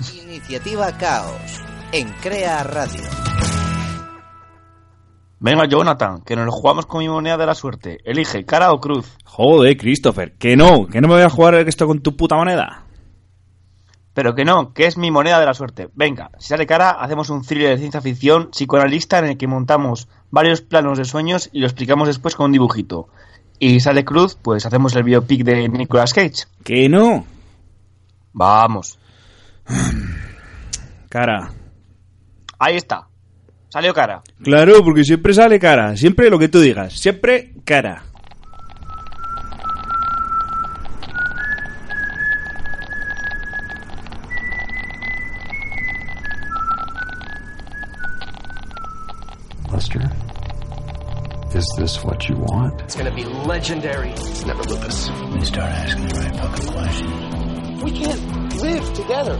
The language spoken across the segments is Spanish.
Iniciativa Caos en Crea Radio. Venga, Jonathan, que nos lo jugamos con mi moneda de la suerte. Elige, cara o cruz. Joder, Christopher, que no, que no me voy a jugar esto con tu puta moneda. Pero que no, que es mi moneda de la suerte. Venga, si sale cara, hacemos un thriller de ciencia ficción psicoanalista en el que montamos varios planos de sueños y lo explicamos después con un dibujito. Y sale cruz, pues hacemos el biopic de Nicolas Cage. Que no. Vamos. Cara. Ahí está. Salió cara. Claro, porque siempre sale cara. Siempre lo que tú digas. Siempre cara. Lester, is this what you want? It's gonna be legendary. It's never Lucas. They start asking the right fucking questions. We can't live together.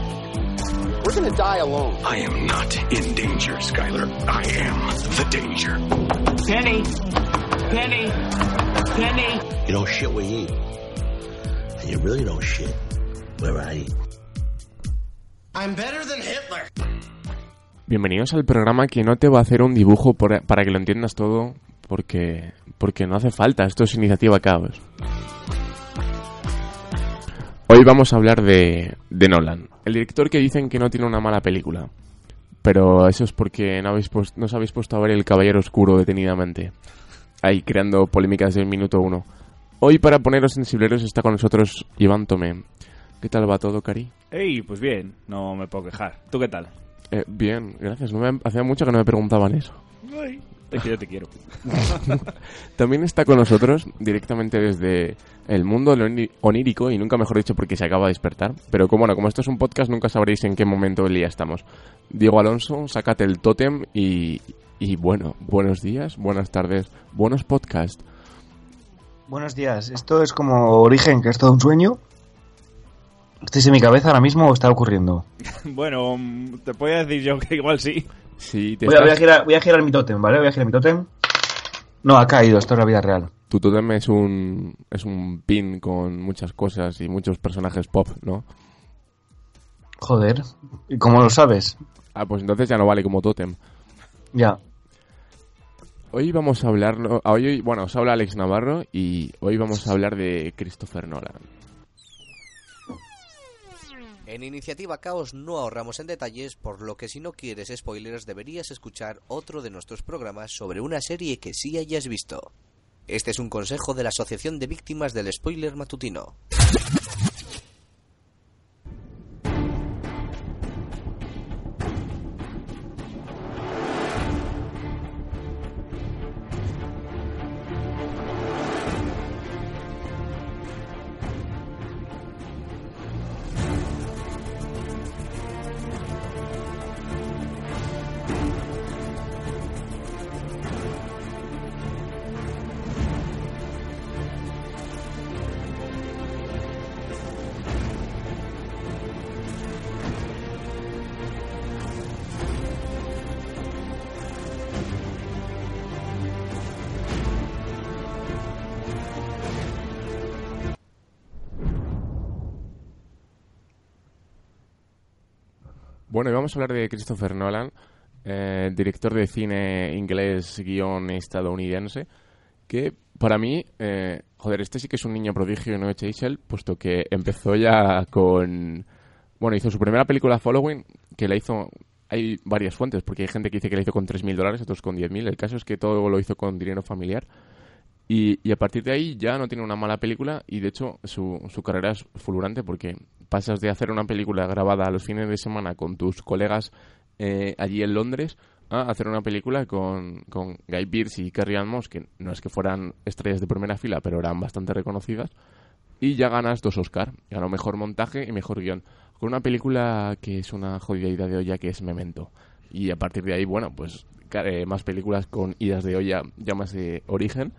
We're gonna die alone. I am not in danger, Skylar. I am the danger. Penny! Penny! Penny! You don't shit where you eat. And you really don't shit where I eat. I'm better than Hitler. Bienvenidos al programa que no te va a hacer un dibujo por- para que lo entiendas todo, porque, porque no hace falta, esto es iniciativa caos. Hoy vamos a hablar de, de Nolan, el director que dicen que no tiene una mala película. Pero eso es porque no, habéis puest- no os habéis puesto a ver El Caballero Oscuro detenidamente. Ahí, creando polémicas del minuto uno. Hoy, para poneros sensibleros, está con nosotros Iván Tomé. ¿Qué tal va todo, Cari? Ey, pues bien, no me puedo quejar. ¿Tú qué tal? Eh, bien, gracias. No me, hacía mucho que no me preguntaban eso. Ay, es que yo te quiero. También está con nosotros directamente desde el mundo onírico y nunca mejor dicho porque se acaba de despertar. Pero como, bueno, como esto es un podcast nunca sabréis en qué momento del día estamos. Diego Alonso, sácate el tótem y, y bueno, buenos días, buenas tardes, buenos podcasts. Buenos días. Esto es como Origen, que es todo un sueño. ¿Estáis en mi cabeza ahora mismo o está ocurriendo? bueno, mm, te podía decir yo que igual sí. Sí, te Voy a, voy a estás- girar, voy a girar mi tótem, ¿vale? Voy a girar mi tótem. No, ha caído, esto es la vida real. Tu tótem es un, es un pin con muchas cosas y muchos personajes pop, ¿no? Joder. ¿Y cómo lo sabes? Ah, pues entonces ya no vale como tótem. Ya. Hoy vamos a hablar, hoy, bueno, os habla Alex Navarro y hoy vamos a hablar de Christopher Nolan. En Iniciativa Caos no ahorramos en detalles, por lo que si no quieres spoilers deberías escuchar otro de nuestros programas sobre una serie que sí hayas visto. Este es un consejo de la Asociación de Víctimas del Spoiler Matutino. Bueno, y vamos a hablar de Christopher Nolan, eh, director de cine inglés guion estadounidense, que para mí, eh, joder, este sí que es un niño prodigio no él, puesto que empezó ya con... Bueno, hizo su primera película Following, que la hizo... Hay varias fuentes, porque hay gente que dice que la hizo con 3.000 dólares, otros con 10.000. El caso es que todo lo hizo con dinero familiar. Y, y a partir de ahí ya no tiene una mala película y de hecho su, su carrera es fulgurante porque pasas de hacer una película grabada a los fines de semana con tus colegas eh, allí en Londres a hacer una película con, con Guy Pearce y Carrie Ann Moss, que no es que fueran estrellas de primera fila, pero eran bastante reconocidas. Y ya ganas dos Oscar. Ganó mejor montaje y mejor guion. Con una película que es una jodida ida de olla que es Memento. Y a partir de ahí, bueno, pues eh, más películas con idas de olla, llámase Origen,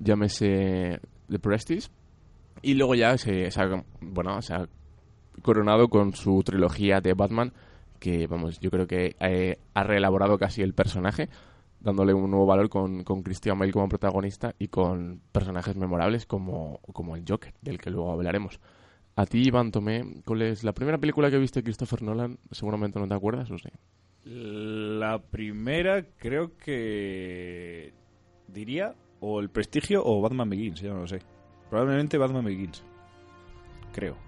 llámese The Prestige. Y luego ya se, se bueno, coronado con su trilogía de Batman, que vamos, yo creo que eh, ha reelaborado casi el personaje, dándole un nuevo valor con, con Christian Bale como protagonista y con personajes memorables como, como el Joker, del que luego hablaremos. A ti, Iván Tomé, ¿cuál es la primera película que viste Christopher Nolan? Seguramente no te acuerdas, no sé. La primera creo que diría o El Prestigio o Batman Begins, ya no lo sé. Probablemente Batman Begins. Creo.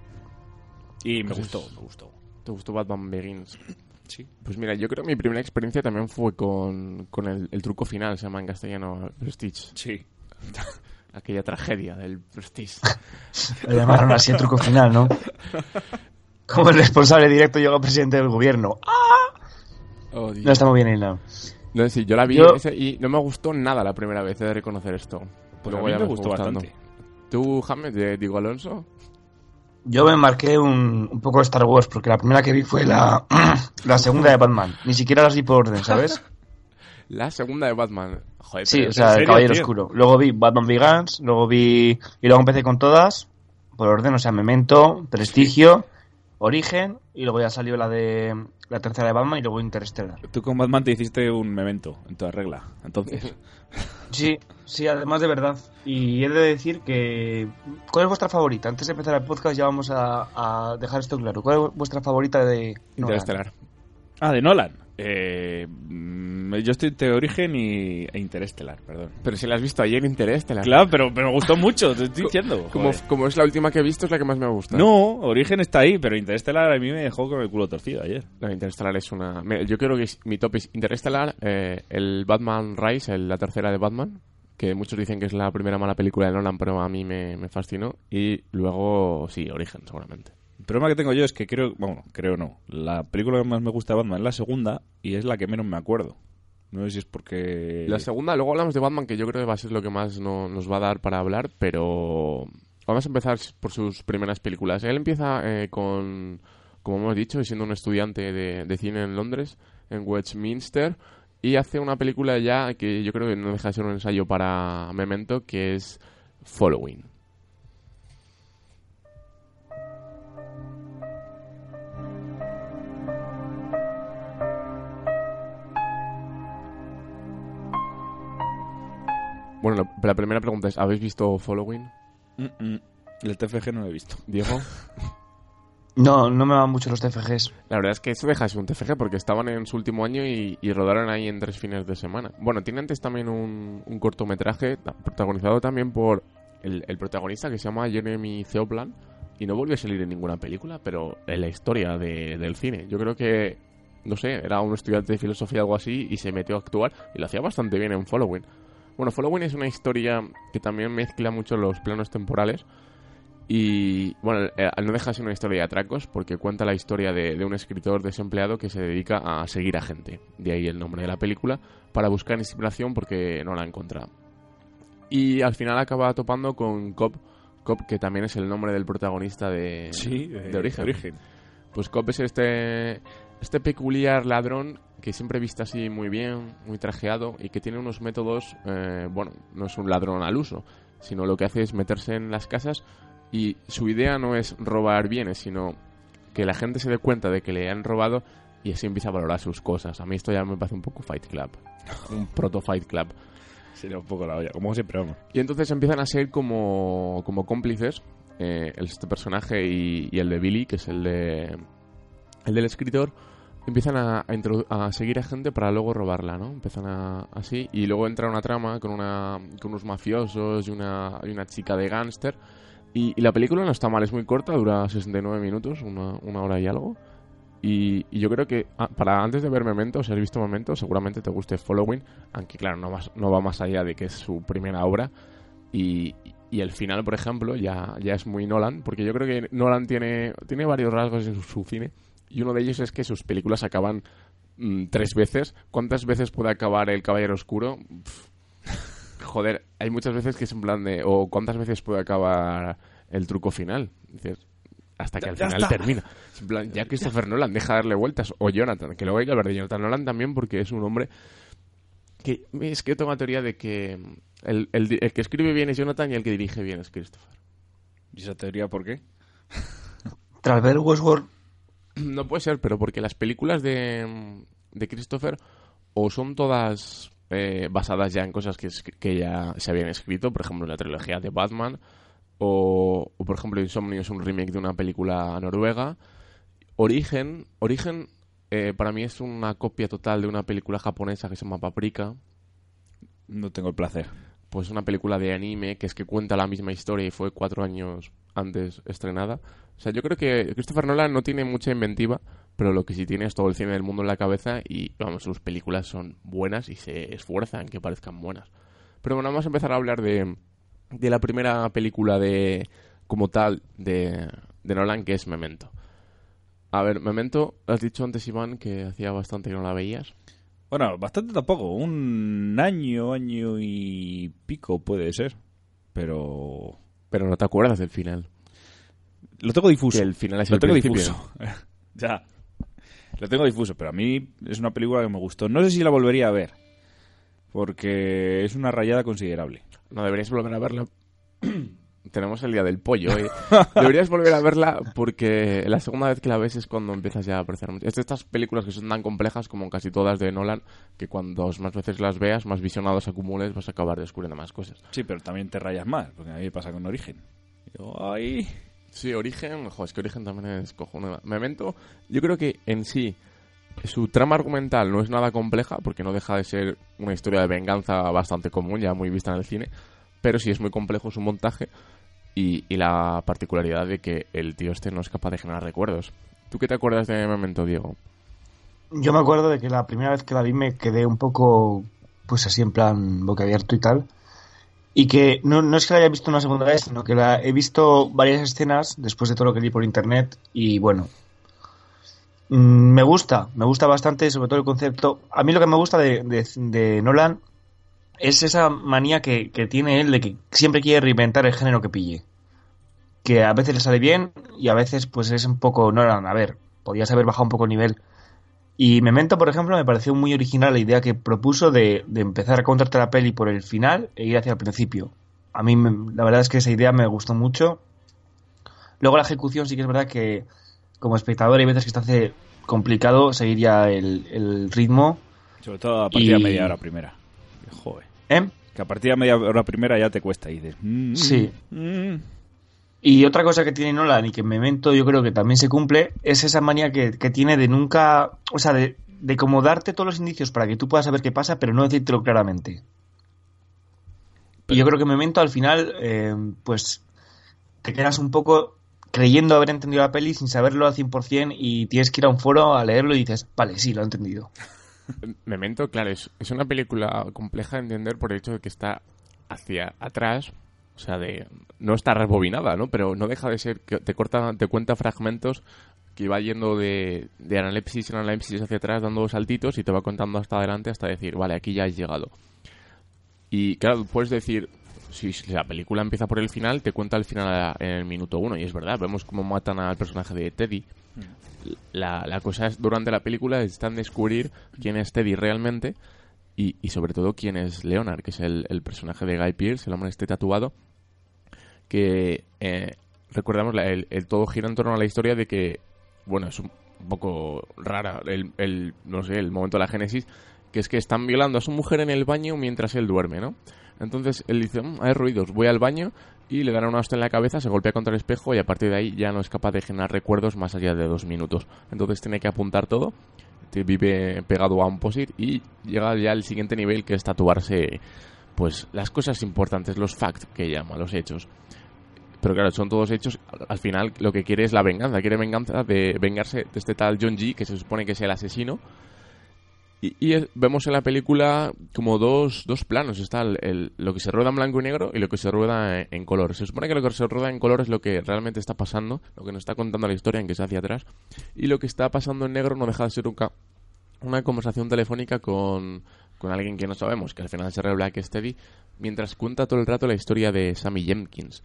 Y me Pues- gustó, me gustó. ¿Te gustó Batman Begins? Sí. Pues mira, yo creo que mi primera experiencia también fue con, con el, el truco final, se llama en castellano Prestige. Sí. Aquella tragedia del Prestige. Lo llamaron así el truco final, ¿no? Como el responsable directo llegó presidente del gobierno. Oh, Dios. No está muy bien hilado. No, sí, yo la vi Yo- ese y no me gustó nada la primera vez, he de reconocer esto. Pues Luego a mí ya me gustó gustando. bastante. ¿Tú, James, de Diego Alonso? Yo me marqué un, un poco Star Wars porque la primera que vi fue la, la segunda de Batman. Ni siquiera las vi por orden, ¿sabes? La segunda de Batman. Joder, Sí, o sea, el Caballero tío? Oscuro. Luego vi Batman Begins, luego vi... Y luego empecé con todas, por orden, o sea, Memento, Prestigio, Origen, y luego ya salió la de... La tercera de Batman y luego Interstellar. Tú con Batman te hiciste un memento en toda regla. Entonces, Sí, sí, además de verdad. Y he de decir que... ¿Cuál es vuestra favorita? Antes de empezar el podcast ya vamos a, a dejar esto claro. ¿Cuál es vuestra favorita de... Nolan? Interestelar. Ah, de Nolan. Eh, mm, yo estoy de Origen y, e Interestelar, perdón. Pero si la has visto ayer, Interestelar. Claro, pero, pero me gustó mucho, te estoy diciendo. Como, como es la última que he visto, es la que más me gusta. No, Origen está ahí, pero Interestelar a mí me dejó con el culo torcido ayer. No, Interestelar es una... me- Yo creo que es- mi top es Interestelar, eh, el Batman Rise, el- la tercera de Batman, que muchos dicen que es la primera mala película de Nolan, pero a mí me, me fascinó. Y luego, sí, Origen, seguramente. El problema que tengo yo es que creo, bueno, creo no. La película que más me gusta de Batman es la segunda y es la que menos me acuerdo. No sé si es porque... La segunda, luego hablamos de Batman, que yo creo que va a ser lo que más no- nos va a dar para hablar, pero vamos a empezar por sus primeras películas. Él empieza eh, con, como hemos dicho, siendo un estudiante de, de cine en Londres, en Westminster, y hace una película ya que yo creo que no deja de ser un ensayo para Memento, que es Following. Bueno, la, la primera pregunta es, ¿habéis visto Following, Mm, mm. El TFG no lo he visto. Diego? No, no me van mucho los TFGs. La verdad es que eso deja de ser un TFG porque estaban en su último año y, y rodaron ahí en tres fines de semana. Bueno, tiene antes también un, un cortometraje ta- protagonizado también por el, el protagonista que se llama Jeremy Theoplan y no volvió a salir en ninguna película, pero en la historia de- del cine. Yo creo que, no sé, era un estudiante de filosofía o algo así y se metió a actuar y lo hacía bastante bien en Following. Bueno, Following es una historia que también mezcla mucho los planos temporales y bueno, eh, no deja de ser una historia de atracos porque cuenta la historia de, de un escritor desempleado que se dedica a seguir a gente. De ahí el nombre de la película, para buscar inspiración porque no la encuentra. Y al final acaba topando con Cobb, Cobb que también es el nombre del protagonista de, eh, de origen. Pues Cobb es este, este peculiar ladrón que siempre viste así muy bien, muy trajeado y que tiene unos métodos, eh, bueno, no es un ladrón al uso, sino lo que hace es meterse en las casas y su idea no es robar bienes, sino que la gente se dé cuenta de que le han robado y así empieza a valorar sus cosas. A mí esto ya me parece un poco Fight Club, un proto Fight Club. Sería un poco la olla, como siempre vamos. Y entonces empiezan a ser como, como cómplices eh, este personaje y, y el de Billy, que es el de el del escritor, empiezan a, a, a seguir a gente para luego robarla, ¿no? Empiezan a, así y luego entra una trama con, una, con unos mafiosos y una, y una chica de gángster. Y, la película no está mal, es muy corta, dura 69 minutos, una, una hora y algo. Y, yo creo que ah, para antes de ver Memento, si has visto Memento, seguramente te guste Following, aunque claro, no, vas- no va más allá de que es su primera obra. Y, y el final, por ejemplo, ya, ya es muy Nolan, porque yo creo que Nolan tiene, tiene varios rasgos en su cine, y uno de ellos es que sus películas acaban mm, tres veces. ¿Cuántas veces puede acabar El Caballero Oscuro? Pff, joder, hay muchas veces que es en plan de, o ¿cuántas veces puede acabar el truco final? Dices, hasta que al final termina. Es en plan, ya Christopher Nolan deja de darle vueltas, o Jonathan, que luego hay que hablar de Jonathan Nolan también porque es un hombre que es que yo tengo la teoría de que el, el di- el que escribe bien es Jonathan y el que dirige bien es Christopher. ¿Y esa teoría por qué? Tras ver Westworld, No puede ser, pero porque las películas de, de Christopher o son todas eh, basadas ya en cosas que, que ya se habían escrito, por ejemplo, la trilogía de Batman, O, o, por ejemplo, Insomnio es un remake de una película noruega. Origen, Origen eh, para mí es una copia total de una película japonesa que se llama Paprika. No tengo el placer. Pues una película de anime que es que cuenta la misma historia y fue cuatro años antes estrenada. O sea, yo creo que Christopher Nolan no tiene mucha inventiva, pero lo que sí tiene es todo el cine del mundo en la cabeza y, vamos, sus películas son buenas y se esfuerzan que parezcan buenas. Pero bueno, vamos a empezar a hablar de, de la primera película de como tal de, de Nolan, que es Memento. A ver, Memento, has dicho antes, Iván, que hacía bastante que no la veías. Bueno, bastante tampoco. Un año, año y pico puede ser. Pero... Pero no te acuerdas del final. Lo tengo difuso. Que el final es Lo el tengo principio. difuso. ya. Lo tengo difuso, pero a mí es una película que me gustó. No sé si la volvería a ver. Porque es una rayada considerable. No deberías volver a verla. Tenemos el día del pollo. ¿eh? deberías volver a verla porque la segunda vez que la ves es cuando empiezas ya a apreciar mucho. Es de estas películas que son tan complejas como casi todas de Nolan que cuando más veces las veas, más visionados acumules, vas a acabar descubriendo más cosas. Sí, pero también te rayas más, porque a mí me pasa con Origen. Yo, ay... Sí, Origen, jo, es que Origen también es cojonuda. Memento, yo creo que en sí su trama argumental no es nada compleja porque no deja de ser una historia de venganza bastante común, ya muy vista en el cine, pero sí es muy complejo su montaje y, la particularidad de que el tío este no es capaz de generar recuerdos. ¿Tú qué te acuerdas de Memento, Diego? Yo me acuerdo de que la primera vez que la vi me quedé un poco, pues así en plan boquiabierto y tal. Y que no, es que la haya visto una segunda vez, sino que la he visto varias escenas después de todo lo que vi por internet. Y bueno, mm, me gusta, me gusta bastante, sobre todo el concepto. A mí lo que me gusta de, Nolan es esa manía que tiene él de que siempre quiere reinventar el género que pille. Que a veces le sale bien y a veces pues es un poco Nolan. A ver, podías haber bajado un poco el nivel. Y Memento, por ejemplo, me pareció muy original la idea que propuso de, de empezar a contarte la peli por el final e ir hacia el principio. A mí, me- la verdad es que esa idea me gustó mucho. Luego la ejecución sí que es verdad que como espectador hay veces que se hace complicado seguir ya el, el ritmo. Sobre todo a partir de Y- media hora primera. Joder. ¿Eh? Que a partir de media hora primera ya te cuesta y dices... mm, Sí. mm. Y otra cosa que tiene Nolan y que en Memento yo creo que también se cumple es esa manía que, que tiene de nunca, o sea, de, de como darte todos los indicios para que tú puedas saber qué pasa, pero no decírtelo claramente. Y yo creo que Memento al final, eh, pues te quedas un poco creyendo haber entendido la peli sin saberlo al 100% y tienes que ir a un foro a leerlo y dices, vale, sí, lo he entendido. Memento, claro, es, es una película compleja de entender por el hecho de que está hacia atrás, o sea, de no está rebobinada, ¿no? Pero no deja de ser que te corta, te cuenta fragmentos que va yendo de, de analepsis en analepsis hacia atrás, dando saltitos y te va contando hasta adelante hasta decir, vale, aquí ya has llegado. Y claro, puedes decir, si, la película empieza por el final, te cuenta el final en el minuto uno, y es verdad, vemos cómo matan al personaje de Teddy. La, la cosa es, durante la película, están descubrir quién es Teddy realmente y, y sobre todo quién es Leonard, que es el, el personaje de Guy Pearce, el hombre este tatuado, que eh, recordamos, la- el, todo gira en torno a la historia de que, bueno, es un poco rara el, el, no sé, el momento de la génesis, que es que están violando a su mujer en el baño mientras él duerme, ¿no? Entonces él dice, "Mm, hay ruidos, voy al baño y le dan una hostia en la cabeza, se golpea contra el espejo y a partir de ahí ya no es capaz de generar recuerdos más allá de dos minutos. Entonces tiene que apuntar todo, vive pegado a un posit y llega ya al siguiente nivel que es tatuarse pues las cosas importantes, los facts que llama, los hechos. Pero claro, son todos hechos. Al- Al final lo que quiere es la venganza. Quiere venganza de vengarse de este tal John G, que se supone que es el asesino. Y, es- vemos en la película como dos, dos planos. Está el, lo que se rueda en blanco y negro y lo que se rueda en, color. Se supone que lo que se rueda en color es lo que realmente está pasando, lo que nos está contando la historia en que se hacia atrás. Y lo que está pasando en negro no deja de ser un ca- una conversación telefónica con, con alguien que no sabemos, que al final se revela que es mientras cuenta todo el rato la historia de Sammy Jenkins.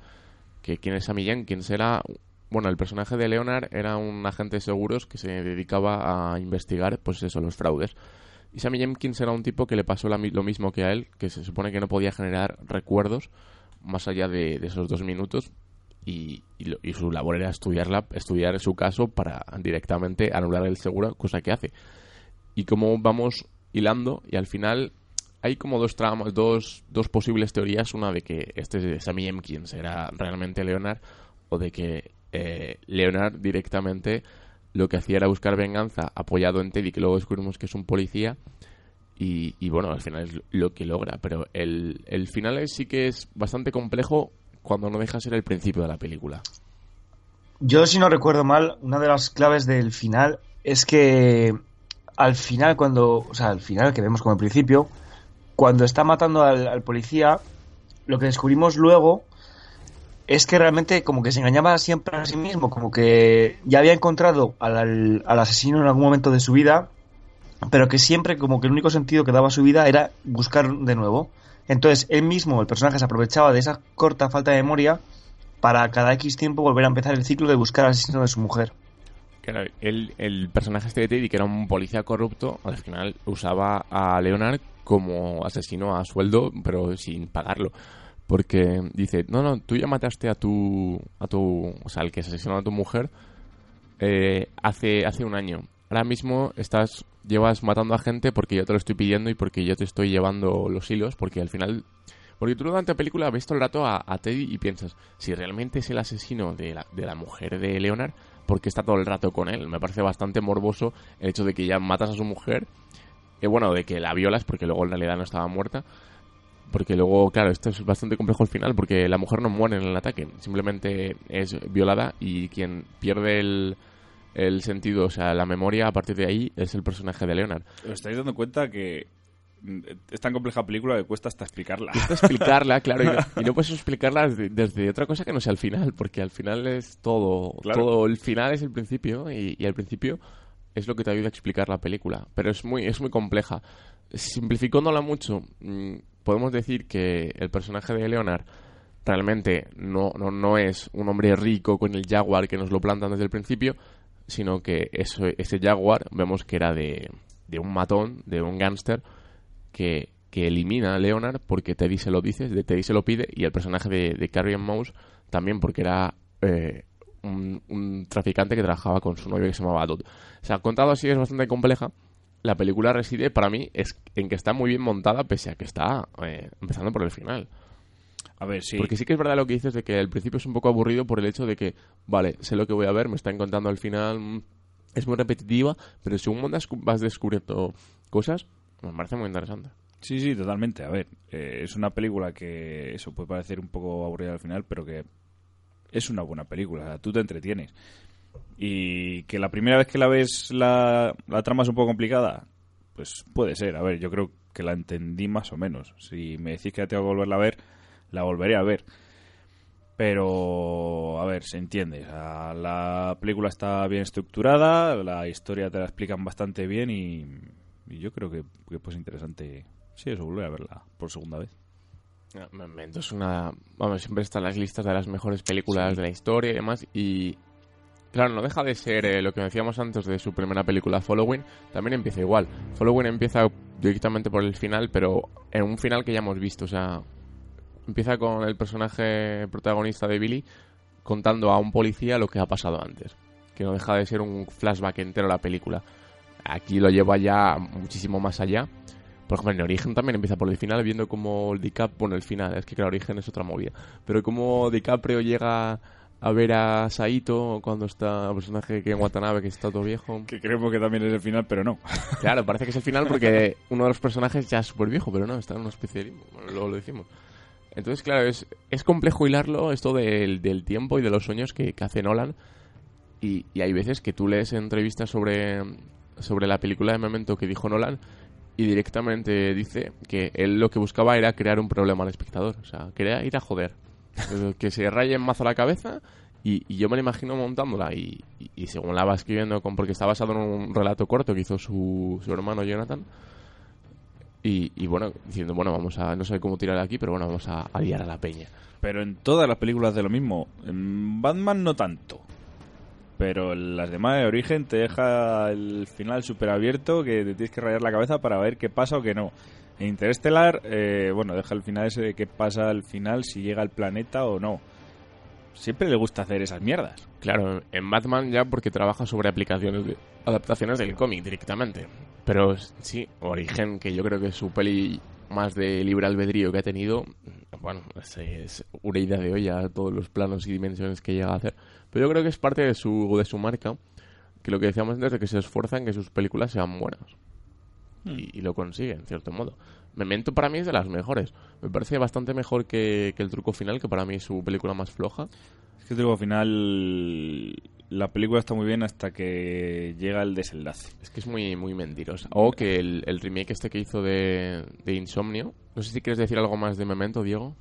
Que quién es Sammy Jenkins era, bueno, el personaje de Leonard era un agente de seguros que se dedicaba a investigar, pues eso, los fraudes. Y Sammy Jenkins era un tipo que le pasó lo mismo que a él, que se supone que no podía generar recuerdos más allá de, esos dos minutos. Y, y su labor era estudiarla, estudiar su caso para directamente anular el seguro, cosa que hace y cómo vamos hilando y al final hay como dos tramas, dos, dos posibles teorías. Una de que este Sammy Emkins era realmente Leonard o de que eh, Leonard directamente lo que hacía era buscar venganza apoyado en Teddy, que luego descubrimos que es un policía. Y, bueno, al final es lo que logra. Pero el, el final es- sí que es bastante complejo cuando no deja ser el principio de la película. Yo, si no recuerdo mal, una de las claves del final es que al final, cuando. O sea, al final, que vemos como al principio, cuando está matando al, policía, lo que descubrimos luego es que realmente como que se engañaba siempre a sí mismo, como que ya había encontrado al, al- asesino en algún momento de su vida, pero que siempre como que el único sentido que daba a su vida era buscar de nuevo. Entonces, él mismo, el personaje, se aprovechaba de esa corta falta de memoria para cada X tiempo volver a empezar el ciclo de buscar al asesino de su mujer. Claro, él- el personaje este de Teddy, que era un policía corrupto, al final usaba a Leonard como asesino a sueldo, pero sin pagarlo. Porque dice, no, no, tú ya mataste a tu, a tu, o sea, al que asesinó a tu mujer eh, hace, hace un año. Ahora mismo estás, llevas matando a gente porque yo te lo estoy pidiendo y porque yo te estoy llevando los hilos, porque al final porque tú durante la película ves todo el rato a, Teddy y piensas, si realmente es el asesino de la, de la mujer de Leonard, ¿por qué está todo el rato con él? Me parece bastante morboso el hecho de que ya matas a su mujer, y bueno, de que la violas, porque luego en realidad no estaba muerta, porque luego, claro, esto es bastante complejo al final, porque la mujer no muere en el ataque, simplemente es violada y quien pierde el, el sentido, o sea, la memoria a partir de ahí es el personaje de Leonard. ¿Os estáis dando cuenta que mm, es tan compleja película que cuesta hasta explicarla? Cuesta explicarla, claro, y no, y no puedes explicarla desde, desde otra cosa que no sea el final, porque al final es todo, Claro. todo el final es el principio y, y el principio es lo que te ayuda a explicar la película, pero es muy, es muy compleja. Simplificándola mucho, mm, podemos decir que el personaje de Leonard realmente no, no, no es un hombre rico con el jaguar que nos lo plantan desde el principio, sino que eso, ese jaguar vemos que era de, de un matón, de un gángster, que, que elimina a Leonard porque Teddy se lo dice, Teddy se lo pide, y el personaje de, de Carrie Ann Mouse también porque era eh, un, un traficante que trabajaba con su novio que se llamaba Dodd. O sea, contado así es bastante compleja. La película reside para mí es en que está muy bien montada pese a que está eh, empezando por el final. A ver, sí. Porque sí que es verdad lo que dices de que al principio es un poco aburrido por el hecho de que, vale, sé lo que voy a ver, me están contando al final, mm, es muy repetitiva, pero según vas descubriendo cosas, me parece muy interesante. Sí, sí, totalmente. A ver, eh, es una película que eso puede parecer un poco aburrida al final, pero que es una buena película. o tú te entretienes. Y que la primera vez que la ves la, la trama es un poco complicada, pues puede ser. A ver, yo creo que la entendí más o menos. Si me decís que la tengo que volverla a ver, la volveré a ver. Pero, a ver, se entiende. La película está bien estructurada, la historia te la explican bastante bien y, yo creo que, que pues interesante. Sí, eso, volver a verla por segunda vez. Ah, Memento es una... Vamos, siempre está en las listas de las mejores películas de la historia y demás. Y claro, no deja de ser eh, lo que decíamos antes de su primera película, Following. También empieza igual. Following empieza directamente por el final, pero en un final que ya hemos visto. O sea, empieza con el personaje protagonista de Billy contando a un policía lo que ha pasado antes. Que no deja de ser un flashback entero la película. Aquí lo lleva ya muchísimo más allá. Por ejemplo, en Origen también empieza por el final, viendo cómo DiCaprio, bueno, el final, es que claro, Origen es otra movida, pero cómo DiCaprio llega a ver a Saito cuando está el personaje que en Watanabe, que está todo viejo. Que creemos que también es el final, pero no. Claro, parece que es el final porque uno de los personajes ya es súper viejo, pero no, está en una especie de limbo. Bueno, luego lo decimos. Entonces, claro, es, es complejo hilarlo esto del, del tiempo y de los sueños que, que hace Nolan. Y, y hay veces que tú lees entrevistas sobre, sobre la película de Memento que dijo Nolan y directamente dice que él lo que buscaba era crear un problema al espectador. O sea, quería ir a joder. que se raye en mazo la cabeza y, yo me lo imagino montándola y, y- según la va escribiendo, con, porque está basado en un relato corto que hizo su, su hermano Jonathan. Y, y bueno, diciendo, bueno, vamos a, no sé cómo tirar aquí, pero bueno, vamos a, a liar a la peña. Pero en todas las películas de lo mismo. En Batman no tanto. Pero las demás de origen te deja el final súper abierto que te tienes que rayar la cabeza para ver qué pasa o qué no. En Interestelar, eh, bueno, deja el final ese de qué pasa al final, si llega al planeta o no. Siempre le gusta hacer esas mierdas. Claro, en Batman ya porque trabaja sobre aplicaciones, de, adaptaciones del cómic directamente. Pero sí, Origen, que yo creo que es su peli más de libre albedrío que ha tenido, bueno, es, una idea de olla todos los planos y dimensiones que llega a hacer. Pero yo creo que es parte de su, de su marca, que lo que decíamos antes de que se esfuerza en que sus películas sean buenas. Y, y lo consigue, en cierto modo. Memento para mí es de las mejores. Me parece bastante mejor que, que El Truco Final, que para mí es su película más floja. Es que digo, al final la película está muy bien hasta que llega el desenlace. Es que es muy, muy mentirosa. O que el, el remake este que hizo de, de Insomnio. No sé si quieres decir algo más de Memento, Diego.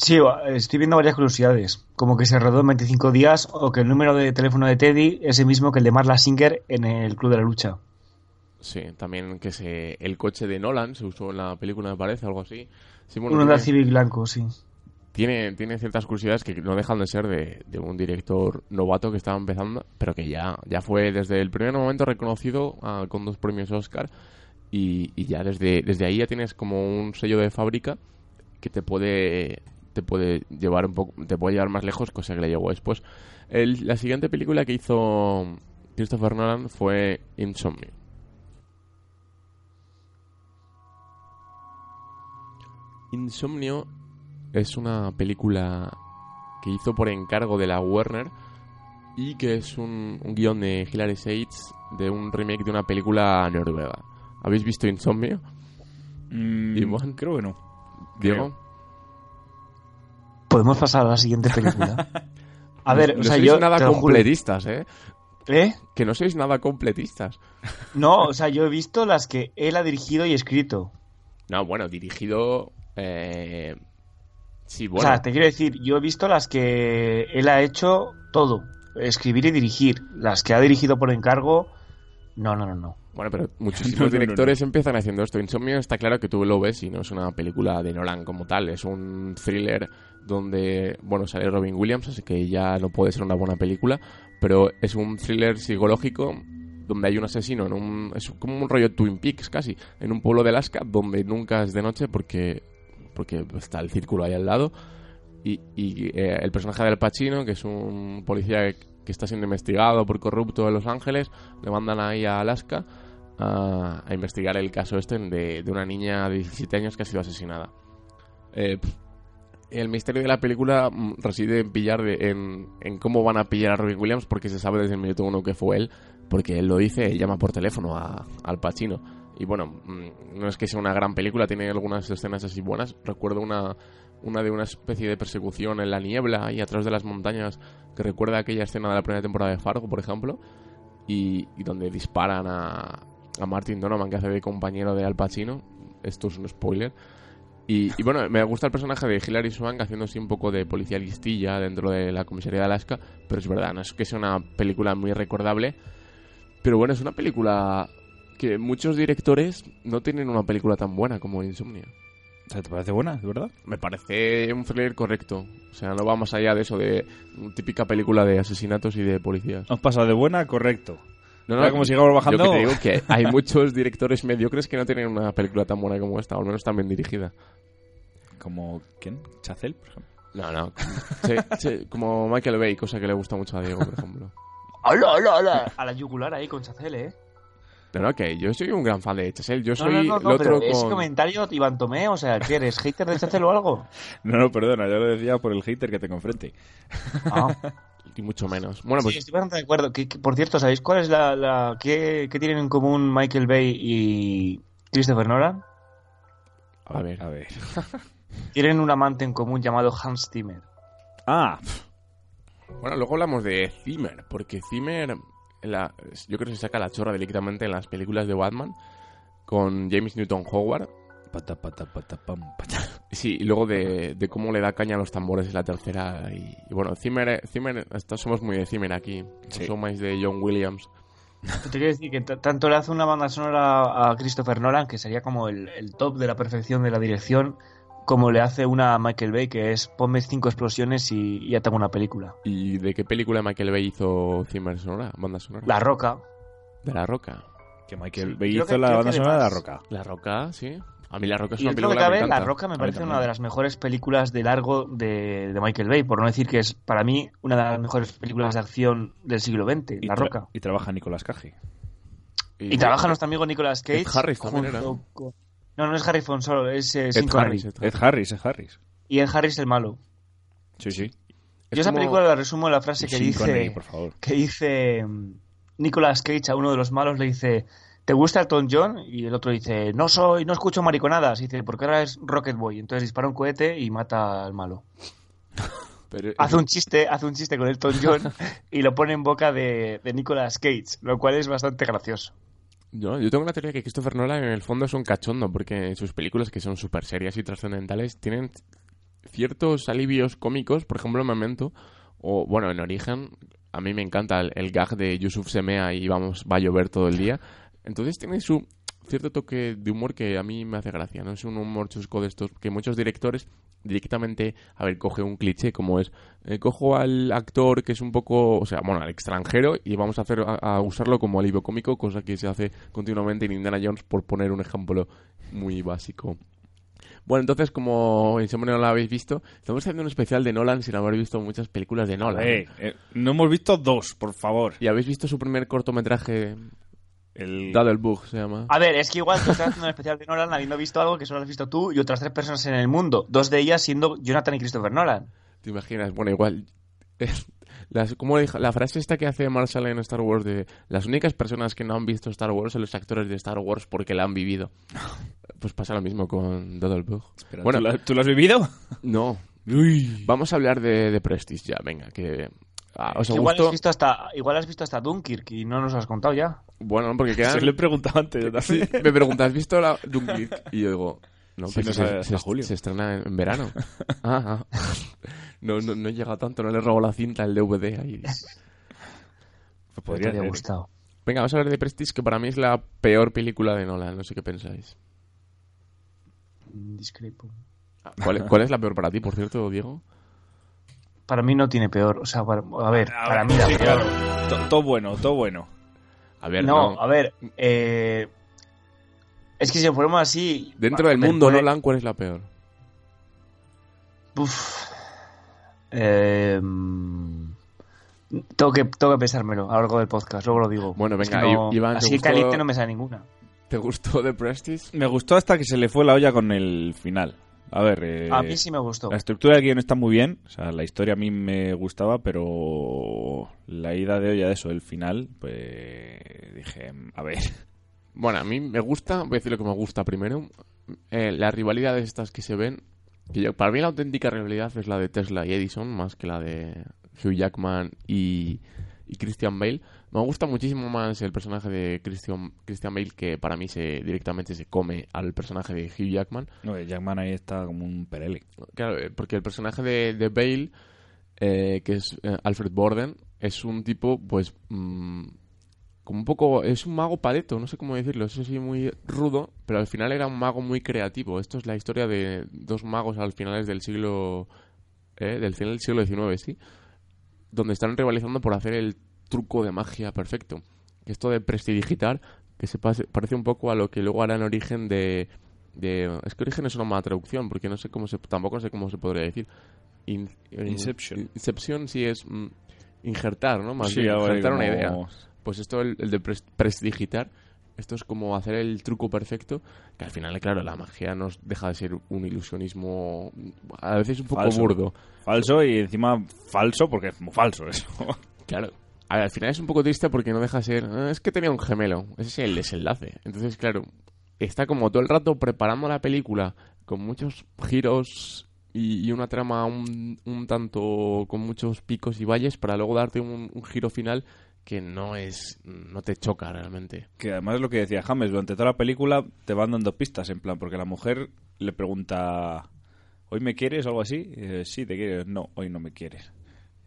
Sí, estoy viendo varias curiosidades, como que se rodó en 25 días o que el número de teléfono de Teddy es el mismo que el de Marla Singer en el Club de la Lucha. Sí, también que se, el coche de Nolan se usó en la película, me parece, algo así. Sí, bueno, Un Honda tiene- Civic blanco, sí. tiene, tiene ciertas curiosidades que no dejan de ser de, de un director novato que estaba empezando, pero que ya, ya fue desde el primer momento reconocido ah, con dos premios Oscar y, y ya desde, desde ahí ya tienes como un sello de fábrica que te puede te puede llevar un poco te puede llevar más lejos cosa que le llegó después El- la siguiente película que hizo Christopher Nolan fue Insomnio Insomnio es una película que hizo por encargo de la Warner y que es un, un guion de Hilary Sachs de un remake de una película noruega. ¿Habéis visto Insomnio? Mm, Iván. creo que no. Diego. Podemos pasar a la siguiente película. A ver, no o sea, sois yo nada completistas, ¿eh? ¿Eh? Que no sois nada completistas. No, o sea, yo he visto las que él ha dirigido y escrito. No, bueno, dirigido... eh, Sí, O bueno. sea, te quiero decir, yo he visto las que él ha hecho todo, escribir y dirigir. Las que ha dirigido por encargo, no, no, no, no. Bueno, pero muchísimos No, no, no, directores empiezan haciendo esto. Insomnio está claro que tú lo ves y no es una película de Nolan como tal. Es un thriller donde, bueno, sale Robin Williams, así que ya no puede ser una buena película. Pero es un thriller psicológico donde hay un asesino en un... Es como un rollo Twin Peaks casi. En un pueblo de Alaska donde nunca es de noche porque, porque está el círculo ahí al lado. Y, y, eh, el personaje del Pacino, que es un policía que, está siendo investigado por corrupto en Los Ángeles, le mandan ahí a Alaska a, investigar el caso este de, de una niña de 17 años que ha sido asesinada. Eh, el misterio de la película mm, reside en pillar de- en, en cómo van a pillar a Robin Williams porque se sabe desde el minuto uno que fue él, porque él lo dice, él llama por teléfono a- al Pacino. Y bueno, mm, no es que sea una gran película, tiene algunas escenas así buenas. Recuerdo una, una de una especie de persecución en la niebla y atrás de las montañas que recuerda aquella escena de la primera temporada de Fargo, por ejemplo, y, donde disparan a, a Martin Donovan, que hace de compañero de Al Pacino. Esto es un spoiler. Y, y bueno, me gusta el personaje de Hilary Swank haciendo así un poco de policía listilla dentro de la comisaría de Alaska, pero es verdad, no es que sea una película muy recordable, pero bueno, es una película que muchos directores no tienen una película tan buena como Insomnia. O sea, ¿te parece buena, de verdad? Me parece un thriller correcto. O sea, no va más allá de eso, de típica película de asesinatos y de policías. Hemos pasado de buena a correcto. No, Ahora, como sigamos bajando- Yo que te digo que hay muchos directores mediocres que no tienen una película tan buena como esta, o al menos tan bien dirigida. Como, ¿quién? ¿Chacel, por ejemplo? No, no. Como Michael Bay, cosa que le gusta mucho a Diego, por ejemplo. ¡Hola, hola, hola! A la yugular ahí con Chacel, ¿eh? No, no, que yo soy un gran fan de Chazelle. Yo soy no, no, no, el otro pero ese con... comentario, Iván Tomé, o sea, ¿qué eres? ¿Hater de Chacel o algo? No, no, perdona, yo lo decía por el hater que tengo enfrente. Ah. Y mucho menos. Bueno, pues Sí, estoy bastante de acuerdo. Que, que, por cierto, ¿sabéis cuál es la... la qué, qué tienen en común Michael Bay y Christopher Nolan? a ver. A ver. Tienen un amante en común llamado Hans Zimmer. Ah, Bueno, luego hablamos de Zimmer, porque Zimmer, la- yo creo que se saca la chorra directamente en las películas de Batman con James Newton Howard. pata, pata, pata, pam, pata. Sí, y luego de, de cómo le da caña a los tambores en la tercera. Y, y bueno, Zimmer, Zimmer, estos somos muy de Zimmer aquí. Sí. Somos de John Williams. Te quiero decir que tanto le hace una banda sonora a Christopher Nolan, que sería como el, el top de la perfección de la dirección, como le hace una a Michael Bay, que es ponme cinco explosiones y, y ya tengo una película. ¿Y de qué película Michael Bay hizo Zimmer sonora? Banda sonora. La Roca. De La Roca. Que Michael Sí, Bay hizo que- la banda sonora de La Roca. La Roca, sí. A mí La Roca es Y una película que me cabe, La encanta. Roca me parece una de las mejores películas de largo de, de Michael Bay, por no decir que es para mí una de las mejores películas de acción del siglo XX, Y La tra- Roca. Y trabaja Nicolás Cage. Y trabaja nuestro amigo Nicolas Cage Ed Harris también junto era. con- No, no es Harrison solo, es eh, Ed. Harris, Ed Ed Harris, Ed Harris. Y Ed Harris el malo. Sí, sí. Es Yo esa como- película la resumo en la frase que dice... Connery, por favor. que dice mm, Nicolas Cage a uno de los malos le dice ¿te gusta Elton John? y el otro dice no soy, no escucho mariconadas y dice porque ahora es Rocket Boy entonces dispara un cohete y mata al malo Pero- hace un chiste hace un chiste con Elton John y lo pone en boca de, de Nicolas Cage lo cual es bastante gracioso Yo, yo tengo la teoría que Christopher Nolan en el fondo es un cachondo porque sus películas, que son súper serias y trascendentales, tienen ciertos alivios cómicos, por ejemplo, Memento, o bueno, en Origen, a mí me encanta el, el gag de Yusuf Semea y vamos, va a llover todo el día. Entonces tiene su cierto toque de humor que a mí me hace gracia, ¿no? Es un humor chusco de estos que muchos directores directamente, a ver, coge un cliché como es, eh, cojo al actor que es un poco, o sea, bueno, al extranjero y vamos a hacer a, a usarlo como alivio cómico, cosa que se hace continuamente en Indiana Jones por poner un ejemplo muy básico. Bueno, entonces, como en Insomnio no lo habéis visto, estamos haciendo un especial de Nolan sin haber visto muchas películas de Nolan. Eh, eh, no hemos visto dos, por favor. ¿Y habéis visto su primer cortometraje? El... Daddlebug se llama. a ver es que igual tú estás haciendo un especial de Nolan habiendo visto algo que solo has visto tú y otras tres personas en el mundo dos de ellas siendo Jonathan y Christopher Nolan ¿Te imaginas? Bueno, igual. Las, como dijo- la frase esta que hace Marshall en Star Wars de las únicas personas que no han visto Star Wars son los actores de Star Wars porque la han vivido. Pues pasa lo mismo con Daddlebug. Espera, Bueno, ¿tú, la- tú lo has vivido? no. Vamos a hablar de, de Prestige ya, venga, que... ah, ¿Os ha igual has visto hasta igual has visto hasta Dunkirk y no nos has contado ya Bueno, porque quedan... Se lo he preguntado antes. yo Sí, también. me preguntas, ¿has visto la Dunkirk? Y yo digo, no, Sí, pues no se, se- julio. se estrena en, en verano. Ah, ah. No, no, no he llegado tanto, no le robo la cinta, el DVD ahí. Pues podría habría ser. gustado Venga, vamos a hablar de Prestige, que para mí es la peor película de Nolan, no sé qué pensáis. discrepo ¿Cuál, cuál es la peor para ti, por cierto, Diego? Para mí no tiene peor. O sea, para- a ver, A para ver, mí la sí, peor. claro. To- Todo bueno, todo bueno. A ver, No, no. a ver. eh, es que si ponemos así. Dentro del mundo puede- Nolan, ¿cuál es la peor? Uf. Eh, tengo, que, tengo que pensármelo a lo largo del podcast, luego lo digo. Bueno, Es venga, que no- Iván, ¿te así gustó? caliente no me sale ninguna. ¿Te gustó The Prestige? Me gustó hasta que se le fue la olla con el final. A ver, eh, A mí sí me gustó. la estructura del guion está muy bien. O sea, la historia a mí me gustaba, pero la ida de olla de eso, el final, pues dije, a ver. Bueno, a mí me gusta, voy a decir lo que me gusta primero. Eh, las rivalidades estas que se ven, que yo, para mí la auténtica rivalidad es la de Tesla y Edison, más que la de Hugh Jackman y, y Christian Bale. Me gusta muchísimo más el personaje de Christian, Christian Bale, que para mí se directamente se come al personaje de Hugh Jackman. No, Jackman ahí está como un perele. Claro, eh, porque el personaje de, de Bale, eh, que es eh, Alfred Borden, es un tipo, pues, mm, como un poco, es un mago paleto, no sé cómo decirlo, eso sí, muy rudo, pero al final era un mago muy creativo. Esto es la historia de dos magos al finales del siglo, eh, del final del siglo XIX, sí, donde están rivalizando por hacer el truco de magia perfecto. Esto de prestidigitar, que se parece un poco a lo que luego hará en origen de, de- es que origen es una mala traducción porque no sé cómo se tampoco sé cómo se podría decir In- in- Inception. Inception sí es mm, injertar no más Sí, bien injertar una idea pues esto el, el de pres- prestidigitar esto es como hacer el truco perfecto que al final claro la magia nos deja de ser un ilusionismo a veces un poco Falso. burdo Falso y encima falso porque es muy falso eso. Claro. Al final es un poco triste porque no deja de ser. "Ah, es que tenía un gemelo. Ese es el desenlace. Entonces, claro, está como todo el rato preparando la película con muchos giros y, una trama un, tanto con muchos picos y valles para luego darte un, giro final que no es. no te choca realmente. Que además es lo que decía James, durante toda la película te van dando pistas, en plan, porque la mujer le pregunta, ¿hoy me quieres o algo así? Sí, te quieres. No, hoy no me quieres.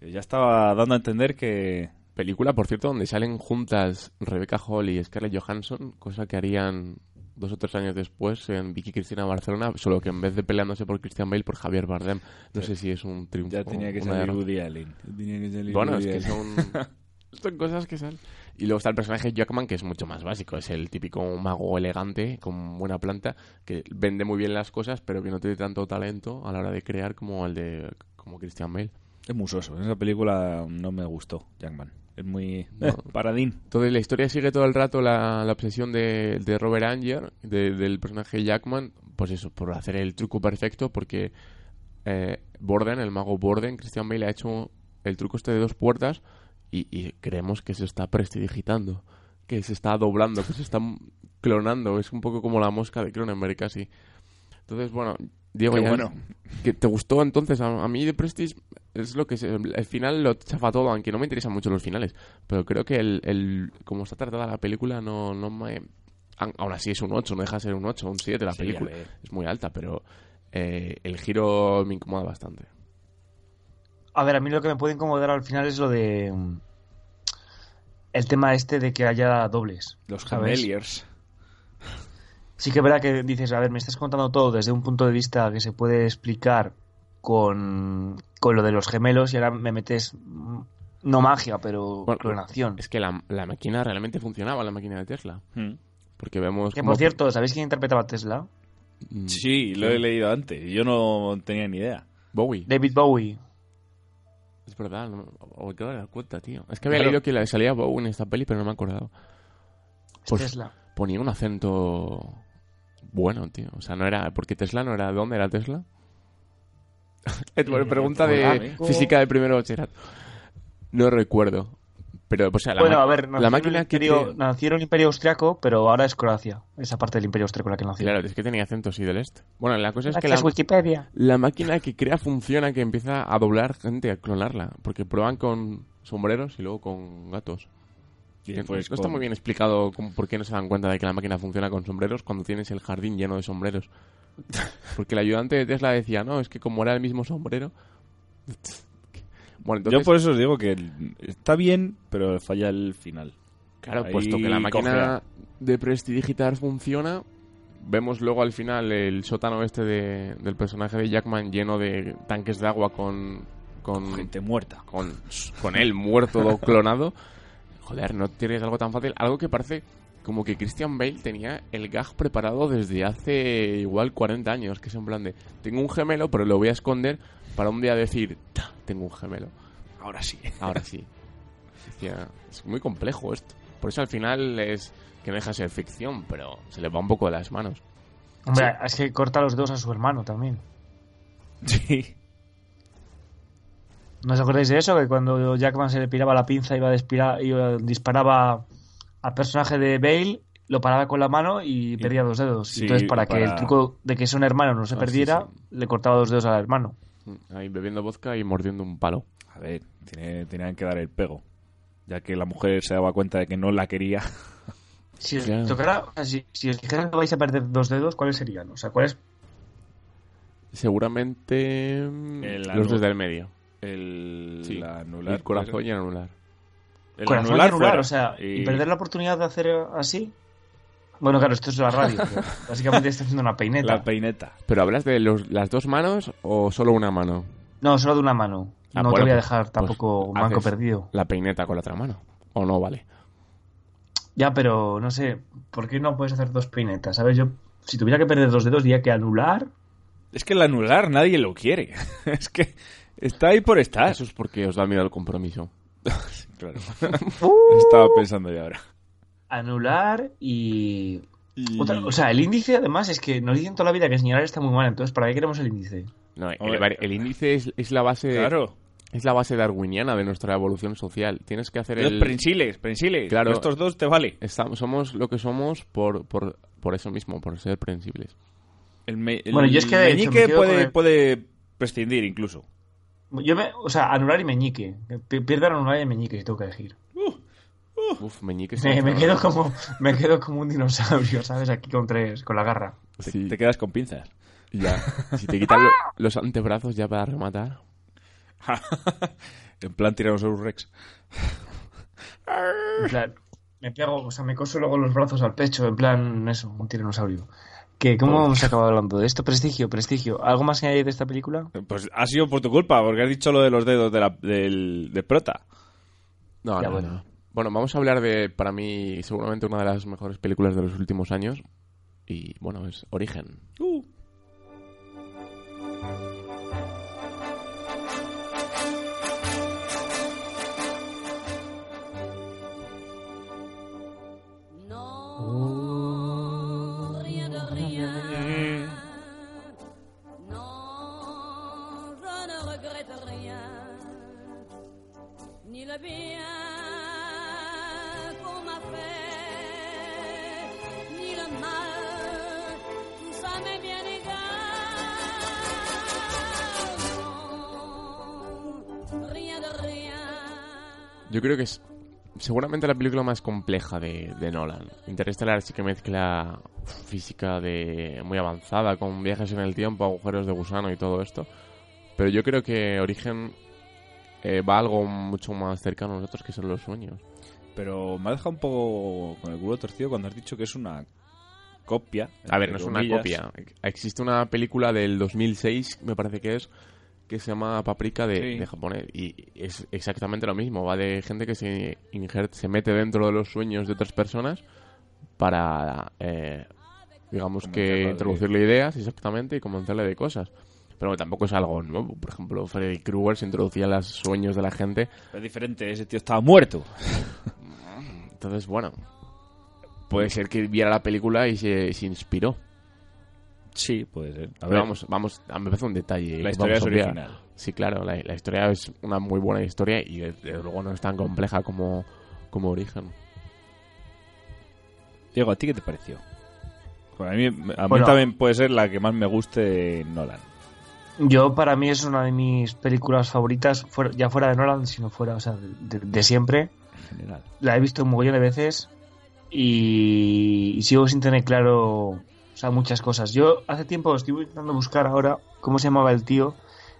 Ya estaba dando a entender que... Película, por cierto, donde salen juntas Rebecca Hall y Scarlett Johansson, cosa que harían dos o tres años después en Vicky Cristina Barcelona, solo que en vez de peleándose por Christian Bale, por Javier Bardem. No sé si es un triunfo. Ya tenía que salir. Woody Allen. Ya tenía que salir Bueno, es que son cosas que salen. Y luego está el personaje Jackman, que es mucho más básico. Es el típico mago elegante, con buena planta, que vende muy bien las cosas, pero que no tiene tanto talento a la hora de crear como el de como Christian Bale. Es muy soso. En esa película no me gustó, Jackman. Es muy... No. eh, paradín. Entonces la historia sigue todo el rato la, la obsesión de, de Robert Anger, de- del personaje Jackman, pues eso, por hacer el truco perfecto, porque eh, Borden, el mago Borden, Christian Bale ha hecho el truco este de dos puertas y, y creemos que se está prestidigitando, que se está doblando, que se está clonando. Es un poco como la mosca de Cronenberg casi. Entonces, bueno, Diego, Qué ya- bueno. ¿que ¿te gustó entonces? A, a mí de Prestige es lo que se- el final lo chafa todo, aunque no me interesan mucho los finales. Pero creo que el, el como está tratada la película no, no me... aun- Aún así es un 8, no deja de ser un 8, un 7 la Sí, película. Es muy alta, pero eh, el giro me incomoda bastante. A ver, a mí lo que me puede incomodar al final es lo de. mm, El tema este de que haya dobles. Los ¿sabes? Sí que es verdad que dices, a ver, me estás contando todo desde un punto de vista que se puede explicar con, con lo de los gemelos y ahora me metes. mm, No magia, pero Bueno, clonación. Es que la, la máquina realmente funcionaba, la máquina de Tesla. Mm. Porque vemos... Que cómo- por cierto, ¿sabéis quién interpretaba a Tesla? Mm, Sí, lo he leído antes. y Yo no tenía ni idea. Bowie. David Bowie. Es verdad, no, o me acabo de dar cuenta, tío. Es que había Claro. leído que la- salía Bowie en esta peli, pero no me he acordado. Es Pues- Tesla. ponía un acento bueno, tío. O sea, no era. Porque Tesla no era. ¿De dónde era Tesla? Bueno, pregunta de Monaco. física de primero de bachillerato. No recuerdo. Pero, o sea, la, bueno, a ver, la máquina el que. imperio, te- nació en el Imperio Austriaco, pero ahora es Croacia. Esa parte del Imperio Austriaco la que nació. Claro, es que tenía acento sí del este. Bueno, la cosa es que la, Wikipedia. la máquina que crea funciona, que empieza a doblar gente, a clonarla. Porque prueban con sombreros y luego con gatos. Después no está muy bien explicado cómo- por qué no se dan cuenta de que la máquina funciona con sombreros cuando tienes el jardín lleno de sombreros. Porque el ayudante de Tesla decía, no, es que como era el mismo sombrero... Bueno, entonces, Yo por eso os digo que está bien, pero falla el final. claro, ahí puesto que la máquina cojea. de prestidigitar funciona, vemos luego al final el sótano este de- del personaje de Jackman lleno de tanques de agua con... con Gente muerta. con, con él muerto o clonado. Joder, no tienes algo tan fácil. Algo que parece como que Christian Bale tenía el gag preparado desde hace igual 40 años. Que es en plan de, tengo un gemelo, pero lo voy a esconder para un día decir, "Ta, tengo un gemelo. Ahora sí. Ahora sí. Hostia, es muy complejo esto. Por eso al final es que no deja de ser ficción, pero se le va un poco de las manos. Hombre, es que corta los dedos a su hermano también. Sí. ¿No os acordáis de eso? Que cuando Jackman se le piraba la pinza iba a despirar, iba- disparaba al personaje de Bale, lo paraba con la mano y perdía dos dedos. sí, Entonces, para, que el truco de que es un hermano no se Ah, perdiera, sí, le cortaba dos dedos al hermano. Ahí bebiendo vodka y mordiendo un palo. A ver, tiene- tenían que dar el pego. Ya que la mujer se daba cuenta de que no la quería. Si os Claro. tocara, o sea, si, si os dijeran que vais a perder dos dedos, ¿cuáles serían? O sea, ¿cuáles? Seguramente mm, El los anu- desde el medio. El, Sí, anular. el corazón y el anular. El Corazón y anular anular, fuera. o sea, y... Y- perder la oportunidad de hacer así. Bueno, claro, esto es la radio. básicamente está haciendo una peineta. La peineta. ¿Pero hablas de los- las dos manos o solo una mano? No, solo de una mano. Ah, no bueno, te voy a pues- dejar pues tampoco un banco perdido. La peineta con la otra mano. ¿O no vale? Ya, pero no sé, ¿por qué no puedes hacer dos peinetas? ¿Sabes? Yo, si tuviera que perder dos dedos, diría que anular. Es que el anular nadie lo quiere. es que está ahí por estar. Eso es porque os da miedo el compromiso. Claro. Estaba pensando yo ahora. Anular y. Otra- o sea, el índice, además, es que nos dicen toda la vida que señalar está muy mal. Entonces, ¿para qué queremos el índice? No, el, índice es, es la base Claro. es la base darwiniana de nuestra evolución social. Tienes que hacer Los el prensiles, prensiles. Claro. Estos dos te vale. estamos, somos lo que somos por, por, por eso mismo, por ser prensibles. El, me- el Bueno, yo es que, hecho, meñique me puede, el- puede prescindir incluso. Yo me, o sea, anular y meñique. Pi- Pierdan anular y meñique si tengo que elegir. Uf, meñique es Me, me quedo como, me quedo como un dinosaurio, ¿sabes? Aquí con tres, con la garra. Te, Sí, te quedas con pinzas. ya. Si te quitan lo- los antebrazos ya para rematar. en plan Tyrannosaurus Rex. En plan, me pego, o sea, me coso luego los brazos al pecho, en plan, eso, un tiranosaurio. ¿Qué, ¿Cómo hemos acabado hablando de esto? Prestigio, prestigio. ¿Algo más que hay de esta película? Pues ha sido por tu culpa, porque has dicho lo de los dedos de la, del, de prota. No, Ya, no, bueno. no. Bueno, vamos a hablar de, para mí, seguramente una de las mejores películas de los últimos años. Y bueno, es Origen. rien Yo creo que es seguramente la película más compleja de, de Nolan. Interestelar sí que mezcla física de muy avanzada con viajes en el tiempo, agujeros de gusano y todo esto. Pero yo creo que Origen eh, va a algo mucho más cercano a nosotros que son los sueños. Pero me ha dejado un poco con el culo torcido cuando has dicho que es una copia. A ver, no es una comillas. copia. Existe una película del 2006, me parece que es, que se llama Paprika de, Sí. de japonés. Y es exactamente lo mismo. Va de gente que se, se mete dentro de los sueños de otras personas para, eh, digamos que, de- introducirle ideas exactamente y convencerle de cosas. Pero tampoco es algo nuevo. Por ejemplo, Freddy Krueger se introducía en los sueños de la gente. Es diferente, ese tío estaba muerto. Entonces, bueno, puede ser que viera la película y se, se inspiró. Sí, puede ser. A ver, vamos, vamos, a mí me parece un detalle. La historia es obviar. original. Sí, claro, la, la historia es una muy buena historia y desde, luego no es tan compleja como, como Origen. Diego, ¿a ti qué te pareció? Pues a mí, a mí Bueno. también puede ser la que más me guste Nolan. Yo, para mí, es una de mis películas favoritas, fuera- ya fuera de Nolan, sino fuera, o sea, de, de siempre. En general. La he visto un mogollón de veces y, y sigo sin tener claro, sea, muchas cosas. Yo hace tiempo estoy intentando buscar ahora cómo se llamaba el tío.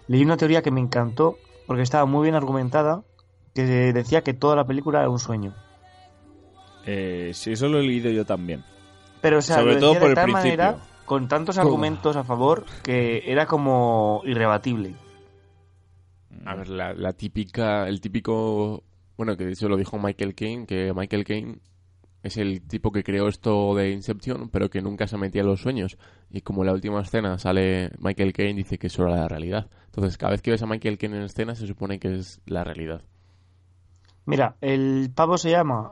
Leí una teoría que me encantó porque estaba muy bien argumentada, que decía que toda la película era un sueño. Eh, sí, eso lo he leído yo también. Pero, o sea, Sobre lo todo por de el tal principio. manera, con tantos argumentos a favor, que era como irrebatible. A ver, la, la típica, el típico, bueno, que de hecho lo dijo Michael Caine, que Michael Caine es el tipo que creó esto de Inception, pero que nunca se metía en los sueños. Y como en la última escena sale Michael Caine, dice que eso era la realidad. Entonces, cada vez que ves a Michael Caine en escena, se supone que es la realidad. Mira, el pavo se llama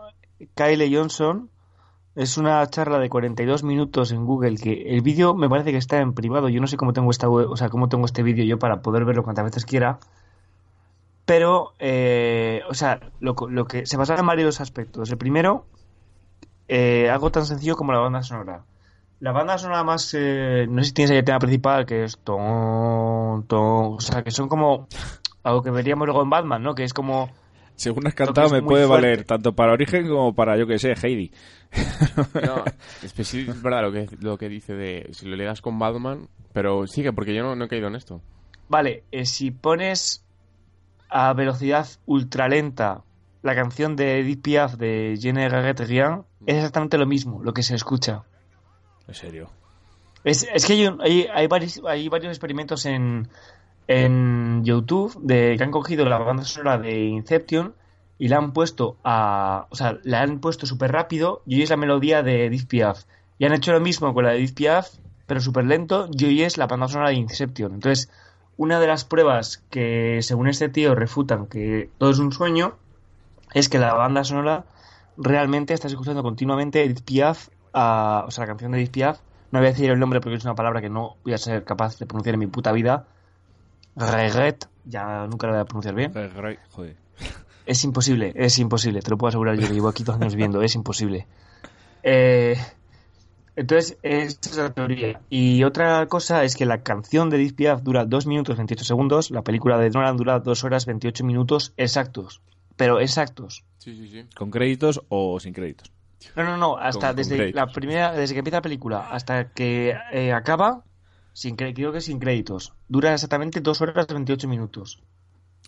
Kyle Johnson. Es una charla de 42 minutos en Google que el vídeo me parece que está en privado. Yo no sé cómo tengo esta o sea, cómo tengo este vídeo yo para poder verlo cuantas veces quiera. Pero, eh, o sea, lo, lo que se basa en varios aspectos. El primero, eh, algo tan sencillo como la banda sonora. La banda sonora más, eh, no sé si tienes ahí el tema principal, que es ton, ton, o sea, que son como algo que veríamos luego en Batman, ¿no? Que es como Según has cantado, me puede fuerte. valer tanto para Origen como para, yo que sé, Heidi. No, es que sí, es verdad lo que, lo que dice de si lo le das con Batman, pero sigue, porque yo no, no he caído en esto. Vale, eh, si pones a velocidad ultralenta la canción de Edith Piaf de Je ne regrette rien, es exactamente lo mismo, lo que se escucha. En serio. Es, es que hay, un- hay, hay varios, hay varios experimentos en, en YouTube de que han cogido la banda sonora de Inception y la han puesto a. O sea, la han puesto súper rápido y oyes la melodía de Edith Piaf. Y han hecho lo mismo con la de Edith Piaf, pero súper lento, y oyes la banda sonora de Inception. Entonces, una de las pruebas que, según este tío, refutan que todo es un sueño es que la banda sonora realmente estás escuchando continuamente Edith Piaf, a- o sea, la canción de Edith Piaf. No voy a decir el nombre porque es una palabra que no voy a ser capaz de pronunciar en mi puta vida. Regret, ya nunca la voy a pronunciar bien. Joder. Es imposible, es imposible, te lo puedo asegurar yo que llevo aquí dos años viendo, es imposible. Eh, entonces, esa es la teoría. Y otra cosa es que la canción de Edith Piaf dura 2 minutos 28 segundos, la película de Nolan dura 2 horas 28 minutos exactos. Pero exactos. Sí, sí, sí. ¿Con créditos o sin créditos? No, no, no, hasta Con- desde la primera, desde que empieza la película hasta que eh, acaba, sin cre- creo que sin créditos. Dura exactamente 2 horas 28 minutos.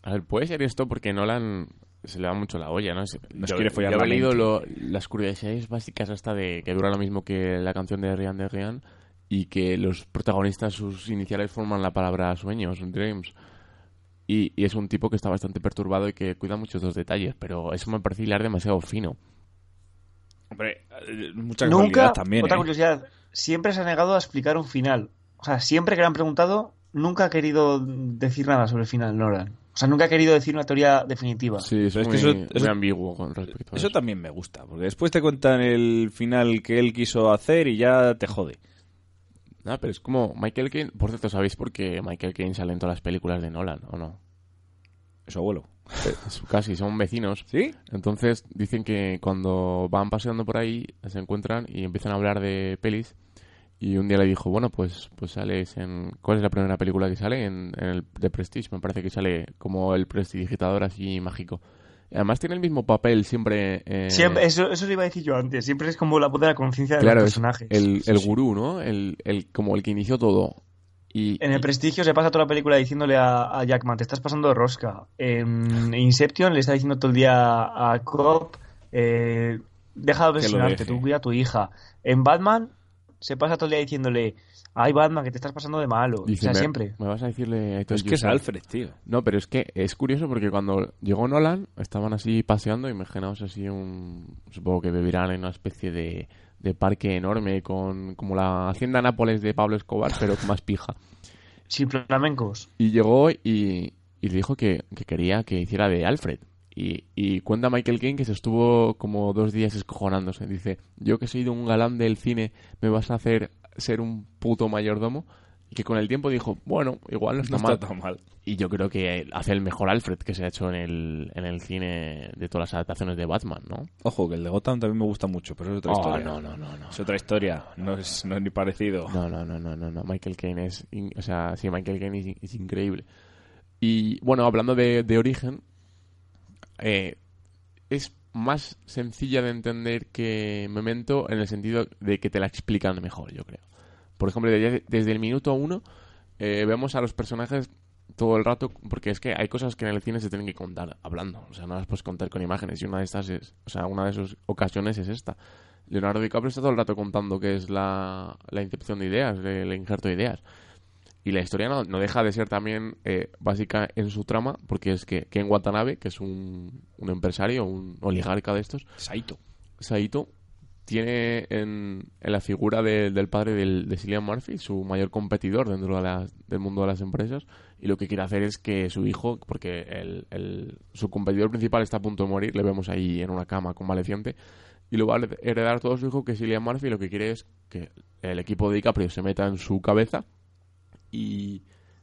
A ver, puede ser esto porque Nolan se le va mucho la olla, ¿no? Se- Nos yo- quiere follar yo he leído lo- las curiosidades básicas hasta de que dura lo mismo que la canción de Rian de Rian y que los protagonistas, sus iniciales forman la palabra sueños, dreams. Y, y es un tipo que está bastante perturbado y que cuida muchos dos detalles, pero eso me parece hilar demasiado fino. Hombre, eh, mucha Nunca, también, otra ¿eh? curiosidad, siempre se ha negado a explicar un final. O sea, siempre que le han preguntado, nunca ha querido decir nada sobre el final Nolan. O sea, nunca ha querido decir una teoría definitiva. Sí, es, Pero es muy, que eso- muy eso- ambiguo con respecto a Eso eso. también me gusta, porque después te cuentan el final que él quiso hacer y ya te jode. Ah, pero es como Michael Caine. Por cierto, ¿sabéis por qué Michael Caine sale en todas las películas de Nolan o no? Es su abuelo. Es- Casi, son vecinos. ¿Sí? Entonces dicen que cuando van paseando por ahí se encuentran y empiezan a hablar de pelis. Y un día le dijo, bueno, pues, pues sales en... ¿Cuál es la primera película que sale? En, en el The Prestige, me parece que sale como el prestidigitador así mágico. Además tiene el mismo papel siempre... eh, Siempre, eso, eso lo iba a decir yo antes. Siempre es como la voz de la conciencia de claro, los es personajes. el, el gurú, ¿no? El, el, como el que inició todo. Y, En el Prestigio se pasa toda la película diciéndole a, a Jackman, te estás pasando de rosca. En Inception le está diciendo todo el día a Cobb, eh, deja de obsesionarte, tú cuida a tu hija. En Batman se pasa todo el día diciéndole, ay Batman, que te estás pasando de malo. dice, o sea, me, siempre. me vas a decirle... Told Es que es so". Alfred, tío. No, pero es que es curioso porque cuando llegó Nolan estaban así paseando, imaginaos así un... Supongo que beberán en una especie de, de parque enorme con como la Hacienda Nápoles de Pablo Escobar, pero con más pija. Sin flamencos. Y llegó y, y le dijo que, que quería que hiciera de Alfred. Y, y cuenta Michael Caine que se estuvo como dos días escojonándose. Dice, yo que soy de un galán del cine, me vas a hacer ser un puto mayordomo. Y que con el tiempo dijo, bueno, igual no está, No mal. está tan mal. Y yo creo que hace el mejor Alfred que se ha hecho en el, en el cine de todas las adaptaciones de Batman, ¿no? Ojo, que el de Gotham también me gusta mucho, pero es otra Oh, historia. no, no, no, no. Es otra historia, no es, no es ni parecido. No, no, no, no, no, no. Michael Caine es... in- O sea, sí, Michael Caine es, es increíble. Y, bueno, hablando de, de origen, eh, es más sencilla de entender que Memento en el sentido de que te la explican mejor, yo creo. Por ejemplo, desde, el minuto uno eh, vemos a los personajes todo el rato, porque es que hay cosas que en el cine se tienen que contar hablando, o sea, no las puedes contar con imágenes, y una de estas es, o sea, una de esas ocasiones es esta. Leonardo DiCaprio está todo el rato contando que es la, la incepción de ideas, el injerto de ideas. Y la historia no, no deja de ser también eh, básica en su trama, porque es que Ken Watanabe, que es un, un empresario, un oligarca de estos, Saito. Saito, tiene en, en la figura de- del padre del- de Cillian Murphy, su mayor competidor dentro de las- del mundo de las empresas, y lo que quiere hacer es que su hijo, porque el, el- su competidor principal está a punto de morir, le vemos ahí en una cama convaleciente, y lo va a heredar todo su hijo, que es Cillian Murphy, y lo que quiere es que el equipo de DiCaprio se meta en su cabeza y,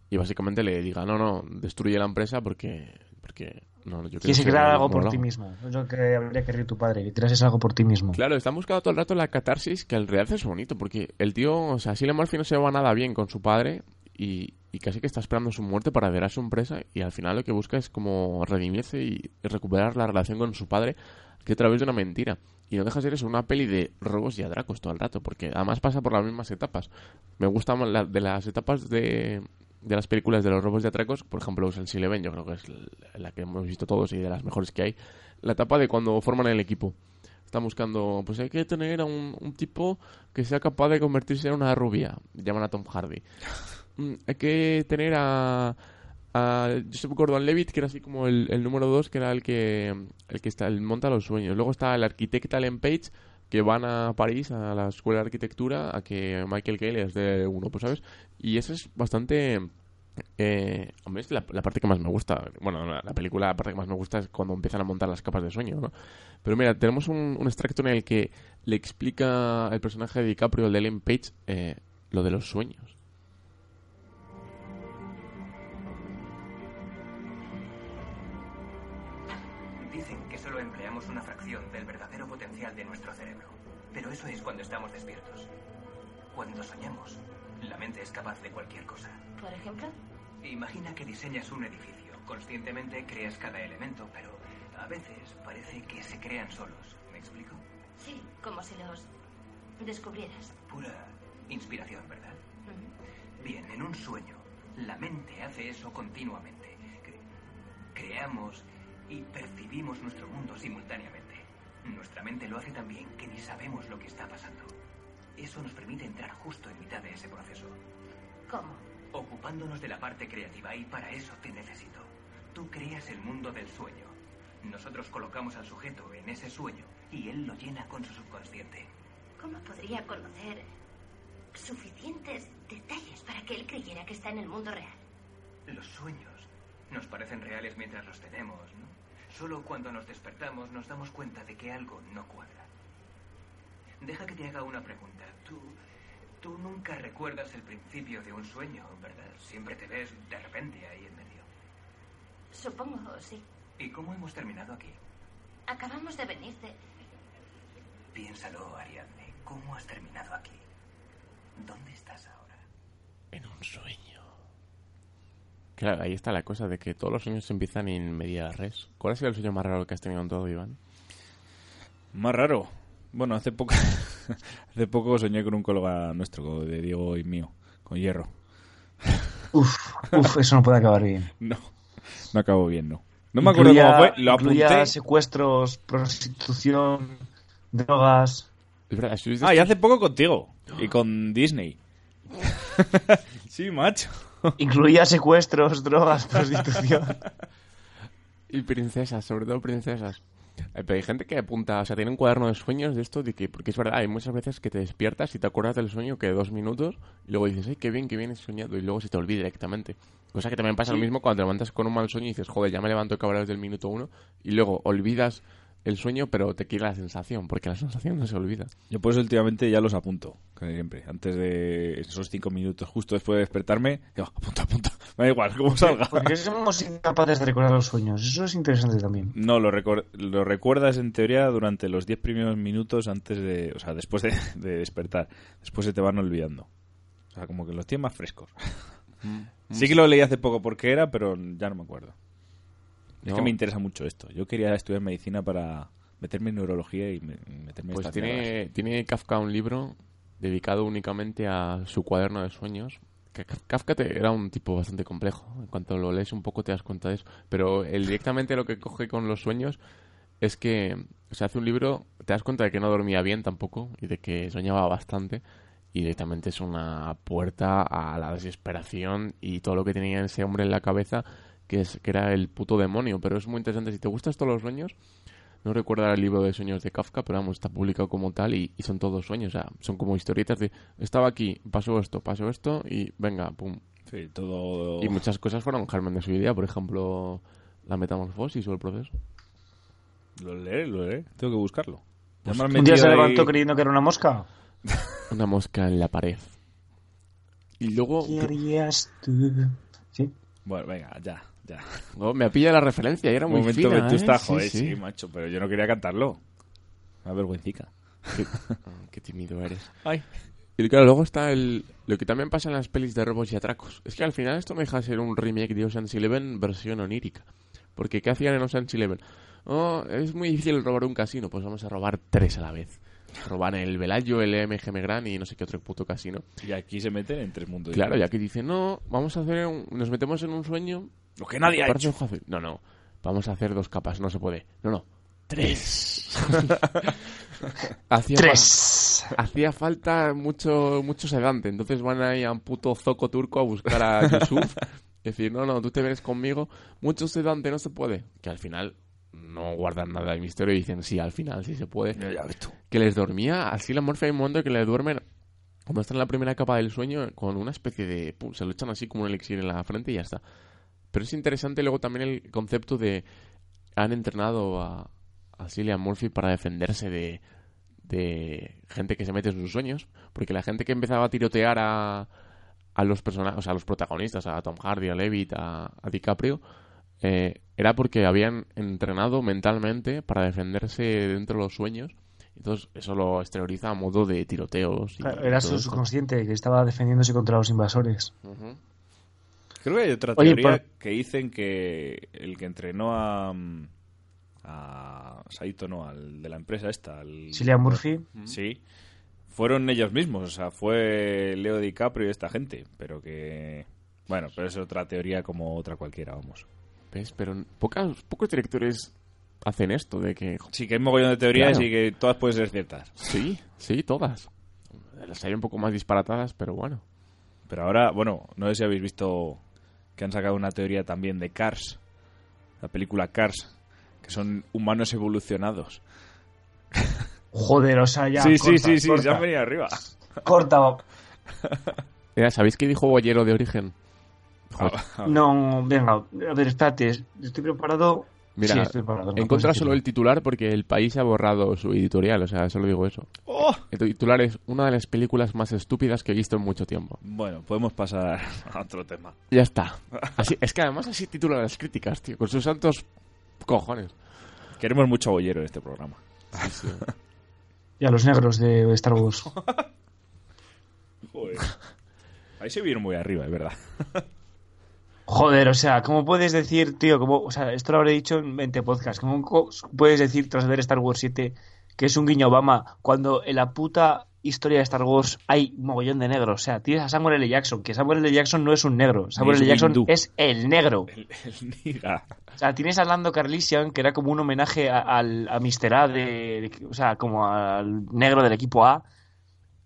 y básicamente le diga, no, no, destruye la empresa porque... porque no, yo Quieres crear algo por monólogo". ti mismo. Lo que habría querido tu padre, que creases algo por ti mismo. Claro, están buscando todo el rato la catarsis, que en realidad es bonito, porque el tío, o sea, Cillian Murphy no se va nada bien con su padre y, y casi que está esperando su muerte para ver a su empresa y al final lo que busca es como redimirse y recuperar la relación con su padre que a través de una mentira. Y no deja de ser eso, una peli de robos y atracos todo el rato, porque además pasa por las mismas etapas. Me gustan más la- de las etapas de, de las películas de los robos y atracos, por ejemplo, Ocean's Eleven, yo creo que es la que hemos visto todos y de las mejores que hay. La etapa de cuando forman el equipo. Están buscando, pues hay que tener a un, un tipo que sea capaz de convertirse en una rubia. Llaman a Tom Hardy. Mm, hay que tener a, Joseph Gordon-Levitt, que era así como el, número dos, que era el que el que está, el monta los sueños. Luego está el arquitecto Ellen Page, que van a París, a la escuela de arquitectura, a que Michael Caine es de uno, pues sabes. Y eso es bastante... Eh, hombre, es la, parte que más me gusta. Bueno, la, la película, la parte que más me gusta es cuando empiezan a montar las capas de sueño, ¿no? Pero mira, tenemos un, un extracto en el que le explica el personaje de DiCaprio, el de Ellen Page, eh, lo de los sueños. Eso es cuando estamos despiertos. Cuando soñamos, la mente es capaz de cualquier cosa. Por ejemplo, Imagina que diseñas un edificio. Conscientemente creas cada elemento, pero a veces parece que se crean solos. ¿Me explico? sí, como si los descubrieras. Pura inspiración, ¿verdad? Bien, en un sueño, la mente hace eso continuamente. Cre- creamos y percibimos nuestro mundo simultáneamente. Nuestra mente lo hace tan bien que ni sabemos lo que está pasando. Eso nos permite entrar justo en mitad de ese proceso, ¿Cómo? ocupándonos de la parte creativa y para eso te necesito. Tú creas el mundo del sueño. Nosotros colocamos al sujeto en ese sueño y él lo llena con su subconsciente. ¿Cómo podría conocer suficientes detalles para que él creyera que está en el mundo real? Los sueños nos parecen reales mientras los tenemos, ¿no? Solo cuando nos despertamos nos damos cuenta de que algo no cuadra. Deja que te haga una pregunta. Tú, tú nunca recuerdas el principio de un sueño, ¿verdad? Siempre te ves de repente ahí en medio. Supongo, sí. ¿Y cómo hemos terminado aquí? Acabamos de venir de... Piénsalo, Ariadne. ¿Cómo has terminado aquí? ¿Dónde estás ahora? En un sueño. Claro, ahí está la cosa de que todos los sueños empiezan en media res. ¿Cuál ha sido el sueño más raro que has tenido en todo, Iván? Más raro. Bueno, hace poco hace poco soñé con un colega nuestro, de Diego y mío, con hierro. Uf, uf, eso no puede acabar bien. No, no acabó bien, no. No me acuerdo cómo fue, lo apunté. secuestros, prostitución, drogas. Ah, y hace poco contigo. Y con Disney. sí, macho. Incluía secuestros, drogas, prostitución. Y princesas, sobre todo princesas. Eh, Pero hay gente que apunta, o sea, tiene un cuaderno de sueños de esto, de que, porque es verdad, hay muchas veces que te despiertas y te acuerdas del sueño que dos minutos y luego dices, ay, qué bien, qué bien he soñado, y luego se te olvida directamente. Cosa que también pasa lo mismo cuando te levantas con un mal sueño y dices, joder, ya me levanto que ahora desde el minuto uno, y luego olvidas el sueño, pero te quiere la sensación, porque la sensación no se olvida. Yo por eso últimamente ya los apunto, casi siempre. Antes de esos cinco minutos, justo después de despertarme, digo, apunta, apunta. Me da igual, como salga. Porque somos incapaces de recordar los sueños. Eso es interesante también. No, lo, recor- lo recuerdas en teoría durante los 10 primeros minutos antes de. O sea, después de, de despertar. Después se te van olvidando. O sea, como que los tienes más frescos. Sí que lo leí hace poco porque era, pero ya no me acuerdo. Es No. que me interesa mucho esto. Yo quería estudiar medicina para meterme en neurología y me- meterme en Pues estas mierdas. tiene, tiene Kafka un libro dedicado únicamente a su cuaderno de sueños. Que Kafka te- era un tipo bastante complejo. En cuanto lo lees un poco te das cuenta de eso. Pero él directamente lo que coge con los sueños es que se hace un libro, te das cuenta de que no dormía bien tampoco y de que soñaba bastante. Y directamente es una puerta a la desesperación y todo lo que tenía ese hombre en la cabeza, que, es, que era el puto demonio. Pero es muy interesante. Si te gustan todos los sueños, no recuerdo el libro de sueños de Kafka, pero vamos, está publicado como tal y, y son todos sueños. O sea, son como historietas de estaba aquí, pasó esto, pasó esto y venga, pum. Sí, todo. Y muchas cosas fueron germen de su idea, por ejemplo, la metamorfosis o el proceso. Lo leeré, lo leeré. Tengo que buscarlo. Has Un día se ahí- levantó creyendo que era una mosca. Una mosca en la pared. Y luego. ¿Qué harías tú? ¿Sí? Bueno, venga, ya, ya. Oh, me pilla la referencia y era Un muy momento, fina, tú ¿eh? estás, Sí, joder, sí. sí, macho, pero yo no quería cantarlo. Una vergüencica. Qué, qué tímido eres. Ay. Y claro, luego está el, lo que también pasa en las pelis de robos y atracos. Es que al final esto no deja de ser un remake de Ocean's Eleven versión onírica. Porque ¿qué hacían en Ocean's Eleven? Oh, es muy difícil robar un casino. Pues vamos a robar tres a la vez. Robar el Velayo, el MGM Grand y no sé qué otro puto casino. Y aquí se meten en tres mundos. Claro, diferentes. que dicen, no, vamos a hacer un- nos metemos en un sueño. Lo que nadie ha hecho. fácil. No, no, vamos a hacer dos capas, no se puede. No, no, tres. Hacía Tres. fa- Hacía falta mucho, mucho sedante, entonces van ahí a un puto zoco turco a buscar a Yusuf. decir, no, no, tú te vienes conmigo, mucho sedante, no se puede. Que al final no guardan nada de misterio y dicen, sí, al final sí se puede. Ya ves tú. Que les dormía, así la morfia hay un momento que le duermen, como está en la primera capa del sueño, con una especie de... pum, se lo echan así como un elixir en la frente y ya está. Pero es interesante luego también el concepto de... Han entrenado a, a Cillian Murphy para defenderse de, de gente que se mete en sus sueños. Porque la gente que empezaba a tirotear a, a los personajes, o sea, a los protagonistas, a Tom Hardy, a Levitt, a, a DiCaprio, eh, era porque habían entrenado mentalmente para defenderse dentro de los sueños. Entonces, eso lo exterioriza a modo de tiroteos. y Claro, Era su subconsciente que estaba defendiéndose contra los invasores. Creo que hay otra Oye, teoría por- que dicen que el que entrenó a. a Saito, no, al de la empresa esta. Al, Cillian Murphy. Sí. Fueron ellos mismos, o sea, fue Leo DiCaprio y esta gente, pero que. Bueno, pero es otra teoría como otra cualquiera, vamos. ¿Ves? Pero pocas, pocos directores hacen esto de que... Sí, que hay mogollón de teorías Claro. y que todas pueden ser ciertas. Sí, sí, todas. Las hay un poco más disparatadas, pero bueno. Pero ahora, bueno, no sé si habéis visto que han sacado una teoría también de Cars, la película Cars, que son humanos evolucionados. Joder, o sea, ya. sí, corta, sí, sí, sí, corta. se han venido arriba. Corta. Mira, ¿sabéis qué dijo Bollero de origen? No, venga, a ver, espérate, estoy preparado. Mira, Sí, puedes solo el titular porque el país ha borrado su editorial, o sea, solo digo eso. ¡Oh! El titular es una de las películas más estúpidas que he visto en mucho tiempo. Bueno, podemos pasar a otro tema. Ya está. Así, es que además así titulan las críticas, tío, con sus santos cojones. Queremos mucho bollero en este programa. Y a los negros de Star Wars. Joder. Ahí se viene muy arriba, es verdad. Joder, o sea, ¿cómo puedes decir, tío? Como, o sea, esto lo habré dicho en 20 podcasts. ¿Cómo puedes decir tras ver Star Wars 7 que es un guiño a Obama cuando en la puta historia de Star Wars hay mogollón de negros? O sea, tienes a Samuel L. Jackson, que Samuel L. Jackson no es un negro. Samuel L. Jackson hindú. es el negro. El niga. O sea, tienes a Lando Carlisian, que era como un homenaje a, al- a Mr. A, de, de- o sea, como al negro del equipo A,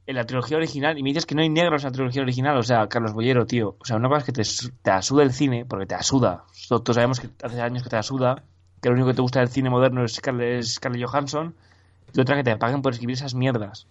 en la trilogía original, y me dices que no hay negros en la trilogía original, o sea, Carlos Bollero, tío. O sea, una cosa es que te, te asuda el cine, porque te asuda. Todos sabemos que hace años que te asuda, que lo único que te gusta del cine moderno es Scarlett, es Scarlett Johansson, y otra que te paguen por escribir esas mierdas.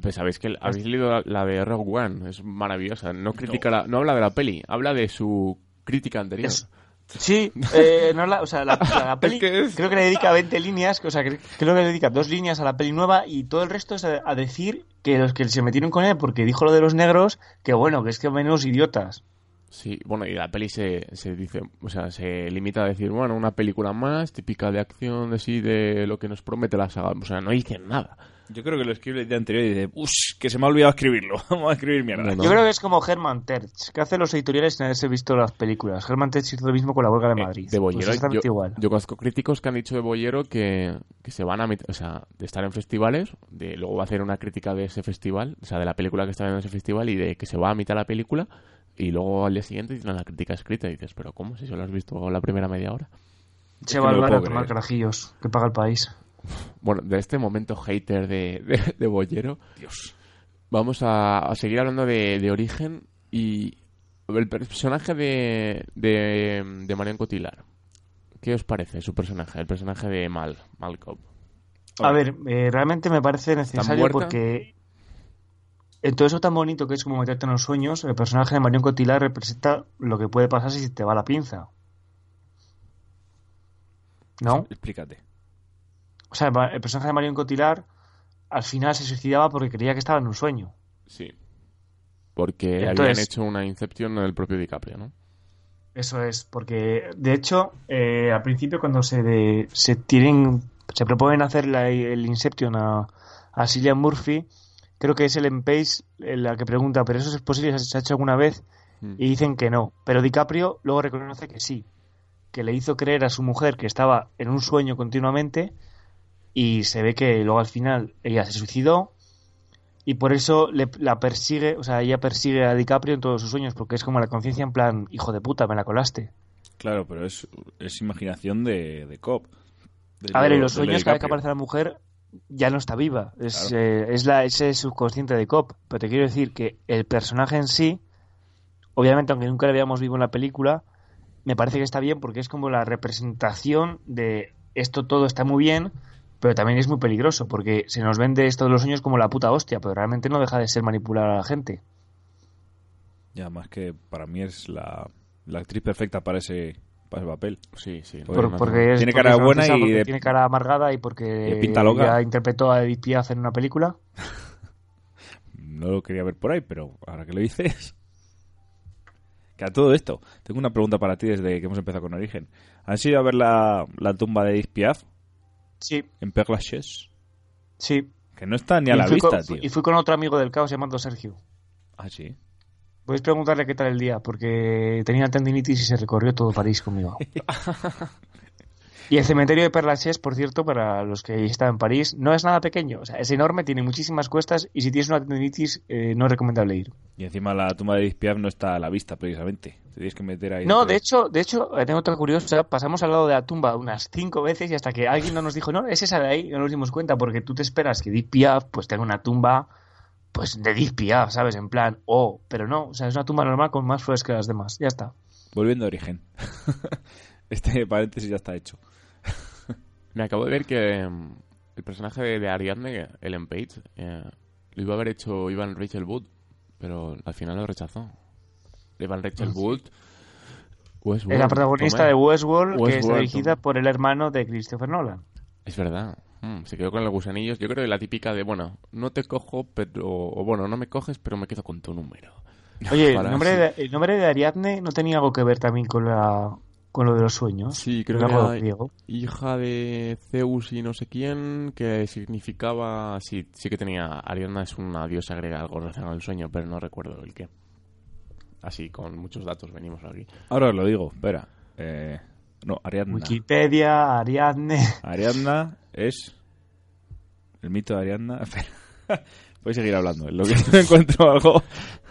Pues sabéis que habéis leído la, la de Rogue One, es maravillosa. No critica la- no habla de la peli, habla de su crítica anterior. Es- Sí, eh, no la, o sea, la, la- la peli Es creo que le dedica 20 líneas, o sea, cre- creo que le dedica dos líneas a la peli nueva y todo el resto es a, a decir que los que se metieron con él porque dijo lo de los negros, que bueno, que es que menos idiotas. Sí, bueno, y la peli se, se dice, o sea, se limita a decir, bueno, una película más, típica de acción, de sí, de lo que nos promete la saga. O sea, no dicen nada. Yo creo que lo escribe el día anterior y dice, uff, que se me ha olvidado escribirlo. Vamos a escribir mierda. No, Yo creo que es como Herman Terch, que hace los editoriales sin haberse visto las películas. Herman Terch hizo lo mismo con la huelga de Madrid. Eh, De Bollero, Pues exactamente yo, igual. yo conozco críticos que han dicho de Bollero que, que se van a o sea, de estar en festivales, de luego va a hacer una crítica de ese festival, o sea, de la película que está en ese festival y de que se va a mitad la película y luego al día siguiente tienen la crítica escrita y dices, pero ¿cómo? Si solo has visto la primera media hora. Se va a no lo volver a tomar carajillos, que paga el país. Bueno, de este momento hater de, de, de Bollero, Dios. vamos a, a seguir hablando de, de origen y el personaje de, de, de Marion Cotillard. ¿Qué os parece su personaje? El personaje de Mal, Malcolm. A ver, eh, realmente me parece necesario porque en todo eso tan bonito que es como meterte en los sueños, el personaje de Marion Cotillard representa lo que puede pasar si se te va la pinza. ¿No? Explícate. O sea, el personaje de Marion Cotillard al final se suicidaba porque creía que estaba en un sueño. Sí. Porque habían hecho una incepción del propio DiCaprio, ¿no? Eso es, porque de hecho, eh, al principio cuando se, de- se tienen, se proponen hacer la- el Inception a, a Cillian Murphy, creo que es Ellen Page eh, la que pregunta, ¿pero eso es posible? ¿Se ha hecho alguna vez? Mm. Y dicen que no. Pero DiCaprio luego reconoce que sí, que le hizo creer a su mujer que estaba en un sueño continuamente y se ve que luego al final ella se suicidó y por eso le, la persigue, o sea, ella persigue a DiCaprio en todos sus sueños porque es como la conciencia en plan, hijo de puta, me la colaste. Claro, pero es, es imaginación de, de Cop. De A ver, en los sueños cada vez que aparece la mujer ya no está viva, es, Claro. eh, es la, ese subconsciente de Cop, pero te quiero decir que el personaje en sí, obviamente aunque nunca le veamos vivo en la película, me parece que está bien porque es como la representación de esto todo está muy bien, pero también es muy peligroso porque se nos vende esto de los sueños como la puta hostia, pero realmente no deja de ser manipular a la gente. Ya, más que para mí es la, la actriz perfecta para ese, para ese papel. Sí, sí. Por- no, porque es, tiene porque cara es buena y de- tiene cara amargada y porque y pinta loca. ya interpretó a Edith Piaf en una película. No lo quería ver por ahí, pero ahora que lo dices. Que a todo esto, tengo una pregunta para ti desde que hemos empezado con Origen. ¿Han ido a ver la, la tumba de Edith Piaf Sí, en Père Lachaise? sí. Que no está ni a Y la vista, con- tío. Y fui con otro amigo del caos llamado Sergio. Ah, sí. Puedes preguntarle qué tal el día, porque tenía tendinitis y se recorrió todo París conmigo. y el cementerio de Père Lachaise, por cierto, para los que están en París, no es nada pequeño. O sea, es enorme, tiene muchísimas cuestas y si tienes una tendinitis eh, no es recomendable ir. Y encima la tumba de Edith Piaf no está a la vista, precisamente. Tienes que meter ahí. No, de hecho, de hecho, eh, tengo otra curiosa. Pasamos al lado de la tumba unas cinco veces y hasta que alguien no nos dijo, no, es esa de ahí, no nos dimos cuenta, porque tú te esperas que Edith Piaf pues tenga una tumba pues de Edith Piaf, ¿sabes? En plan, oh, pero no, o sea, es una tumba normal con más flores que las demás, ya está. Volviendo a Origen. este paréntesis ya está hecho. Me acabo de ver que mm, el personaje de, de Ariadne, Ellen Page, eh, lo iba a haber hecho Ivan Rachel Wood, pero al final lo rechazó. Evan Rachel Wood. Westworld, Es la protagonista de Westworld, que está Westworld, dirigida hombre. por el hermano de Christopher Nolan. Es verdad. Mm, se quedó con los gusanillos. Yo creo que la típica de, bueno, no te cojo, pero... O bueno, no me coges, pero me quedo con tu número. Oye, el nombre, de, el nombre de Ariadne no tenía algo que ver también con la con lo de los sueños. Sí, creo que era griego. hija de Zeus y no sé quién, que significaba... Sí, sí que tenía... Ariadna es una diosa griega, algo relacionado al sueño, pero no recuerdo el qué. Así, con muchos datos venimos aquí. Ahora os lo digo, espera. Eh, no, Ariadna. Wikipedia, Ariadne. Ariadna es. El mito de Ariadna. Espera. Podéis seguir hablando. En lo que no encuentro algo.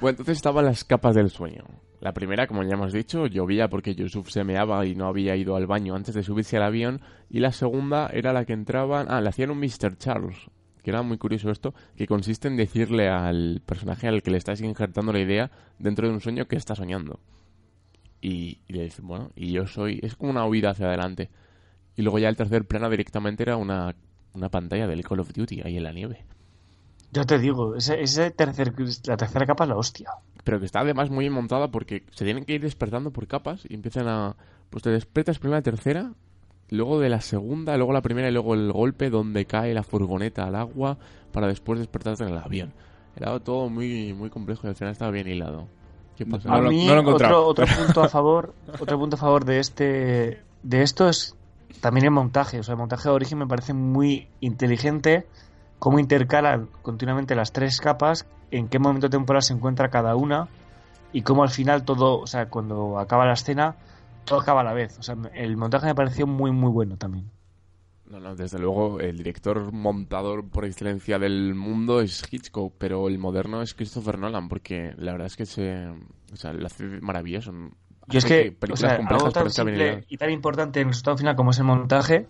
Bueno, entonces estaban las capas del sueño. La primera, como ya hemos dicho, llovía porque Yusuf se meaba y no había ido al baño antes de subirse al avión. Y la segunda era la que entraban... Ah, le hacían un Mr. Charles. Que era muy curioso esto, que consiste en decirle al personaje al que le estás injertando la idea dentro de un sueño que está soñando. Y, le dice, bueno, y yo soy... Es como una huida hacia adelante. Y luego ya el tercer plano directamente era una, una pantalla del Call of Duty ahí en la nieve. Yo te digo, ese, ese tercer, la tercera capa es la hostia. pero que está además muy bien montada porque se tienen que ir despertando por capas y empiezan a... Pues te despiertas primero la tercera, luego de la segunda, luego la primera y luego el golpe donde cae la furgoneta al agua para después despertarte en el avión. Era todo muy, muy complejo y al final estaba bien hilado. ¿Qué pasa? A mí, otro, otro punto a favor, otro punto a favor de este, de esto es también el montaje. O sea, el montaje de origen me parece muy inteligente. Cómo intercalan continuamente las tres capas, en qué momento temporal se encuentra cada una y cómo al final todo, o sea, cuando acaba la escena, todo acaba a la vez. O sea, el montaje me pareció muy, muy bueno también. No, no, desde luego el director montador por excelencia del mundo es Hitchcock, pero el moderno es Christopher Nolan, porque la verdad es que se, o sea, lo hace maravilloso. Yo es Hace que, o sea, algo tan simple y tan importante en el resultado final como es el montaje,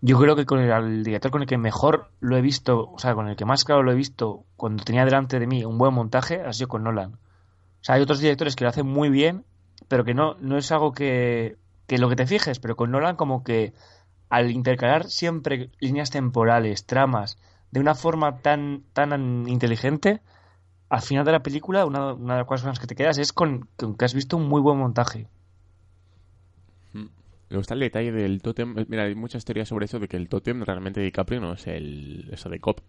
yo creo que con el, director con el que mejor lo he visto, o sea, con el que más claro lo he visto cuando tenía delante de mí un buen montaje, ha sido con Nolan. O sea, hay otros directores que lo hacen muy bien, pero que no, no es algo que, que lo que te fijes, pero con Nolan como que al intercalar siempre líneas temporales, tramas, de una forma tan, tan inteligente, al final de la película, una, una de las cosas que te quedas es con que has visto un muy buen montaje. Luego está el detalle del tótem. Eh, Mira, hay muchas teorías sobre eso de que el tótem realmente de DiCaprio no es el eso de Cop.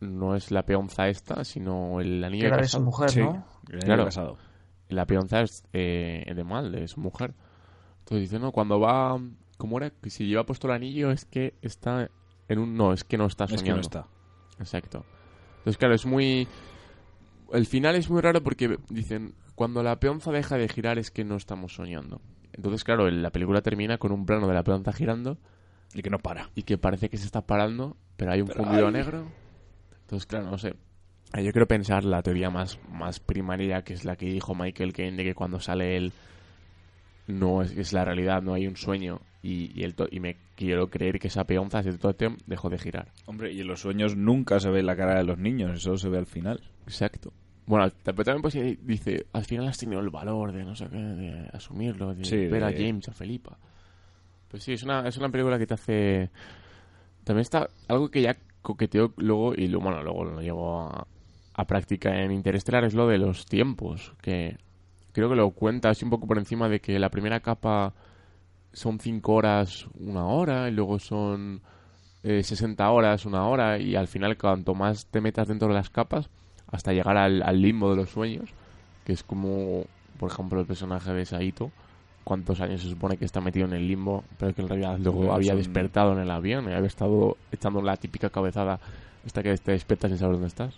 No es la peonza esta, sino el anillo Que era de casado. su mujer, Sí, ¿no? el claro. casado. La peonza es eh, de mal, de su mujer. Entonces dice, no, cuando va... ¿Cómo era? Que si lleva puesto el anillo es que está en un... No, es que no está Es que soñando. no está. Exacto. Entonces, claro, es muy... El final es muy raro porque dicen, cuando la peonza deja de girar es que no estamos soñando. Entonces, claro, la película termina con un plano de la peonza girando. Y que no para. Y que parece que se está parando, pero hay un Pero fundido hay- negro. Entonces, claro, no sé. Eh, Yo quiero pensar la teoría más, más primaria, que es la que dijo Michael Caine, de que cuando sale él no es, es la realidad, no hay un sueño. Y, y, el to- y me quiero creer que esa peonza, ese tótem, dejó de girar. Hombre, y en los sueños nunca se ve la cara de los niños, eso se ve al final. Exacto. Bueno, pero también pues dice, al final has tenido el valor de no sé qué, de asumirlo, de Sí, ver a James, a Felipa. Pues sí, es una, es una película que te hace... También está algo que ya coqueteó luego, y lo- bueno, luego lo llevo a, a práctica en Interestelar, es lo de los tiempos, que creo que lo cuenta así un poco por encima de que la primera capa son 5 horas, una hora, y luego son eh, 60 horas, una hora, y al final cuanto más te metas dentro de las capas, hasta llegar al, al limbo de los sueños, que es como, por ejemplo, el personaje de Saito, cuántos años se supone que está metido en el limbo, pero que en realidad luego había son- despertado en el avión y había estado echando la típica cabezada esta que te despiertas sin saber dónde estás.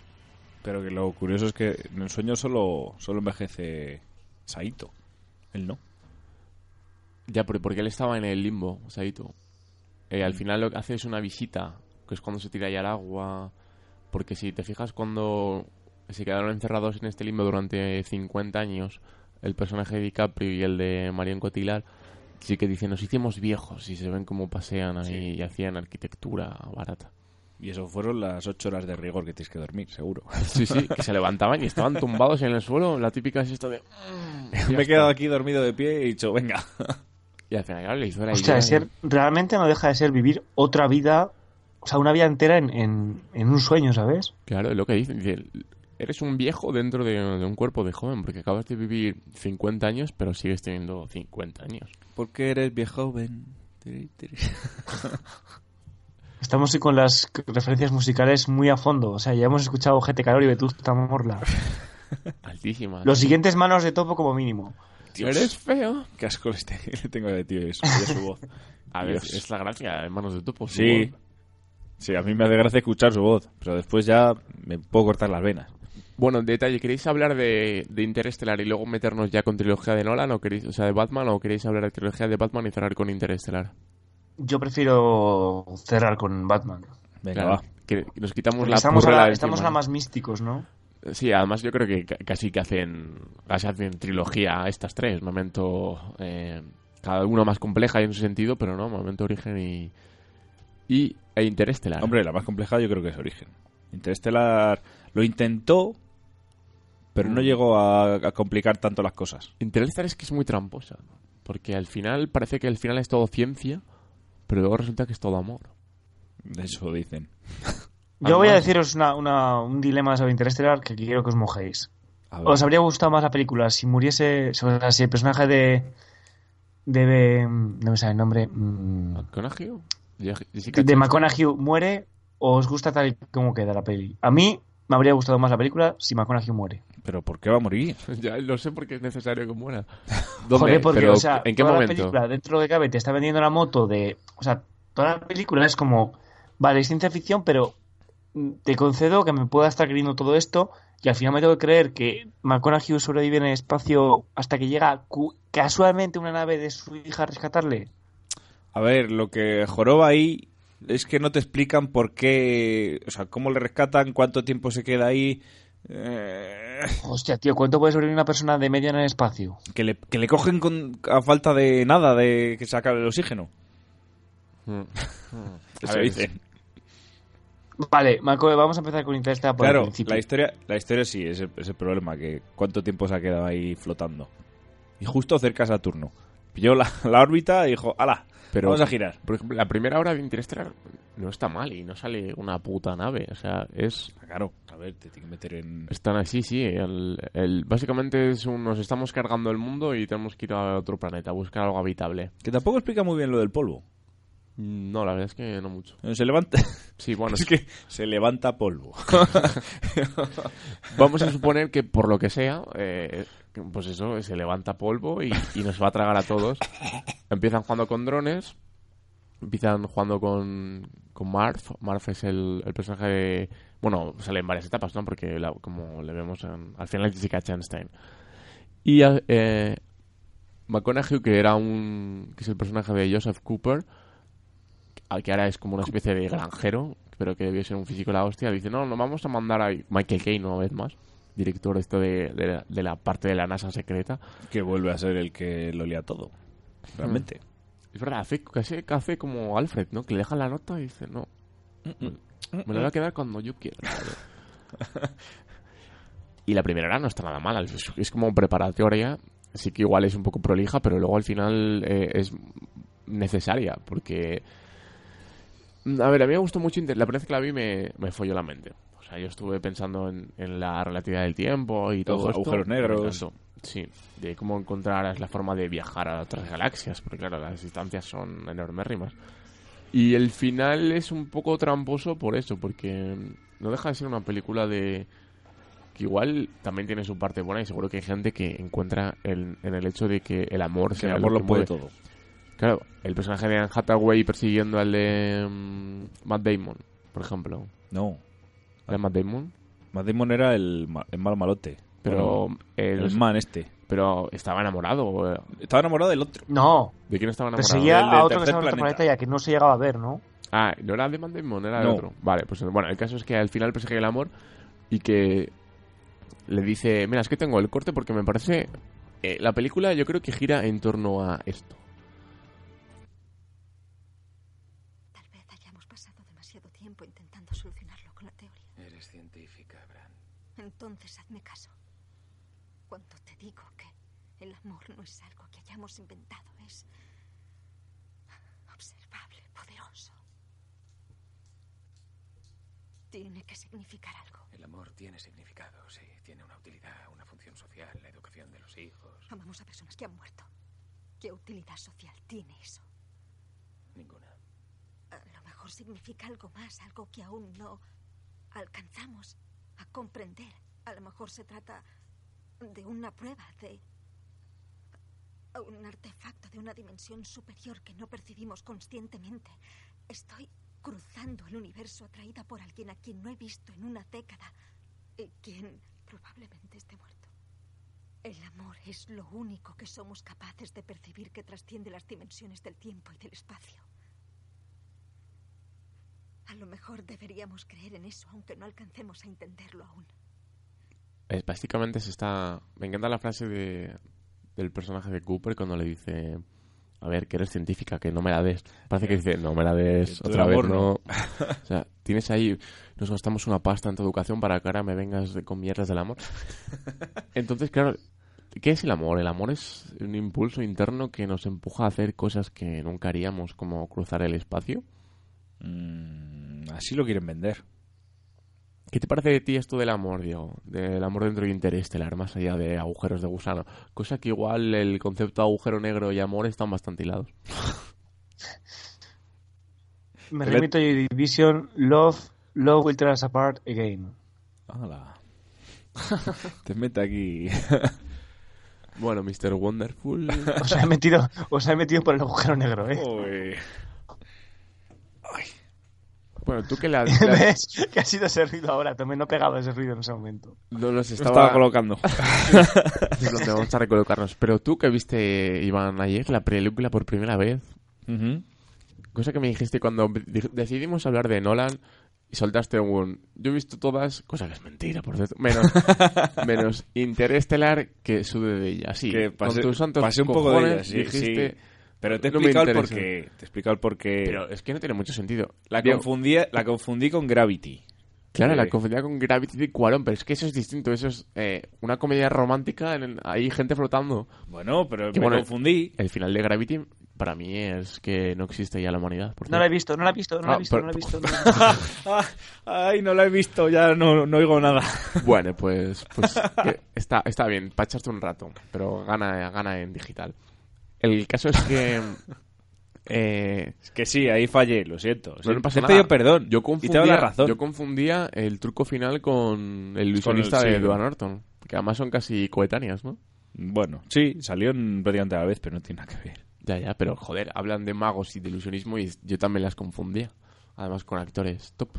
Pero que lo curioso es que en el sueño solo, solo envejece Saito. Él no. Ya, pero porque él estaba en el limbo, Saito. Eh, al final lo que hace es una visita, que es cuando se tira ya al agua. Porque si te fijas, cuando se quedaron encerrados en este limbo durante 50 años, el personaje de DiCaprio y el de Marion Cotillard, sí que dicen, nos hicimos viejos y se ven cómo pasean ahí y hacían arquitectura barata. Y eso fueron las ocho horas de rigor que tienes que dormir, seguro. Sí, sí, que se levantaban y estaban tumbados en el suelo. La típica es esto de... Me he quedado aquí dormido de pie y he dicho, venga. Y al final claro, le hizo la O sea, idea de ser, realmente no deja de ser vivir otra vida, o sea, una vida entera en, en, en un sueño, ¿sabes? Claro, es lo que dicen. Eres un viejo dentro de, de un cuerpo de joven, porque acabas de vivir 50 años, pero sigues teniendo 50 años. Porque eres viejo joven. Estamos hoy con las referencias musicales muy a fondo. O sea, ya hemos escuchado GT Calor y Vetusta Morla. Altísima. Los siguientes manos de topo como mínimo. Dios. Eres feo. Qué asco este- le tengo de tío eso, su voz. A ver, Dios. es la gracia, hermanos de topo. Sí. voz. Sí, a mí me hace gracia escuchar su voz, pero después ya me puedo cortar las venas. Bueno, detalle, ¿queréis hablar de, de Interestelar y luego meternos ya con trilogía de Nolan o queréis, o sea, de Batman o queréis hablar de trilogía de Batman y cerrar con Interestelar? Yo prefiero cerrar con Batman. Venga, Claro, va. que nos quitamos Porque la estamos, ahora, estamos ahora más místicos, ¿no? Sí, además yo creo que ca- casi que hacen, casi hacen trilogía estas tres, Momento, eh, cada una más compleja en su sentido, pero no, Momento Origen y, y e Interestelar. Hombre, la más compleja yo creo que es Origen. Interestelar lo intentó, pero no Mm. llegó a, a complicar tanto las cosas. Interestelar es que es muy tramposa, porque al final parece que al final es todo ciencia, pero luego resulta que es todo amor. Eso dicen. Yo voy a deciros una, una- un dilema sobre Interestelar que quiero que os mojéis. ¿Os habría gustado más la película si muriese, o sea, si el personaje de... de no me sale el nombre. mm, ¿McConaughey? De. McConaughey muere o os gusta tal y como queda la peli? A mí me habría gustado más la película si McConaughey muere. ¿Pero por qué va a morir? Ya lo sé porque es necesario que muera. Joder, porque, Pero, o sea, ¿en qué toda momento? la película, dentro de cabe, te está vendiendo la moto de... O sea, toda la película es como... Vale, es ciencia ficción, pero te concedo que me pueda estar creyendo todo esto y al final me tengo que creer que McConaughey sobrevive en el espacio hasta que llega casualmente una nave de su hija a rescatarle. A ver, lo que joroba ahí es que no te explican por qué, o sea, cómo le rescatan, cuánto tiempo se queda ahí. eh, Hostia, tío, ¿cuánto puede sobrevivir una persona de media en el espacio? que, le, que le cogen con, a falta de nada, de que se acabe el oxígeno. Mm. Eso A ver, dicen. Vale, Maco, vamos a empezar con Interestelar por Claro, el principio. la historia, la historia sí, es el, es el problema, que cuánto tiempo se ha quedado ahí flotando. Y justo cerca de Saturno. Pilló la, la órbita y dijo, ¡ala! Pero, vamos a girar. Por ejemplo, la primera hora de Interestelar no está mal y no sale una puta nave. O sea, es... Claro, a ver, te tiene que meter en... Están así, sí. El, el- básicamente es un, nos estamos cargando el mundo y tenemos que ir a otro planeta, a buscar algo habitable. Que tampoco explica muy bien lo del polvo. No, la verdad es que no mucho. Se levanta... Sí, bueno, es que se levanta polvo. Vamos a suponer que por lo que sea, eh, pues eso, se levanta polvo y, nos va a tragar a todos. Empiezan jugando con drones, empiezan jugando con, con Marv. Marv es el, personaje de... Bueno, sale en varias etapas, ¿no? Porque la- como le vemos al final es Jessica Chastain. Y eh, McConaughey, que era un... que es el personaje de Joseph Cooper, que ahora es como una especie de granjero, pero que debió ser un físico de la hostia, dice, no, no vamos a mandar a Michael Caine una vez más, director esto de, de, la, de la parte de la NASA secreta. que vuelve a ser el que lo lía todo. Realmente. Es verdad, hace, casi que hace como Alfred, ¿no? Que le dejan la nota y dice, no, me, me la voy a quedar cuando yo quiera. y la primera hora no está nada mala, es, es como preparatoria, así que igual es un poco prolija, pero luego al final eh, es necesaria, porque... A ver, a mí me gustó mucho, la primera vez que la vi me, me folló la mente. Sea, yo estuve pensando en, en la relatividad del tiempo y todo Los agujeros negros. Sí, de cómo encontrar la forma de viajar a otras galaxias, porque claro, las distancias son enormérrimas. Y el final es un poco tramposo por eso, porque no deja de ser una película de que igual también tiene su parte buena y seguro que hay gente que encuentra el- en el hecho de que el amor Que sea el amor lo lo puede mueve. todo. Claro, el personaje de Anne Hathaway persiguiendo al de mm, Matt Damon, por ejemplo. No. ¿Era Matt Damon? Matt Damon era el, ma- el mal malote. Pero Bueno, el, el man este. pero estaba enamorado. eh. Estaba enamorado del otro. No, ¿De quién estaba enamorado? perseguía del a otro que Tercer estaba en otro Planeta. planeta ya que no se llegaba a ver, ¿no? Ah, no era de Matt Damon, era de No. otro. Vale, pues bueno, el caso es que al final persigue el amor y que le dice, mira, es que tengo el corte porque me parece... eh, la película yo creo que gira en torno a esto. Entonces hazme caso. Cuando te digo que el amor no es algo que hayamos inventado, es observable, poderoso. Tiene que significar algo. El amor tiene significado, sí. Tiene una utilidad, una función social, la educación de los hijos. Amamos a personas que han muerto. ¿Qué utilidad social tiene eso? Ninguna. A lo mejor significa algo más, algo que aún no alcanzamos a comprender. A lo mejor se trata de una prueba, de un artefacto de una dimensión superior que no percibimos conscientemente. Estoy cruzando el universo atraída por alguien a quien no he visto en una década y quien probablemente esté muerto. El amor es lo único que somos capaces de percibir que trasciende las dimensiones del tiempo y del espacio. A lo mejor deberíamos creer en eso, aunque no alcancemos a entenderlo aún. Es, básicamente se está... Me encanta la frase de, del personaje de Cooper cuando le dice... A ver, que eres científica, que no me la des. Parece que dice, no me la des otra vez, amor, no. o sea, tienes ahí, nos gastamos una pasta en tu educación para que ahora me vengas con mierdas del amor. Entonces, claro, ¿qué es el amor? El amor es un impulso interno que nos empuja a hacer cosas que nunca haríamos, como cruzar el espacio. Mm, así lo quieren vender. ¿Qué te parece de ti esto del amor, Diego? Del amor dentro de Interestelar, más allá de agujeros de gusano. Cosa que igual el concepto de agujero negro y amor están bastante hilados. Me remito a Joy Division, Love, Love will tear us apart again. Hala. Te mete aquí. Bueno, Mr. Wonderful. Os he metido, os he metido por el agujero negro, ¿eh? Uy. Bueno, tú que la... la- ¿Ves? Que ha sido ese ruido ahora. También no pegaba ese ruido en ese momento. No nos Lo estaba, estaba colocando. Es donde vamos a recolocarnos. Pero tú que viste, Iván, ayer la película por primera vez, Ujú. cosa que me dijiste cuando di- decidimos hablar de Nolan y soltaste un... Yo he visto todas, cosa que es mentira, por cierto, menos, menos Interestelar que sude de ella. Sí, que pasé, con tus santos pasé un poco de cojones ella, sí, dijiste... sí. Pero te he "No explicado el interesa". porqué. Te he explicado el porqué. Pero es que no tiene mucho sentido. la, Diego, confundí, la confundí con Gravity. Claro, Eh, la confundía con Gravity de Cuarón, pero es que eso es distinto. Eso es eh, una comedia romántica, en el- hay gente flotando. Bueno, pero Que me bueno, confundí. El final de Gravity para mí es que no existe ya la humanidad. por No la he visto, no la he visto, no la Ah, he visto, pero- no la he visto. no la he visto. Ah, Ay, no la he visto, ya no, no oigo nada. Bueno, pues, pues está, está bien, para echarte un rato, pero gana, gana en digital. El caso es que... eh, Es que sí, ahí fallé, lo siento. no, no pasa Te nada. pido perdón. Yo y confundía, te doy la razón. yo confundía el truco final con el ilusionista sí. de Edward Norton, que además son casi coetáneas, ¿no? Bueno, sí, salió en prácticamente a la vez, pero no tiene nada que ver. Ya, ya, pero joder, hablan de magos y de ilusionismo y yo también las confundía. Además con actores top.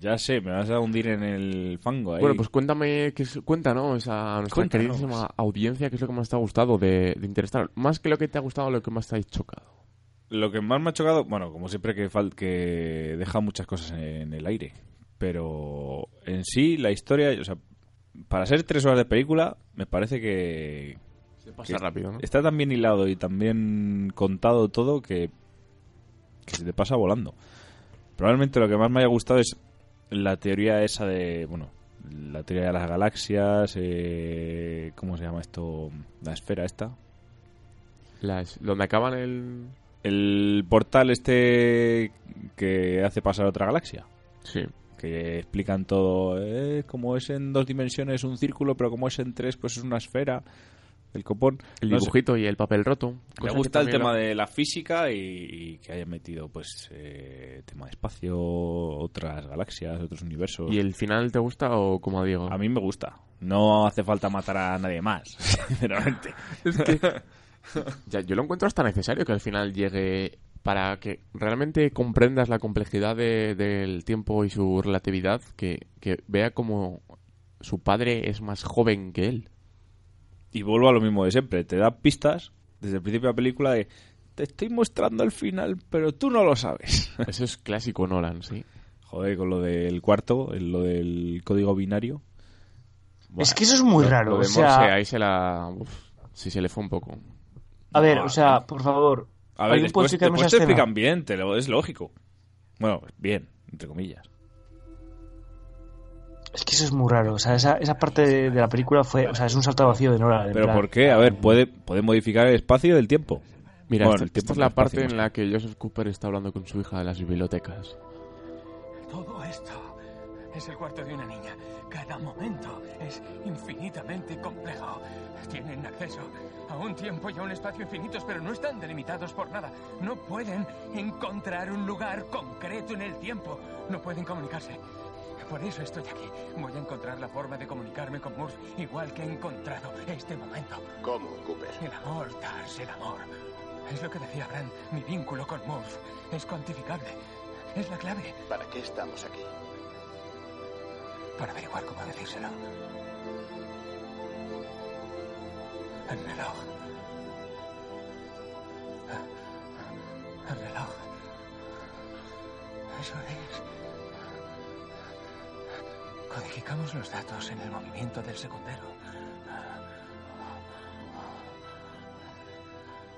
Ya sé, me vas a hundir en el fango ahí. Bueno, pues cuéntame, qué es- cuéntanos a nuestra Cuéntanos. queridísima audiencia qué es lo que más te ha gustado de, de. Más que lo que te ha gustado, lo que más te ha chocado. Lo que más me ha chocado, bueno, como siempre que, fal- que deja muchas cosas en el aire. Pero en sí, la historia, o sea, para ser tres horas de película, me parece que, Se pasa que rápido, ¿no? está tan bien hilado y tan bien contado todo que, que se te pasa volando. Probablemente lo que más me haya gustado es la teoría esa de, bueno, la teoría de las galaxias, eh, ¿cómo se llama esto? La esfera esta. Las, donde acaban el... El portal este que hace pasar a otra galaxia. Sí. Que explican todo. Eh, como es en dos dimensiones un círculo, pero como es en tres, pues es una esfera. El copón. El No sé. dibujito y el papel roto. Me gusta el tema lo- de la física y, y que hayan metido, pues, eh, tema de espacio, otras galaxias, otros universos. ¿Y el final te gusta o como a Diego? A mí me gusta. No hace falta matar a nadie más, sinceramente. Es que... ya, yo lo encuentro hasta necesario que al final llegue para que realmente comprendas la complejidad de- del tiempo y su relatividad, que, que vea como su padre es más joven que él. Y vuelvo a lo mismo de siempre. Te da pistas desde el principio de la película de te estoy mostrando el final, pero tú no lo sabes. Eso es clásico Nolan, sí. Joder, con lo del cuarto, lo del código binario. Es que eso es muy Lo- raro. Lo de o sea, Morse, ahí se la... uf, sí, se le fue un poco. a ver, No, o sea, por favor. A ver, ¿alguien puede después, después te explican bien, te lo, es lógico. Bueno, bien, entre comillas. Es que eso es muy raro. O sea, esa, esa parte de, de la película fue. O sea, es un salto al vacío de en Pero plan, ¿por qué? A ver, puede, puede modificar el espacio del tiempo. Mira, Bueno, esta, el tiempo esta es la parte en la que Joseph Cooper está hablando con su hija de las bibliotecas. Todo esto Es el cuarto de una niña. Cada momento es infinitamente complejo. Tienen acceso a un tiempo y a un espacio infinitos, pero no están delimitados por nada. No pueden encontrar un lugar concreto en el tiempo. No pueden comunicarse. Por eso estoy aquí. Voy a encontrar la forma de comunicarme con Murph, igual que he encontrado este momento. ¿Cómo, Cooper? El amor, Tars, el amor. Es lo que decía Brand. Mi vínculo con Murph es cuantificable. Es la clave. ¿Para qué estamos aquí? Para averiguar cómo decírselo. El reloj. El reloj. Eso es. Codificamos los datos en el movimiento del secundero.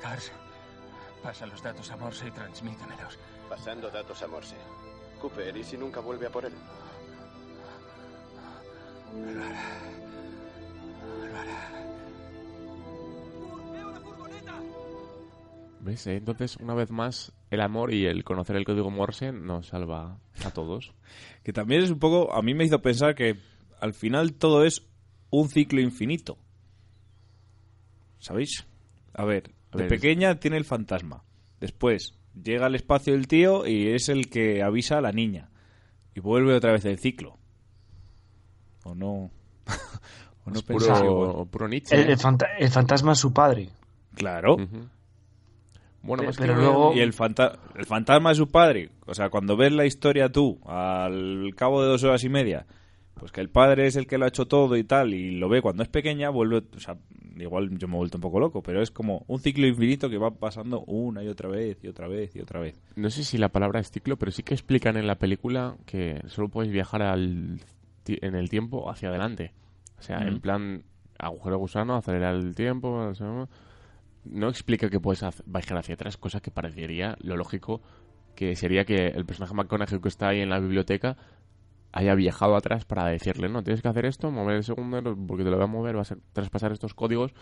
Tars, pasa los datos a Morse y transmítemelos. Pasando datos a Morse. Cooper, ¿y si nunca vuelve a por él? Lo hará. Lo hará. ¿Ves? eh? Entonces, una vez más, el amor y el conocer el código Morse nos salva a todos. Que también es un poco. A mí me hizo pensar que al final todo es un ciclo infinito. ¿Sabéis? A ver, A de ver. pequeña tiene el fantasma. Después llega al espacio del tío y es el que avisa a la niña. Y vuelve otra vez el ciclo. ¿O no? ¿O no Es puro, puro Nietzsche. El, el fanta- el fantasma es su padre. Claro. Bueno, más pero que luego- Y el, fanta- el fantasma de su padre. O sea, cuando ves la historia tú, al cabo de dos horas y media, pues que el padre es el que lo ha hecho todo y tal, y lo ve cuando es pequeña, vuelve. O sea, igual yo me he vuelto un poco loco, pero es como un ciclo infinito que va pasando una y otra vez y otra vez y otra vez. No sé si la palabra es ciclo, pero sí que explican en la película que solo puedes viajar al en el tiempo hacia adelante. O sea, Mm. en plan agujero gusano, acelerar el tiempo. o sea, no explica que puedes viajar hacia atrás, cosa que parecería lo lógico que sería que el personaje McConaughey que está ahí en la biblioteca haya viajado atrás para decirle, no, tienes que hacer esto, mover el segundo, porque te lo voy a mover, vas a traspasar estos códigos,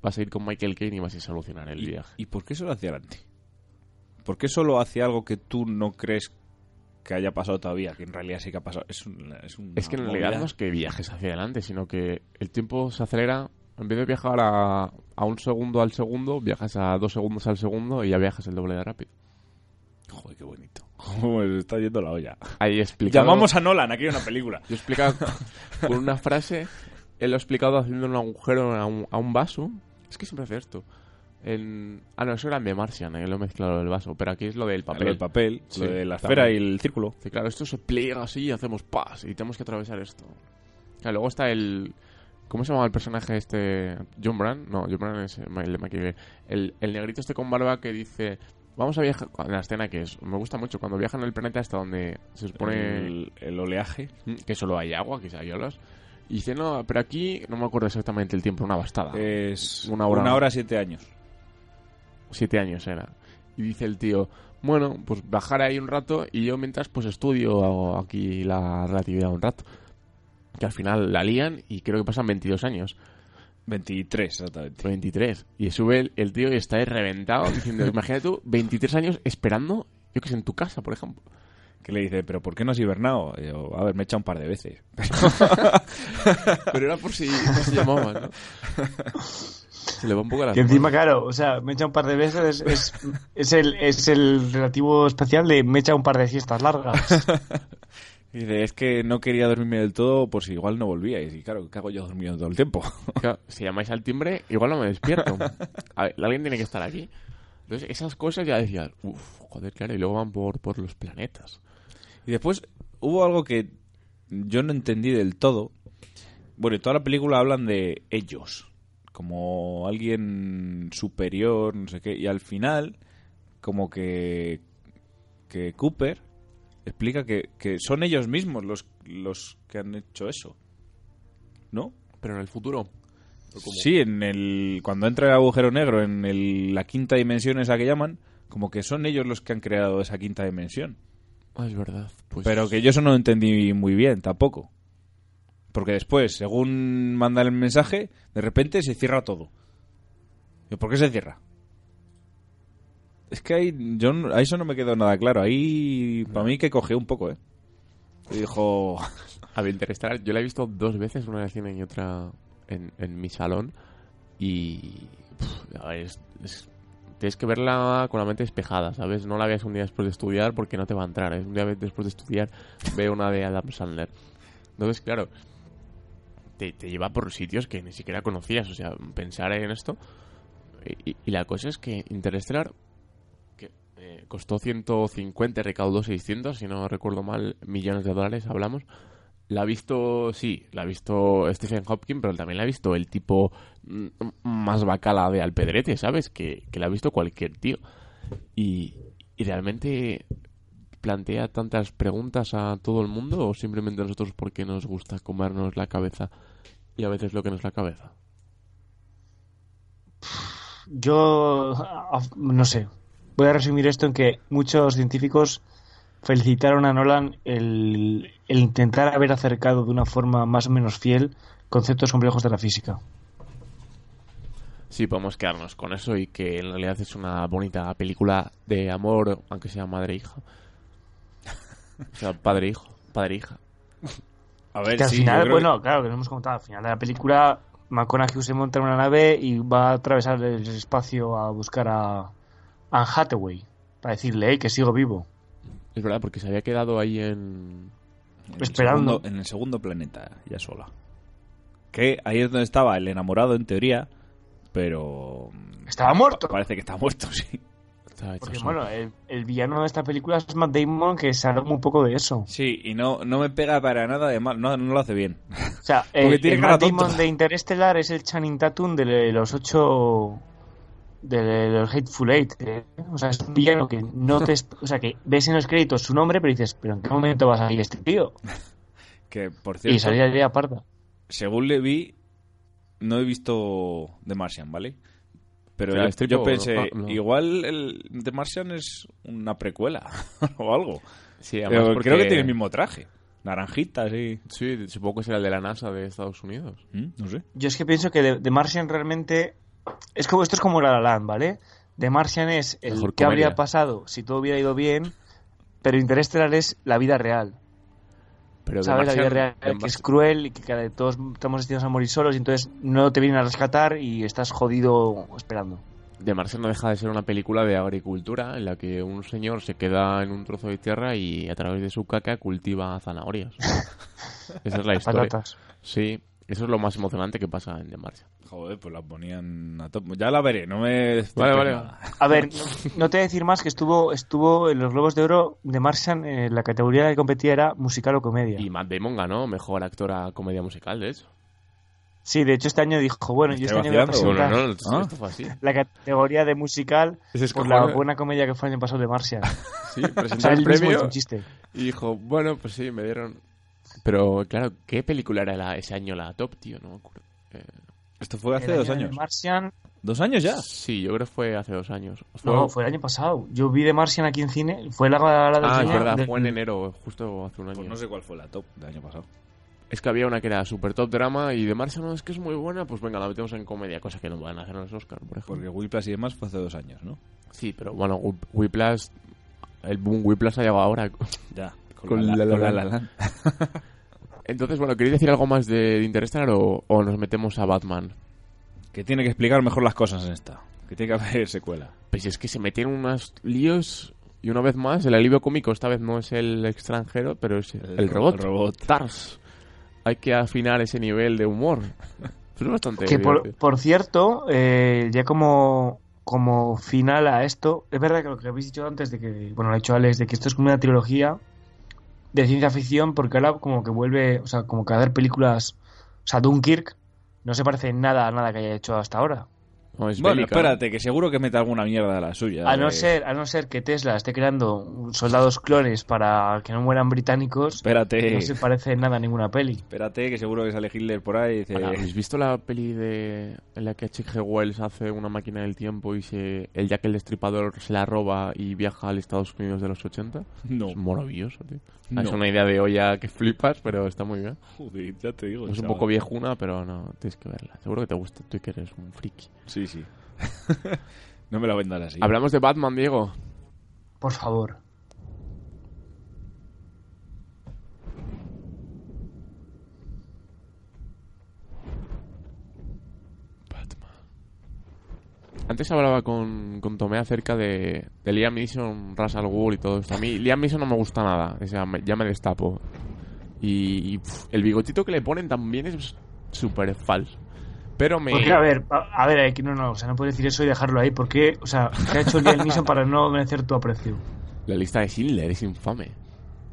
vas a ir con Michael Caine y vas a solucionar el viaje. ¿Y por qué eso lo hacia adelante? ¿Por qué solo hacia algo que tú no crees que haya pasado todavía? Que en realidad sí que ha pasado. Es, un, es, Es que en realidad no es que viajes hacia adelante, sino que el tiempo se acelera. En vez de viajar a, a un segundo al segundo, viajas a dos segundos al segundo y ya viajas el doble de rápido. Joder, qué bonito. Cómo está yendo la olla. Ahí explicado. Llamamos a Nolan, aquí hay una película. Yo he explicado con una frase. Él lo ha explicado haciendo un agujero a un, a un vaso. Es que siempre hace esto. En... Ah, no, eso era en The Martian, eh, lo he mezclado el vaso. Pero aquí es lo del papel. Lo del papel, Sí, lo de la esfera también. y el círculo. Sí, claro, esto se pliega así y hacemos paz y tenemos que atravesar esto. Claro, luego está el... ¿Cómo se llama el personaje este? ¿John Brand? No, John Brand es el de el, el negrito este con barba que dice... Vamos a viajar... En la escena que es... Me gusta mucho. Cuando viajan al planeta hasta donde se supone... El, el oleaje. Que solo hay agua, que hay olas. Y dice, no, pero aquí... No me acuerdo exactamente el tiempo. Una bastada. Es una hora. Una hora, siete años. Siete años era. Y dice el tío, bueno, pues bajar ahí un rato y yo mientras pues estudio aquí la relatividad un rato. Que al final la lían y creo que pasan 22 años. 23, exactamente. 23. Y sube el, el tío y está ahí reventado diciendo, imagínate tú, 23 años esperando, yo que sé, en tu casa, por ejemplo. Que le dice, ¿pero por qué no has hibernado? Y yo, a ver, me he echado un par de veces. Pero era por si no se llamaba, ¿no? Se le va un poco la Que encima, claro, o sea, me echa un par de veces, es, es, es el, es el relativo especial de me echa un par de siestas largas. Y dice, es que no quería dormirme del todo por si igual no volvía. Y claro, ¿qué hago yo dormido todo el tiempo? Claro, si llamáis al timbre, igual no me despierto. A ver, alguien tiene que estar aquí. Entonces, esas cosas ya decías, uff, joder, claro, y luego van por, por los planetas. Y después hubo algo que yo no entendí del todo. Bueno, en toda la película hablan de ellos, como alguien superior, no sé qué. Y al final, como que, que Cooper explica que, que son ellos mismos los, los que han hecho eso. ¿No? Pero en el futuro. Sí, en el cuando entra el agujero negro en el- la quinta dimensión esa que llaman, como que son ellos los que han creado esa quinta dimensión. Ah, es verdad. Pues Pero que yo eso no lo entendí muy bien tampoco. Porque después, según mandan el mensaje, de repente se cierra todo. ¿Y por qué se cierra? Es que ahí, yo, a eso no me quedó nada claro. Ahí, para mí, que cogió un poco, ¿eh? Y dijo, A ver, Interestelar, yo la he visto dos veces, una en el cine y otra en, en mi salón. Y. pff, a ver, es- es- tienes que verla con la mente despejada, ¿sabes? No la veas un día después de estudiar porque no te va a entrar. Es un día después de estudiar, ve una de Adam Sandler. Entonces, claro, te, te lleva por sitios que ni siquiera conocías. O sea, pensar en esto. Y, y- la cosa es que Interestelar que eh, costó 150, recaudó 600, si no recuerdo mal, millones de dólares, hablamos. La ha visto, sí, la ha visto Stephen Hopkins, pero también la ha visto el tipo mm, más bacala de Alpedrete, ¿sabes? Que, que la ha visto cualquier tío. Y, y realmente plantea tantas preguntas a todo el mundo o simplemente a nosotros porque nos gusta comernos la cabeza y a veces lo que no es la cabeza. Yo a- no sé. Voy a resumir esto en que muchos científicos felicitaron a Nolan el, el intentar haber acercado de una forma más o menos fiel conceptos complejos de la física. Sí, podemos quedarnos con eso y que en realidad es una bonita película de amor, aunque sea madre hija. O sea, padre hijo, padre hija. A ver, que al sí, final, bueno, claro, que lo hemos contado, al final de la película McConaughey se monta en una nave y va a atravesar el espacio a buscar a Anne Hathaway para decirle "Hey, que sigo vivo. Es verdad, porque se había quedado ahí en... En el Esperando. segundo- en el segundo planeta, ya sola. Que ahí es donde estaba el enamorado, en teoría, pero... Estaba muerto. Parece que está muerto, sí. Porque, bueno, el, el villano de esta película es Matt Damon, que se habla un poco de eso. Sí, y no, no me pega para nada de mal, no, no lo hace bien. O sea, Porque el, Matt tonto. Damon de Interstellar es el Channing Tatum de los ocho de los Hateful Eight. ¿eh? O sea, es un villano que no te... O sea, que ves en los créditos su nombre, pero dices, ¿pero en qué momento va a salir este tío? Que, por cierto, Y salía de aparta. según le vi, no he visto The Martian, ¿vale? Pero O sea, yo, es tipo- yo pensé, no. igual el The Martian es una precuela o algo. Sí, Pero además porque- creo que tiene el mismo traje. Naranjita, sí. Sí, supongo que será el de la NASA de Estados Unidos. No sé. Yo es que pienso que The Martian realmente... Es como, esto es como La La Land, ¿vale? The Martian es el Mejor que comedia. habría pasado si todo hubiera ido bien, pero Interstellar es la vida real. Pero ¿Sabes? La vida real que es cruel y que cada- todos estamos destinados a morir solos y entonces no te vienen a rescatar y estás jodido esperando. De Martian no deja de ser una película de agricultura en la que un señor se queda en un trozo de tierra y a través de su caca cultiva zanahorias. Esa es la historia. Patatas. Sí, eso es lo más emocionante que pasa en The Martian. Joder, pues la ponían a top. Ya la veré, no me... Vale, vale. A ver, no, no te voy a decir más que estuvo estuvo en los Globos de Oro de Martian, eh, la categoría que competía era musical o comedia. Y Matt Damon ganó mejor actor a comedia musical, de hecho. Sí, de hecho este año dijo, bueno, yo este año voy a vacilando. presentar No, no, no, esto- esto fue así. la categoría de musical es por cojonudo. la buena comedia que fue el año pasado de Martian. Sí, O sea, presentó él el premio un chiste. y dijo, bueno, pues sí, me dieron... Pero, claro, ¿qué película era la- ese año la top, tío? No me acuerdo. Eh, Esto fue hace El dos año de años. Martian, ¿Dos años ya? Sí, yo creo que fue hace dos años. no, fue el año pasado. Yo vi de Martian aquí en cine, fue la gala del Ah, es verdad, del- fue en enero, justo hace un año. Pues no sé cuál fue la top del año pasado. Es que había una que era super top drama y de Martian no es que es muy buena, pues venga, la metemos en comedia, cosa que no van a hacer en los Oscar, por ejemplo. Porque Whiplash y demás fue hace dos años, ¿no? Sí, pero bueno, Whip- Whiplash, el boom Whiplash ha llegado ahora. Ya, con con la- la, La la. La. Entonces, bueno, ¿queréis decir algo más de, de Interstellar o, o nos metemos a Batman? Que tiene que explicar mejor las cosas en esta. Que tiene que haber secuela. Pues es que se meten unos líos y una vez más, el alivio cómico esta vez no es el extranjero, pero es el, El robot. el robot. Tars. Hay que afinar ese nivel de humor. Es bastante Que por cierto, eh, ya como, como final a esto, es verdad que lo que habéis dicho antes de que, bueno, lo ha dicho Alex, de que esto es como una trilogía de ciencia ficción, porque ahora como que vuelve, o sea, como que a ver películas, o sea, Dunkirk no se parece en nada a nada que haya hecho hasta ahora. No, es Bueno, bélica. espérate, que seguro que mete alguna mierda de la suya. A no de- ser, a no ser que Tesla esté creando soldados clones para que no mueran británicos, Espérate. no se parece en nada a ninguna peli. Espérate, que seguro que sale Hitler por ahí y dice... Ahora, ¿Habéis visto la peli de en la que H.G. Wells hace una máquina del tiempo y se el Jack el Destripador se la roba y viaja al Estados Unidos de los 80? No. Es maravilloso, tío. No. Es una idea de olla que flipas, pero está muy bien. Joder, ya te digo. Es un poco viejuna, pero no, tienes que verla. Seguro que te gusta, tú que eres un friki. Sí, sí. no me la vendas así. Hablamos de Batman, Diego. Por favor. Antes hablaba con, con Tomé acerca de, de Liam Neeson, Russell Ghul y todo esto. A mí Liam Neeson no me gusta nada, o sea, me- ya me destapo. Y, el bigotito que le ponen también es súper falso. Pero me... Porque, a ver, a, a ver, no, no, o sea, no puedes decir eso y dejarlo ahí. porque O sea, ¿qué ha hecho Liam Neeson para no merecer tu aprecio? La lista de Schindler es infame.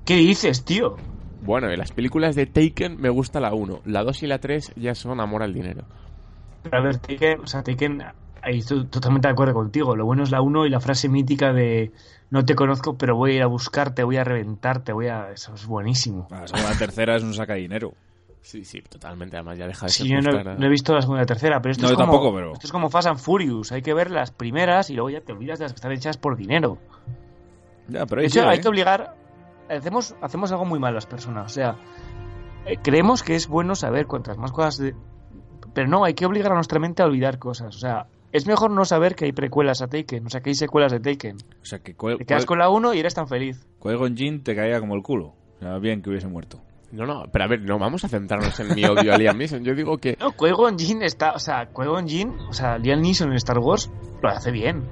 ¿Qué dices, tío? Bueno, en las películas de Taken me gusta la 1. La 2 y la 3 ya son amor al dinero. Pero a ver, Taken, o sea, Taken, ahí estoy totalmente de acuerdo contigo. Lo bueno es la 1 y la frase mítica de no te conozco, pero voy a ir a buscarte, voy a reventarte, voy a... Eso es buenísimo. La segunda tercera es un saca dinero. Sí, sí, totalmente. Además ya deja de Sí, ser yo no, he visto la segunda y la tercera, pero esto, No, es como, tampoco, pero- esto es como Fast and Furious. Hay que ver las primeras y luego ya te olvidas de las que están hechas por dinero. Ya, pero De hecho, hay ¿eh? que obligar. Hacemos, hacemos algo muy mal las personas. O sea, eh, creemos que es bueno saber cuantas más cosas. de- Pero no, hay que obligar a nuestra mente a olvidar cosas. O sea, es mejor no saber que hay precuelas a Taken. O sea, que hay secuelas de Taken. O sea, que Te quedas con la 1 y eres tan feliz. Qui-Gon Jinn te caía como el culo. O sea, bien que hubiese muerto. No, no, pero a ver, no vamos a centrarnos en mi odio a Liam Neeson. Yo digo que No, Qui-Gon Jinn está. O sea, Qui-Gon Jinn, o sea, Liam Neeson en Star Wars lo hace bien.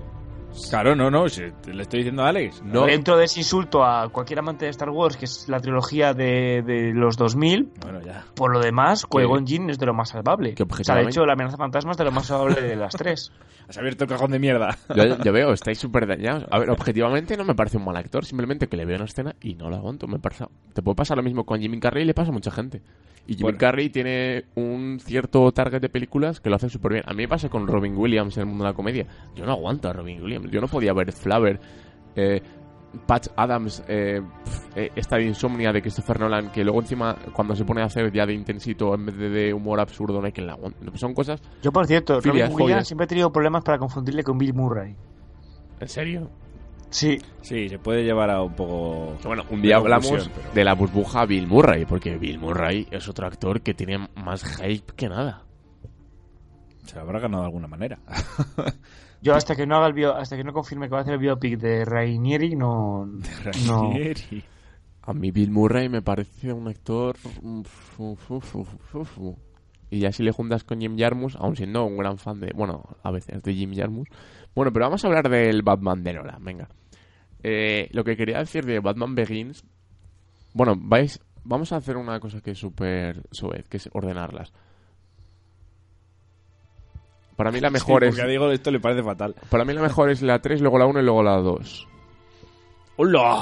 Claro, no, no, si te le estoy diciendo a Alex. No. Dentro de ese insulto a cualquier amante de Star Wars, que es la trilogía de, de los 2000, Bueno, ya. por lo demás, Qui-Gon Jinn es de lo más salvable. Que O sea, de hecho, la amenaza fantasma es de lo más salvable de las tres. Has abierto el cajón de mierda. yo, yo veo, estáis súper dañados. A ver, objetivamente no me parece un mal actor, simplemente que le veo una escena y no la aguanto. Me pasa, te puede pasar lo mismo con Jimmy Carrey y le pasa a mucha gente. Y Jimmy Bueno. Carrey tiene un cierto target de películas que lo hacen súper bien. A mí me pasa con Robin Williams en el mundo de la comedia. Yo no aguanto a Robin Williams. Yo no podía ver Flaver, eh, Patch Adams, eh, eh, esta de Insomnia de Christopher Nolan, que luego encima cuando se pone a hacer ya de intensito en vez de, de humor absurdo no hay quien la aguante. Son cosas... Yo, por cierto, Filias, Robin Williams joyas. siempre he tenido problemas para confundirle con Bill Murray. ¿En serio? Sí. Sí, se puede llevar a un poco. Que bueno, un día de hablamos pero- de la burbuja Bill Murray, porque Bill Murray es otro actor que tiene más hype que nada. Se lo habrá ganado de alguna manera. Yo hasta que no haga el bio, hasta que no confirme que va a hacer el biopic de Rainieri, no... no. Rainieri. A mí Bill Murray me parece un actor... uf, uf, uf, uf, uf, uf. Y ya si le juntas con Jim Jarmus, aun siendo un gran fan de... Bueno, a veces de Jim Jarmus. Bueno, pero vamos a hablar del Batman de Nolan, venga. Eh, lo que quería decir de Batman Begins... Bueno, vais... Vamos a hacer una cosa que es súper suez, que es ordenarlas. Para mí la mejor Sí, es... Porque a Diego esto le parece fatal. Para mí la mejor es la 3, luego la 1 y luego la 2. ¡Hola!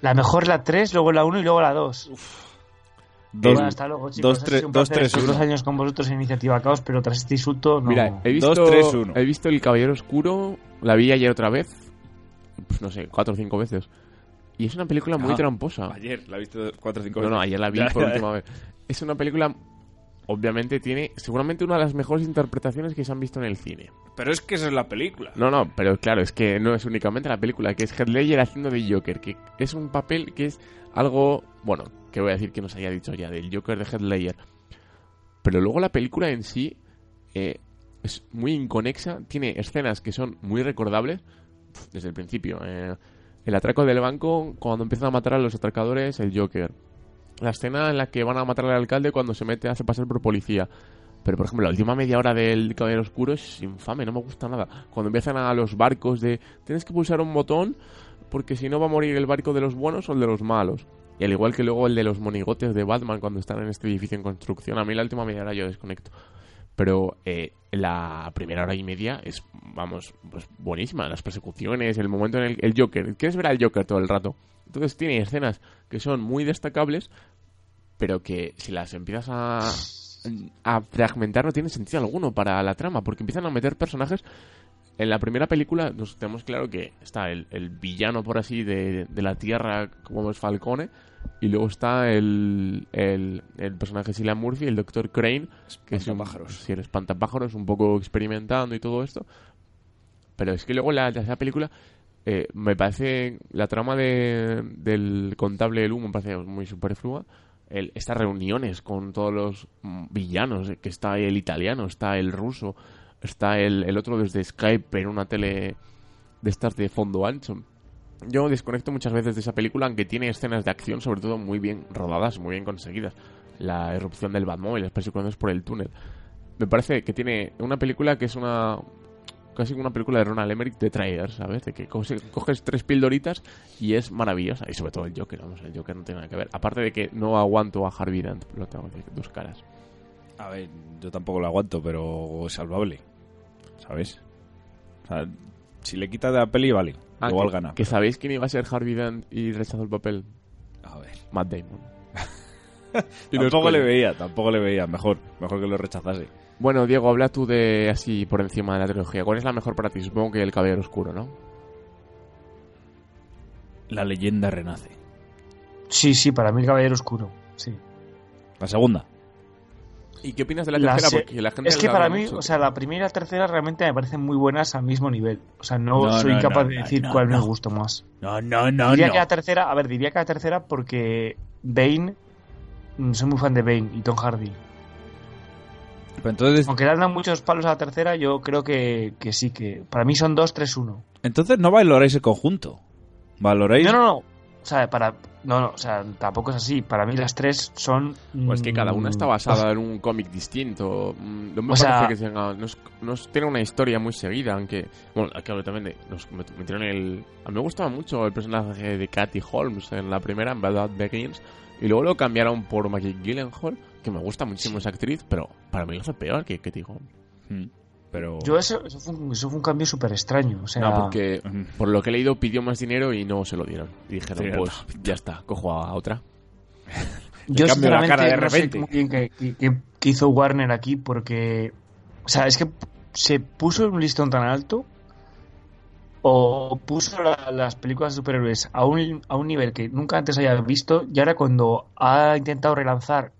La mejor la 3, luego la 1 y luego la 2. Dos, Bueno, hasta luego, chicos. dos, un dos, tres, dos uno. años con vosotros en Iniciativa Caos, pero tras este insulto no... Mira, he visto, Dos, tres, uno. he visto El Caballero Oscuro, la vi ayer otra vez, pues no sé, cuatro o cinco veces. Y es una película muy Ah, tramposa. Ayer la he visto cuatro o cinco No, veces. no, ayer la vi Ya, por ya, última vez. Es una película, obviamente tiene seguramente una de las mejores interpretaciones que se han visto en el cine. Pero es que esa es la película. No, no, pero claro, es que no es únicamente la película, que es Heath Ledger haciendo de Joker, que es un papel que es algo, bueno, que voy a decir que nos haya dicho ya, del Joker de Heath Ledger. Pero luego la película en sí eh, es muy inconexa, tiene escenas que son muy recordables desde el principio. eh, el atraco del banco, cuando empiezan a matar a los atracadores, el Joker. La escena en la que van a matar al alcalde cuando se mete, hace pasar por policía. Pero, por ejemplo, la última media hora del Caballero Oscuro es infame, no me gusta nada. Cuando empiezan a los barcos de tienes que pulsar un botón porque si no va a morir el barco de los buenos o el de los malos. Y al igual que luego el de los monigotes de Batman cuando están en este edificio en construcción, a mí la última media hora yo desconecto. Pero eh, la primera hora y media es, vamos, pues buenísima. Las persecuciones, el momento en el, el Joker. Quieres ver al Joker todo el rato. Entonces tiene escenas que son muy destacables, pero que si las empiezas a, a fragmentar no tiene sentido alguno para la trama, porque empiezan a meter personajes. En la primera película nos tenemos claro que está el, el villano, por así, de, de la Tierra, como es Falcone, y luego está el, el, el personaje Cillian Murphy, el Dr. Crane, que es un, sí, el espantapájaros, un poco experimentando y todo esto. Pero es que luego la tercera película eh, me parece la trama de, del contable del humo me parece muy superflua. El, estas reuniones con todos los villanos, que está el italiano, está el ruso, está el, el otro desde Skype en una tele de estas de fondo ancho. Yo desconecto muchas veces de esa película, aunque tiene escenas de acción, sobre todo muy bien rodadas, muy bien conseguidas. La erupción del Batmóvil, las persecuciones por el túnel. Me parece que tiene una película que es una casi una película de Ronald Emmerich de trailers, ¿sabes? De que coges, tres pildoritas y es maravillosa. Y sobre todo el Joker, vamos, el Joker no tiene nada que ver. Aparte de que no aguanto a Harvey Dent, lo tengo de dos caras. A ver, yo tampoco lo aguanto, pero es salvable. ¿Sabes? O sea, si le quita de la peli, vale. Ah, Igual que, gana. que sabéis quién iba a ser Harvey Dent y rechazó el papel. A ver. Matt Damon. Y tampoco le veía, tampoco le veía. Mejor, mejor que lo rechazase. Bueno, Diego, habla tú de así por encima de la trilogía. ¿Cuál es la mejor para ti? Supongo que El Caballero Oscuro, ¿no? La leyenda renace. Sí, sí, para mí el Caballero Oscuro. Sí. La segunda. ¿Y qué opinas de la La tercera? Porque la gente es que para mí, mucho. o sea, la primera y la tercera realmente me parecen muy buenas al mismo nivel. O sea, no, No, soy no, capaz no, de decir no, cuál me gustó más. No, no, no, diría no. que la tercera, a ver, diría que la tercera porque Bane, mm, soy muy fan de Bane y Tom Hardy. Pero entonces, Aunque le han dado muchos palos a la tercera, yo creo que, que sí, que para mí son 2, 3, 1. entonces no valoráis el conjunto. Valoráis. No, no, no. O sea, para, no, no, o sea, tampoco es así. Para mí las tres son... Pues que cada una está mm, basada en un cómic distinto. Mm, No me O parece sea- que tenga. No, es- no es- tiene una historia muy seguida, aunque. Bueno, claro, también de- nos met- metieron el. A mí me gustaba mucho el personaje de Katy Holmes en la primera, en Bad Begins. Y luego lo cambiaron por Maggie Gyllenhaal, que me gusta muchísimo esa actriz, pero para mí lo hace peor que Katy Holmes. Mm, Pero. Yo eso, eso, fue, un, eso fue un cambio súper extraño. O sea, No, porque por lo que he leído pidió más dinero y no se lo dieron. Y dijeron, Tiene pues toda ya está, cojo a otra. Yo cambio la sinceramente cara de no sé repente. muy bien qué, qué- qué- qué hizo Warner aquí porque... O sea, es que se puso un listón tan alto o puso la- las películas de superhéroes a un, a un nivel que nunca antes había visto y ahora cuando ha intentado relanzar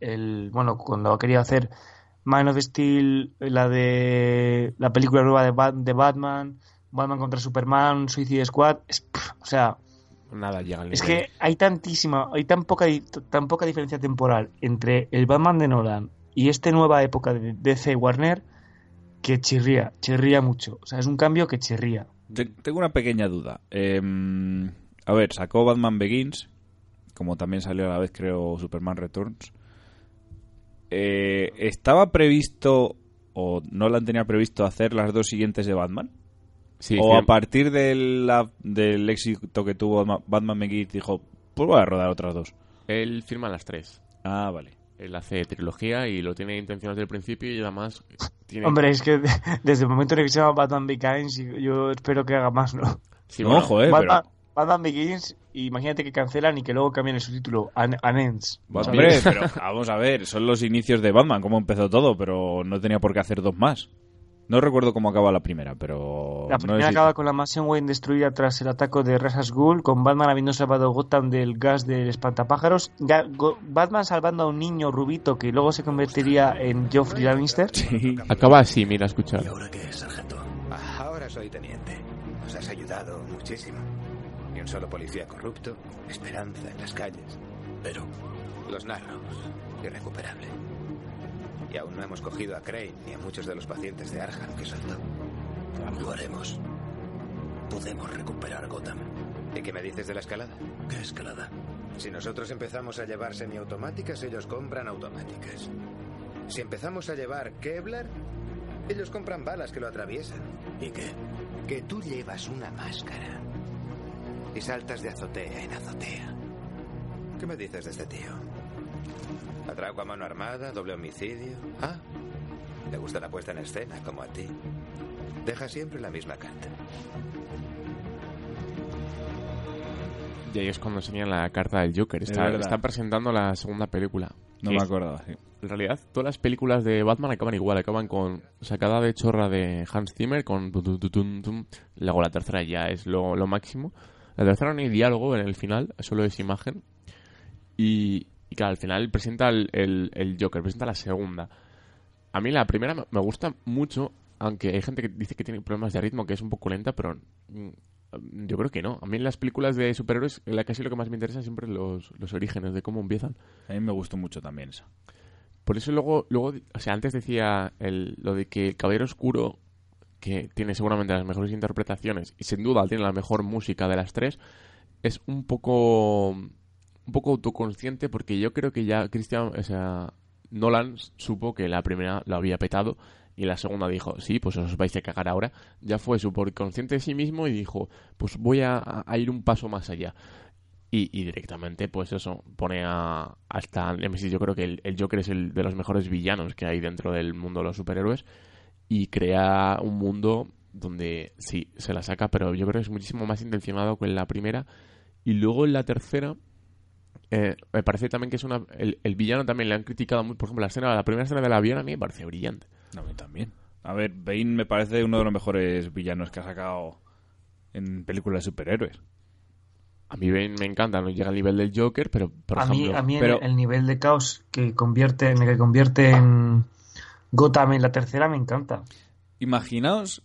el... Bueno, cuando ha querido hacer Man of Steel, la de la película nueva de, Bat- de Batman, Batman contra Superman, Suicide Squad, es, pff, o sea... Nada llega al Es que hay tantísima, hay tan poca, tan poca diferencia temporal entre el Batman de Nolan y esta nueva época de DC Warner que chirría, chirría mucho. O sea, es un cambio que chirría. Te- Tengo una pequeña duda. Em, a ver, sacó Batman Begins, como también salió a la vez, creo, Superman Returns. Eh, ¿Estaba previsto, o Nolan tenía previsto hacer las dos siguientes de Batman? Sí, o a partir de la- del éxito que tuvo Ma- Batman Begins, dijo, pues voy a rodar otras dos. Él firma las tres. Ah, vale. Él hace trilogía y lo tiene intención desde el principio y además tiene... Hombre, es que desde el momento en el que se llama Batman Begins, yo espero que haga más, ¿no? Sí, No, bueno, joder, Batman, Batman Begins, imagínate que cancelan y que luego cambien el subtítulo An, An Ends. Hombre, pero vamos a ver, son los inicios de Batman, cómo empezó todo, pero no tenía por qué hacer dos más. No recuerdo cómo acaba la primera, pero... La no primera es- acaba con la mansión Wayne destruida tras el ataque de Ra's al Ghul, con Batman habiendo salvado Gotham del gas del espantapájaros, Ga- Go- Batman salvando a un niño rubito que luego se convertiría en Geoffrey Lannister. Acaba así, mira, escucha. ¿Y ahora qué sargento? Ahora soy teniente. Nos has ayudado muchísimo. Un solo policía corrupto, esperanza en las calles. Pero los narros, irrecuperable. Y aún no hemos cogido a Crane ni a muchos de los pacientes de Arkham que soltó. Lo haremos. Podemos recuperar Gotham. ¿Y qué me dices de la escalada? ¿Qué escalada? Si nosotros empezamos a llevar semiautomáticas, ellos compran automáticas. Si empezamos a llevar Kevlar, ellos compran balas que lo atraviesan. ¿Y qué? Que tú llevas una máscara y saltas de azotea en azotea. ¿Qué me dices de este tío? Atraco a mano armada, doble homicidio. Ah, le gusta la puesta en escena, como a ti. Deja siempre la misma carta. Y ahí es cuando enseñan la carta del Joker. Está, verdad. está presentando la segunda película. No me es- acordaba, sí. En realidad, todas las películas de Batman acaban igual, acaban con sacada de chorra de Hans Zimmer, con. Luego la tercera ya es lo, lo máximo. La tercera no hay diálogo en el final, solo es imagen. Y, y claro, al final presenta el, el, el Joker, presenta la segunda. A mí la primera me- gusta mucho, aunque hay gente que dice que tiene problemas de ritmo, que es un poco lenta, pero mm, yo creo que no. A mí en las películas de superhéroes, la casi lo que más me interesa siempre los, los orígenes, de cómo empiezan. A mí me gustó mucho también esa. Por eso luego, luego o sea, antes decía el, lo de que el Caballero Oscuro, que tiene seguramente las mejores interpretaciones y sin duda tiene la mejor música de las tres, es un poco un poco autoconsciente porque yo creo que ya Christian, o sea, Nolan supo que la primera lo había petado y la segunda dijo, sí, pues os vais a cagar ahora, ya fue súper consciente de sí mismo y dijo, pues voy a, ir un paso más allá. Y, directamente, pues eso, pone a, hasta. Yo creo que el, el Joker es el de los mejores villanos que hay dentro del mundo de los superhéroes y crea un mundo donde sí, se la saca, pero yo creo que es muchísimo más intencionado que en la primera. Y luego en la tercera, eh, me parece también que es una. El, el villano también le han criticado muy. Por ejemplo, la escena, la primera escena del avión a mí me parece brillante. A mí también. A ver, Bane me parece uno de los mejores villanos que ha sacado en películas de superhéroes. A mí Bane me encanta, no llega al nivel del Joker, pero por a mí, ejemplo. a mí el, nivel de caos que convierte, en el que convierte en Gotham en la tercera me encanta. Imaginaos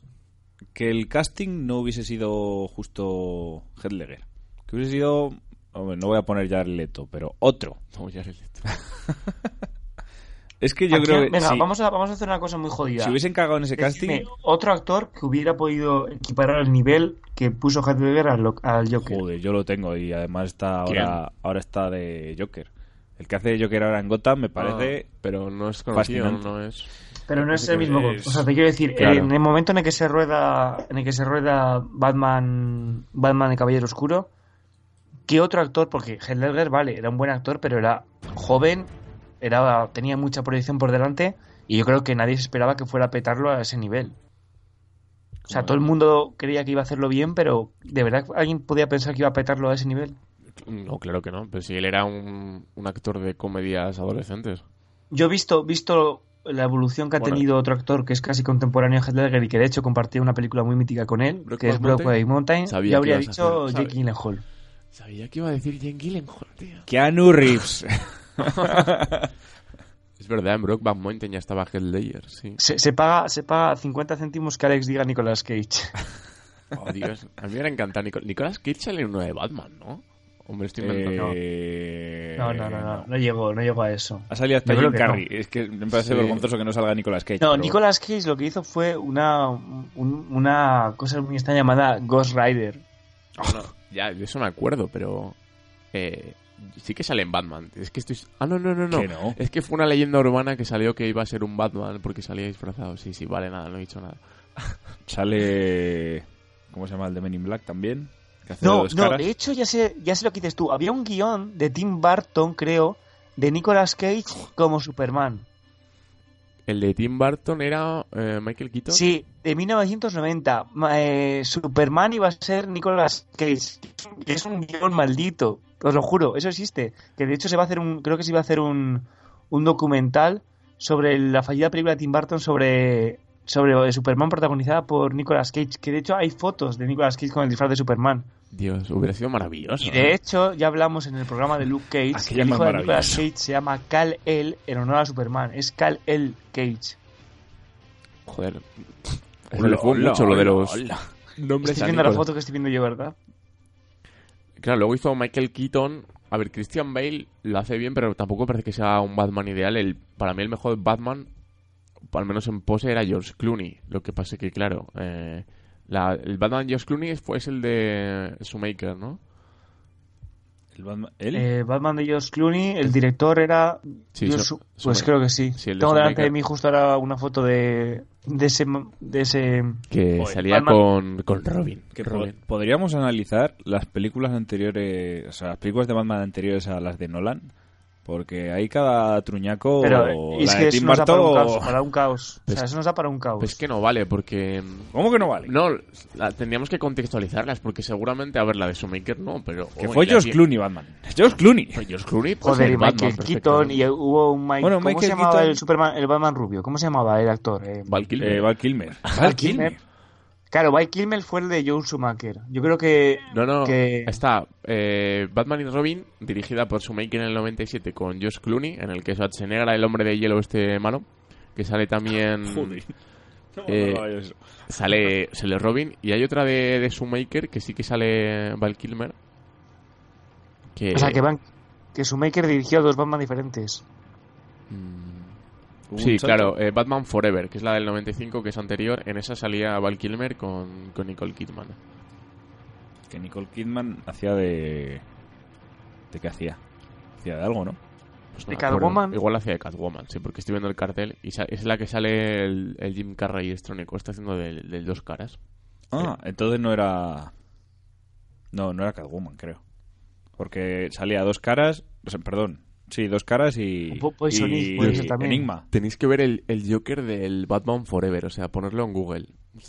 que el casting no hubiese sido justo Heath Ledger. Que hubiese sido... hombre, no voy a poner ya Leto, pero otro. No, ya les- Es que yo Aquí- creo que... venga, vamos, a, vamos a hacer una cosa muy jodida. Si hubiesen cagado en ese casting... Otro actor que hubiera podido equiparar el nivel que puso Heath Ledger al, Joker. Joder, yo lo tengo y además está ¿Quién? ahora, ahora está de Joker. El que hace Joker ahora en Gotham me parece... Ah, pero no es conocido, fascinante. no es. Pero no es el mismo. es- O sea, te quiero decir, Claro. en el momento en el que se rueda, en el que se rueda Batman, Batman de Caballero Oscuro, ¿qué otro actor? Porque Heath Ledger, vale, era un buen actor, pero era joven, era, tenía mucha proyección por delante, y yo creo que nadie se esperaba que fuera a petarlo a ese nivel. O sea, todo el mundo creía que iba a hacerlo bien, pero ¿de verdad alguien podía pensar que iba a petarlo a ese nivel? No, claro que no. Pero si él era un, un actor de comedias adolescentes. Yo he visto, visto la evolución que ha Bueno. tenido otro actor que es casi contemporáneo a Heath Ledger y que de hecho compartía una película muy mítica con él, que es Broadway Mountain, Sabía ya que habría dicho Jake Gyllenhaal. Sabía que iba a decir Jane Gyllenhaal, tío. Keanu Reeves. Es verdad, en Brokeback Mountain ya estaba Heath Ledger, sí. Se, se paga, se paga 50 céntimos que Alex diga Nicolas Cage. Oh, Dios. A mí me encanta Nico- Nicolas Cage sale en uno de Batman, ¿no? Hombre, estoy inventando. Eh, No, no, no, no, no llegó, no llegó a eso. Ha salido hasta Jim no. Carrey. Es que me parece Sí. vergonzoso que no salga Nicolas Cage. No, pero- Nicolas Cage lo que hizo fue una, un- una cosa muy extraña llamada Ghost Rider. No, ya, de eso me acuerdo, pero. Eh, sí que sale en Batman. Es que estoy. Ah, no, no, no, no. No. Es que fue una leyenda urbana que salió que iba a ser un Batman porque salía disfrazado. Sí, sí, vale, nada, no he dicho nada. Sale... ¿Cómo se llama el de Men in Black también? No, dos no, de hecho ya sé, ya sé lo que dices tú. Había un guion de Tim Burton, creo, de Nicolas Cage como Superman. El de Tim Burton era eh, Michael Keaton. Sí, de 1990. Ma- eh, Superman iba a ser Nicolas Cage. que Es un guion maldito, os lo juro, eso existe. Que de hecho se va a hacer un, creo que se iba a hacer un, un documental sobre la fallida película de Tim Burton sobre, sobre Superman protagonizada por Nicolas Cage. Que de hecho hay fotos de Nicolas Cage con el disfraz de Superman. Dios, hubiera sido maravilloso. Y de ¿eh? hecho, ya hablamos en el programa de Luke Cage. Aquello el hijo de. Nicolas Cage se llama Cal El en honor a Superman. Es Cal El Cage. Joder. Hola, le fue hola, mucho lo de los hola. nombres Estoy viendo la foto que estoy viendo yo, ¿verdad? Claro, luego hizo Michael Keaton. A ver, Christian Bale lo hace bien, pero tampoco parece que sea un Batman ideal. El, para mí el mejor Batman, al menos en pose, era George Clooney. Lo que pasa es que, claro, eh, la- el Batman de George Clooney fue es el de Shoemaker, ¿no? El Batman- ¿Él? Eh, Batman de George Clooney, el director era. Sí, George- so- pues creo que sí. Sí, el de Tengo delante de mí justo ahora una foto de, de ese. De ese Que salía con, con Robin. Que po- Robin. podríamos analizar las películas anteriores, o sea, las películas de Batman anteriores a las de Nolan, porque hay cada truñaco, Pero la es de que eso Tim nos da para un caos. Para un caos. O Pues- sea, eso nos da para un caos. Pues que no vale, porque... ¿Cómo que no vale? No, la- tendríamos que contextualizarlas, porque seguramente, a ver, la de Shoemaker no, pero... Que oh, fue George aquí- Clooney Batman. George Clooney. Pues George Clooney puede Joder, y Batman Michael Keaton y hubo un Mike, Bueno, ¿Cómo Michael se llamaba Keaton- el Superman, el Batman rubio? ¿Cómo se llamaba el actor? Eh, Val Kilmer. Eh, Val Kilmer. Val Kilmer. Claro, Val Kilmer fue el de Joel Schumacher. Yo creo que. No, no, que- está eh, Batman y Robin, dirigida por Shoemaker en el 97 con Josh Clooney, en el que Schwarzenegger el hombre de hielo este malo, que sale también... Joder. No, eh, no, no, eso. sale, sale Robin, y hay otra de, de Shoemaker que sí que sale Val Kilmer. Que, O sea, que, van, que Schumacher dirigió dos Batman diferentes. Hubo Sí, claro, eh, Batman Forever, que es la del 95, que es anterior. En esa salía Val Kilmer con, con Nicole Kidman. Que Nicole Kidman hacía de... ¿De qué hacía? Hacía de algo, ¿no? Pues ¿De no. Catwoman? Igual hacía de Catwoman, sí, porque estoy viendo el cartel y es la que sale el, el Jim Carrey estrónico, está haciendo del, del dos caras. Ah, entonces no era. No, no era Catwoman, creo. Porque salía dos caras. o sea, perdón. Sí, dos caras y. También. Enigma. Tenéis que ver el, el Joker del Batman Forever, o sea, ponerlo en Google.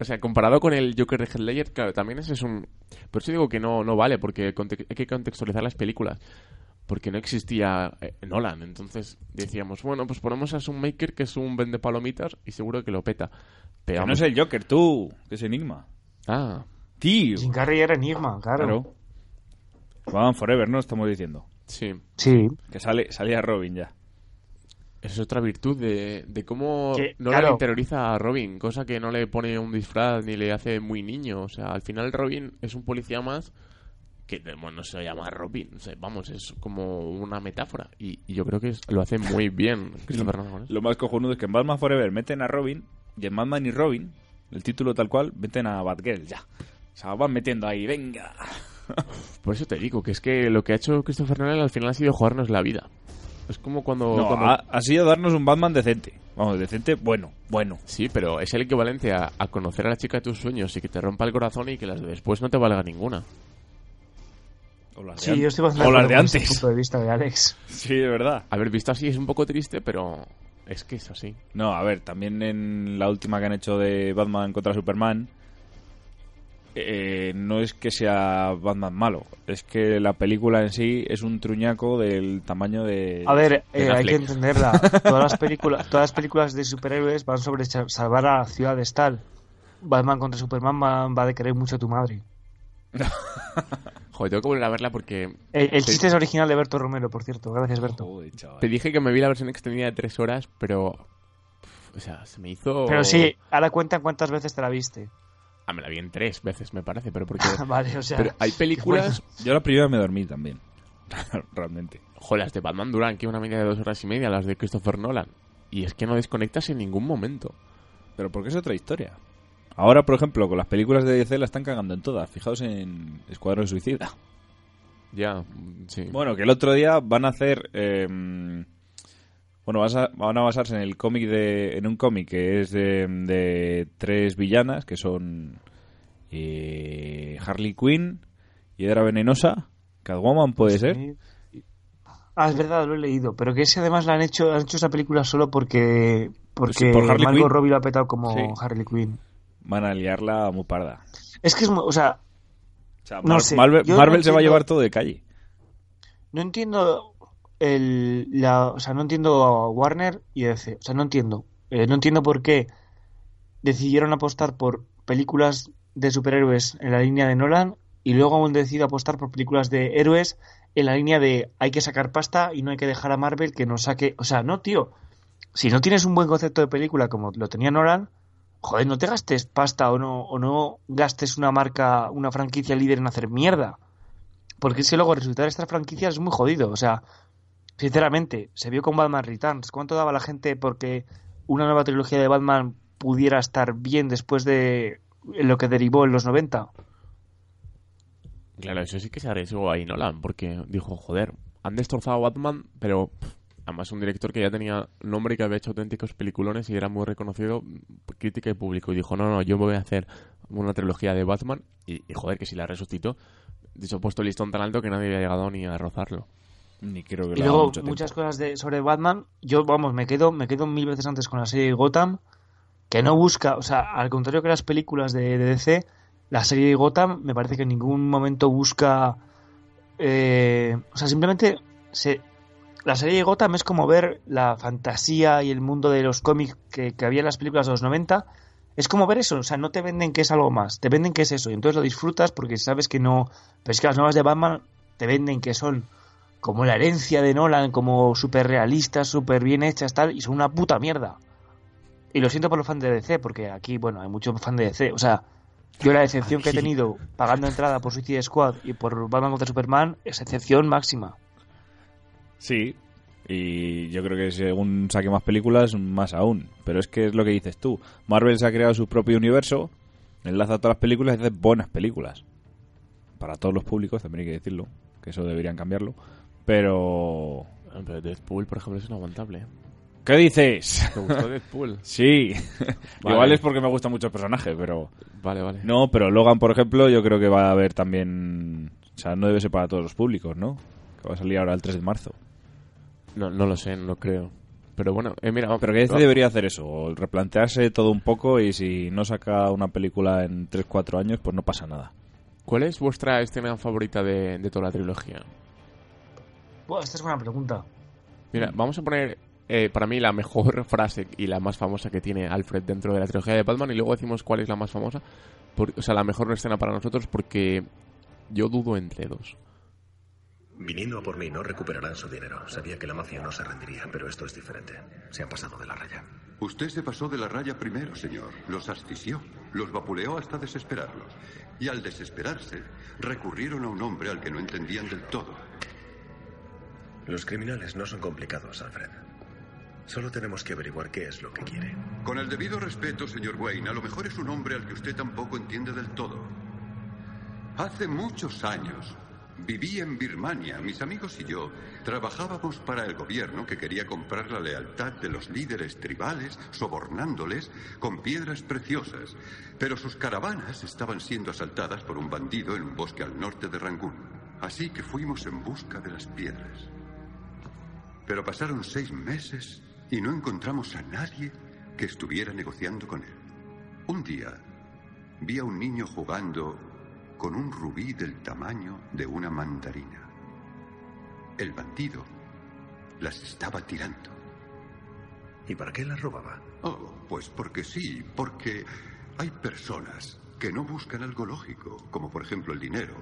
O sea, comparado con el Joker de Heath Ledger, claro, también ese es un... Por eso digo que no, no vale, porque hay que contextualizar las películas. Porque no existía eh, Nolan, entonces decíamos, bueno, pues ponemos a Maker que es un vende palomitas y seguro que lo peta. Pero Que no es el Joker, tú, que es Enigma. Ah, Tío. Jim Carrey era Enigma, claro. Claro. Batman Forever, ¿no? Estamos diciendo. Sí. Sí. Que sale, salía Robin ya. Esa es otra virtud de, de cómo Que, Nolan claro. interioriza a Robin, cosa que no le pone un disfraz ni le hace muy niño. O sea, al final Robin es un policía más que bueno, no se llama Robin. o sea, vamos, es como una metáfora. Y, y yo creo que es- lo hace muy bien Christopher Nolan. Lo más cojonudo es que en Batman Forever meten a Robin y en Batman y Robin, el título tal cual, meten a Batgirl ya. O sea, van metiendo ahí, venga. Por eso te digo, que es que lo que ha hecho Christopher Nolan al final ha sido jugarnos la vida. Es como cuando... No, cuando- ha, ha sido darnos un Batman decente. Vamos, decente, bueno, bueno. Sí, pero es el equivalente a, a conocer a la chica de tus sueños y que te rompa el corazón y que las de después no te valga ninguna. O las de Sí, an- yo estoy bastante o las de antes. punto de vista de Alex. Sí, de verdad. Haber visto así es un poco triste, pero es que es así. No, a ver, también en la última que han hecho de Batman contra Superman, eh, no es que sea Batman malo, es que la película en sí es un truñaco del tamaño de. A ver, de eh, hay que entenderla. Todas las películas, todas las películas de superhéroes van sobre sa- salvar a ciudades tal. Batman contra Superman va, va de querer mucho a tu madre. Joder, tengo que volver a verla porque... El, el te- chiste es original de Berto Romero, por cierto. Gracias, Berto. Te dije que me vi la versión extendida de tres horas, pero... O sea, se me hizo... Pero sí, ahora cuenta cuántas veces te la viste. Ah, me la vi en tres veces, me parece, pero porque... Vale, o sea, Pero hay películas... Yo la primera me dormí también. Realmente. Joder, las de Batman duran que una media de dos horas y media, las de Christopher Nolan. Y es que no desconectas en ningún momento. Pero porque es otra historia. Ahora, por ejemplo, con las películas de DC la están cagando en todas. Fijaos en Escuadrón Suicida. Ya, sí. Bueno, que el otro día van a hacer. eh, bueno, vas a- van a basarse en el cómic de. En un cómic que es de, de tres villanas que son. eh, Harley Quinn, Hiedra Venenosa, Catwoman puede ser. Ah, es verdad, lo he leído. Pero que ese además la han hecho, han hecho esa película solo porque porque Pues por Margot. Robbie lo ha petado como Sí. Harley Quinn. Van a liarla muy parda. Es que es, o sea, O sea, No sé, Marvel, yo Marvel no se va a llevar todo de calle. no entiendo el, la, o sea, no entiendo a Warner y DC. O sea, no entiendo. Eh, no entiendo por qué decidieron apostar por películas de superhéroes en la línea de Nolan y luego han decidido apostar por películas de héroes en la línea de hay que sacar pasta y no hay que dejar a Marvel que nos saque. O sea, no, tío. Si no tienes un buen concepto de película como lo tenía Nolan, joder, no te gastes pasta o no, o no gastes una marca, una franquicia líder en hacer mierda. Porque es que luego resultar estas franquicias es muy jodido. O sea, sinceramente, se vio con Batman Returns. ¿Cuánto daba la gente porque una nueva trilogía de Batman pudiera estar bien después de lo que derivó en los 90? Claro, eso sí que se arriesgó ahí Nolan, porque dijo, joder, han destrozado a Batman, pero además un director que ya tenía nombre y que había hecho auténticos peliculones y era muy reconocido, crítica y público. Y dijo, no, no, yo voy a hacer una trilogía de Batman y, joder, que si la resucitó, dicho, ha puesto el listón tan alto que nadie había llegado ni a rozarlo. Ni creo que Y luego mucho muchas cosas de, sobre Batman. Yo, vamos, me quedo, me quedo mil veces antes con la serie de Gotham, que no busca, o sea, al contrario que las películas de, de DC, la serie de Gotham me parece que en ningún momento busca, eh, o sea, simplemente se, la serie de Gotham es como ver la fantasía y el mundo de los cómics que, que había en las películas de los 90. Es como ver eso, o sea, no te venden que es algo más, te venden que es eso, y entonces lo disfrutas porque sabes que no. Pero es que las nuevas de Batman te venden que son como la herencia de Nolan, como súper realistas, súper bien hechas, tal, y son una puta mierda. Y lo siento por los fans de DC, porque aquí, bueno, hay muchos fans de DC. O sea, yo la decepción que he tenido pagando entrada por Suicide Squad y por Batman contra Superman es excepción máxima. Sí, y yo creo que según saque más películas, más aún. Pero es que es lo que dices tú. Marvel se ha creado su propio universo, enlaza todas las películas y hace buenas películas. Para todos los públicos, también hay que decirlo, que eso deberían cambiarlo. Pero Pero Deadpool, por ejemplo, es inaguantable. ¿Qué dices? ¿Te gustó Deadpool? Sí. Vale. Igual es porque me gusta mucho el personaje, pero... Vale, vale. No, pero Logan, por ejemplo, yo creo que va a haber también... O sea, no debe ser para todos los públicos, ¿no? Que va a salir ahora el 3 de marzo. No, no lo sé, no creo. Pero bueno, eh, mira... Pero que DC debería hacer eso, replantearse todo un poco y si no saca una película en 3-4 años, pues no pasa nada. ¿Cuál es vuestra escena favorita de, de toda la trilogía? Buah, esta es buena pregunta. Mira, vamos a poner eh, para mí la mejor frase y la más famosa que tiene Alfred dentro de la trilogía de Batman y luego decimos cuál es la más famosa. Por- o sea, la mejor escena para nosotros porque yo dudo entre dos. Viniendo a por mí no recuperarán su dinero. Sabía que la mafia no se rendiría, pero esto es diferente. Se han pasado de la raya. Usted se pasó de la raya primero, señor. Los asfixió, los vapuleó hasta desesperarlos. Y al desesperarse, recurrieron a un hombre al que no entendían del todo. Los criminales no son complicados, Alfred. Solo tenemos que averiguar qué es lo que quiere. Con el debido respeto, señor Wayne, a lo mejor es un hombre al que usted tampoco entiende del todo. Hace muchos años viví en Birmania. Mis amigos y yo trabajábamos para el gobierno que quería comprar la lealtad de los líderes tribales, sobornándoles con piedras preciosas. Pero sus caravanas estaban siendo asaltadas por un bandido en un bosque al norte de Rangún. Así que fuimos en busca de las piedras. Pero pasaron seis meses y no encontramos a nadie que estuviera negociando con él. Un día vi a un niño jugando con un rubí del tamaño de una mandarina. El bandido las estaba tirando. ¿Y para qué las robaba? Oh, pues porque sí, porque hay personas que no buscan algo lógico, como por ejemplo el dinero.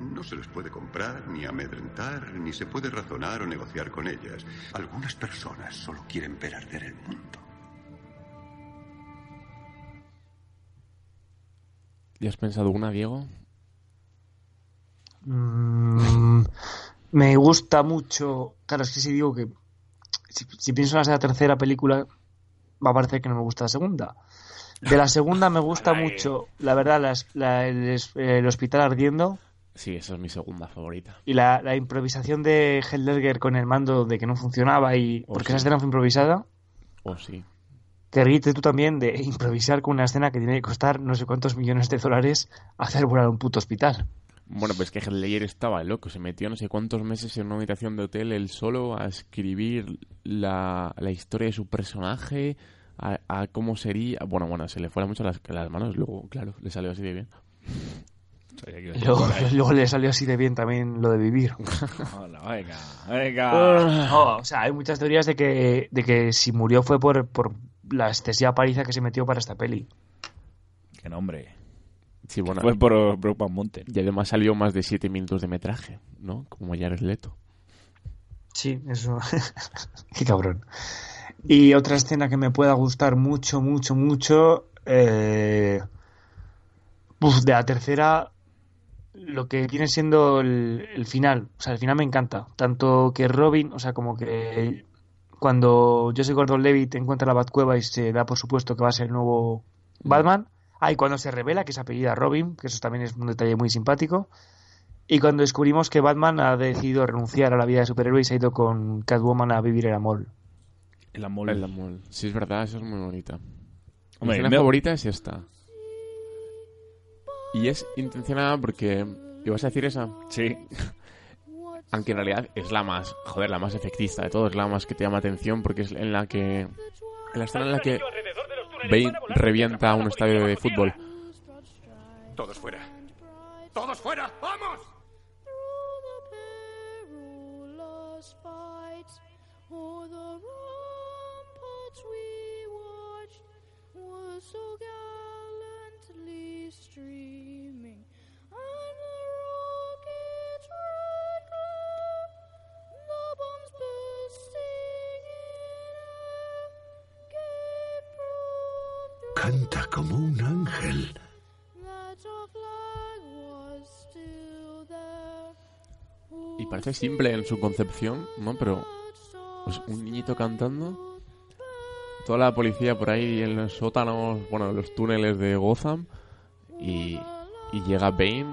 No se les puede comprar, ni amedrentar, ni se puede razonar o negociar con ellas. Algunas personas solo quieren ver arder el mundo. ¿Ya has pensado una, Diego? Mm, me gusta mucho. Claro, es que si digo que. Si, si pienso en la tercera película, va a parecer que no me gusta la segunda. De la segunda me gusta mucho, la verdad, la- el hospital ardiendo Sí, esa es mi segunda favorita. y la, la improvisación de Heldberger con el mando de que no funcionaba y. Oh, porque sí. esa escena fue improvisada. Oh, sí. Te ríes tú también de improvisar con una escena que tiene que costar no sé cuántos millones de dólares hacer volar un puto hospital. Bueno, pues que Heath Ledger estaba loco. Se metió no sé cuántos meses en una habitación de hotel él solo a escribir la, la historia de su personaje, a, a cómo sería... Bueno, bueno, se le fueron mucho las, las manos. Luego, claro, le salió así de bien. Luego, luego le salió así de bien también lo de vivir. Hola, venga, venga. No, o sea, hay muchas teorías de que, de que si murió fue por, por la excesiva paliza que se metió para esta peli. Qué nombre. Sí, bueno. Fue por Brokeback Mountain. Y además salió más de 7 minutos de metraje, ¿no? Como Jared Leto. Sí, eso. Qué cabrón. Y otra escena que me pueda gustar mucho, mucho, mucho. eh, uf, de la tercera, lo que viene siendo el, el final. O sea, el final me encanta. Tanto que Robin, o sea, como que cuando Joseph Gordon Levitt encuentra la Batcueva y se da por supuesto que va a ser el nuevo Batman. Ah, y cuando se revela que es apellida Robin, que eso también es un detalle muy simpático. Y cuando descubrimos que Batman ha decidido renunciar a la vida de superhéroe y se ha ido con Catwoman a vivir el amor. El amor. El amor. Sí, es verdad, eso es muy bonita. Mi Hombre, me- favorita es esta. Y es intencionada porque... ¿Ibas a decir esa? Sí. Aunque en realidad es la más, joder, la más efectista de todos, la más que te llama atención porque es en la que... En la escena en la que Bane revienta un estadio de fútbol. Todos fuera. ¡Todos fuera! ¡Vamos! Canta como un ángel. Y parece simple en su concepción, ¿no? Pero pues un niñito cantando, toda la policía por ahí en los sótanos, bueno, en los túneles de Gotham, y, y llega Bane,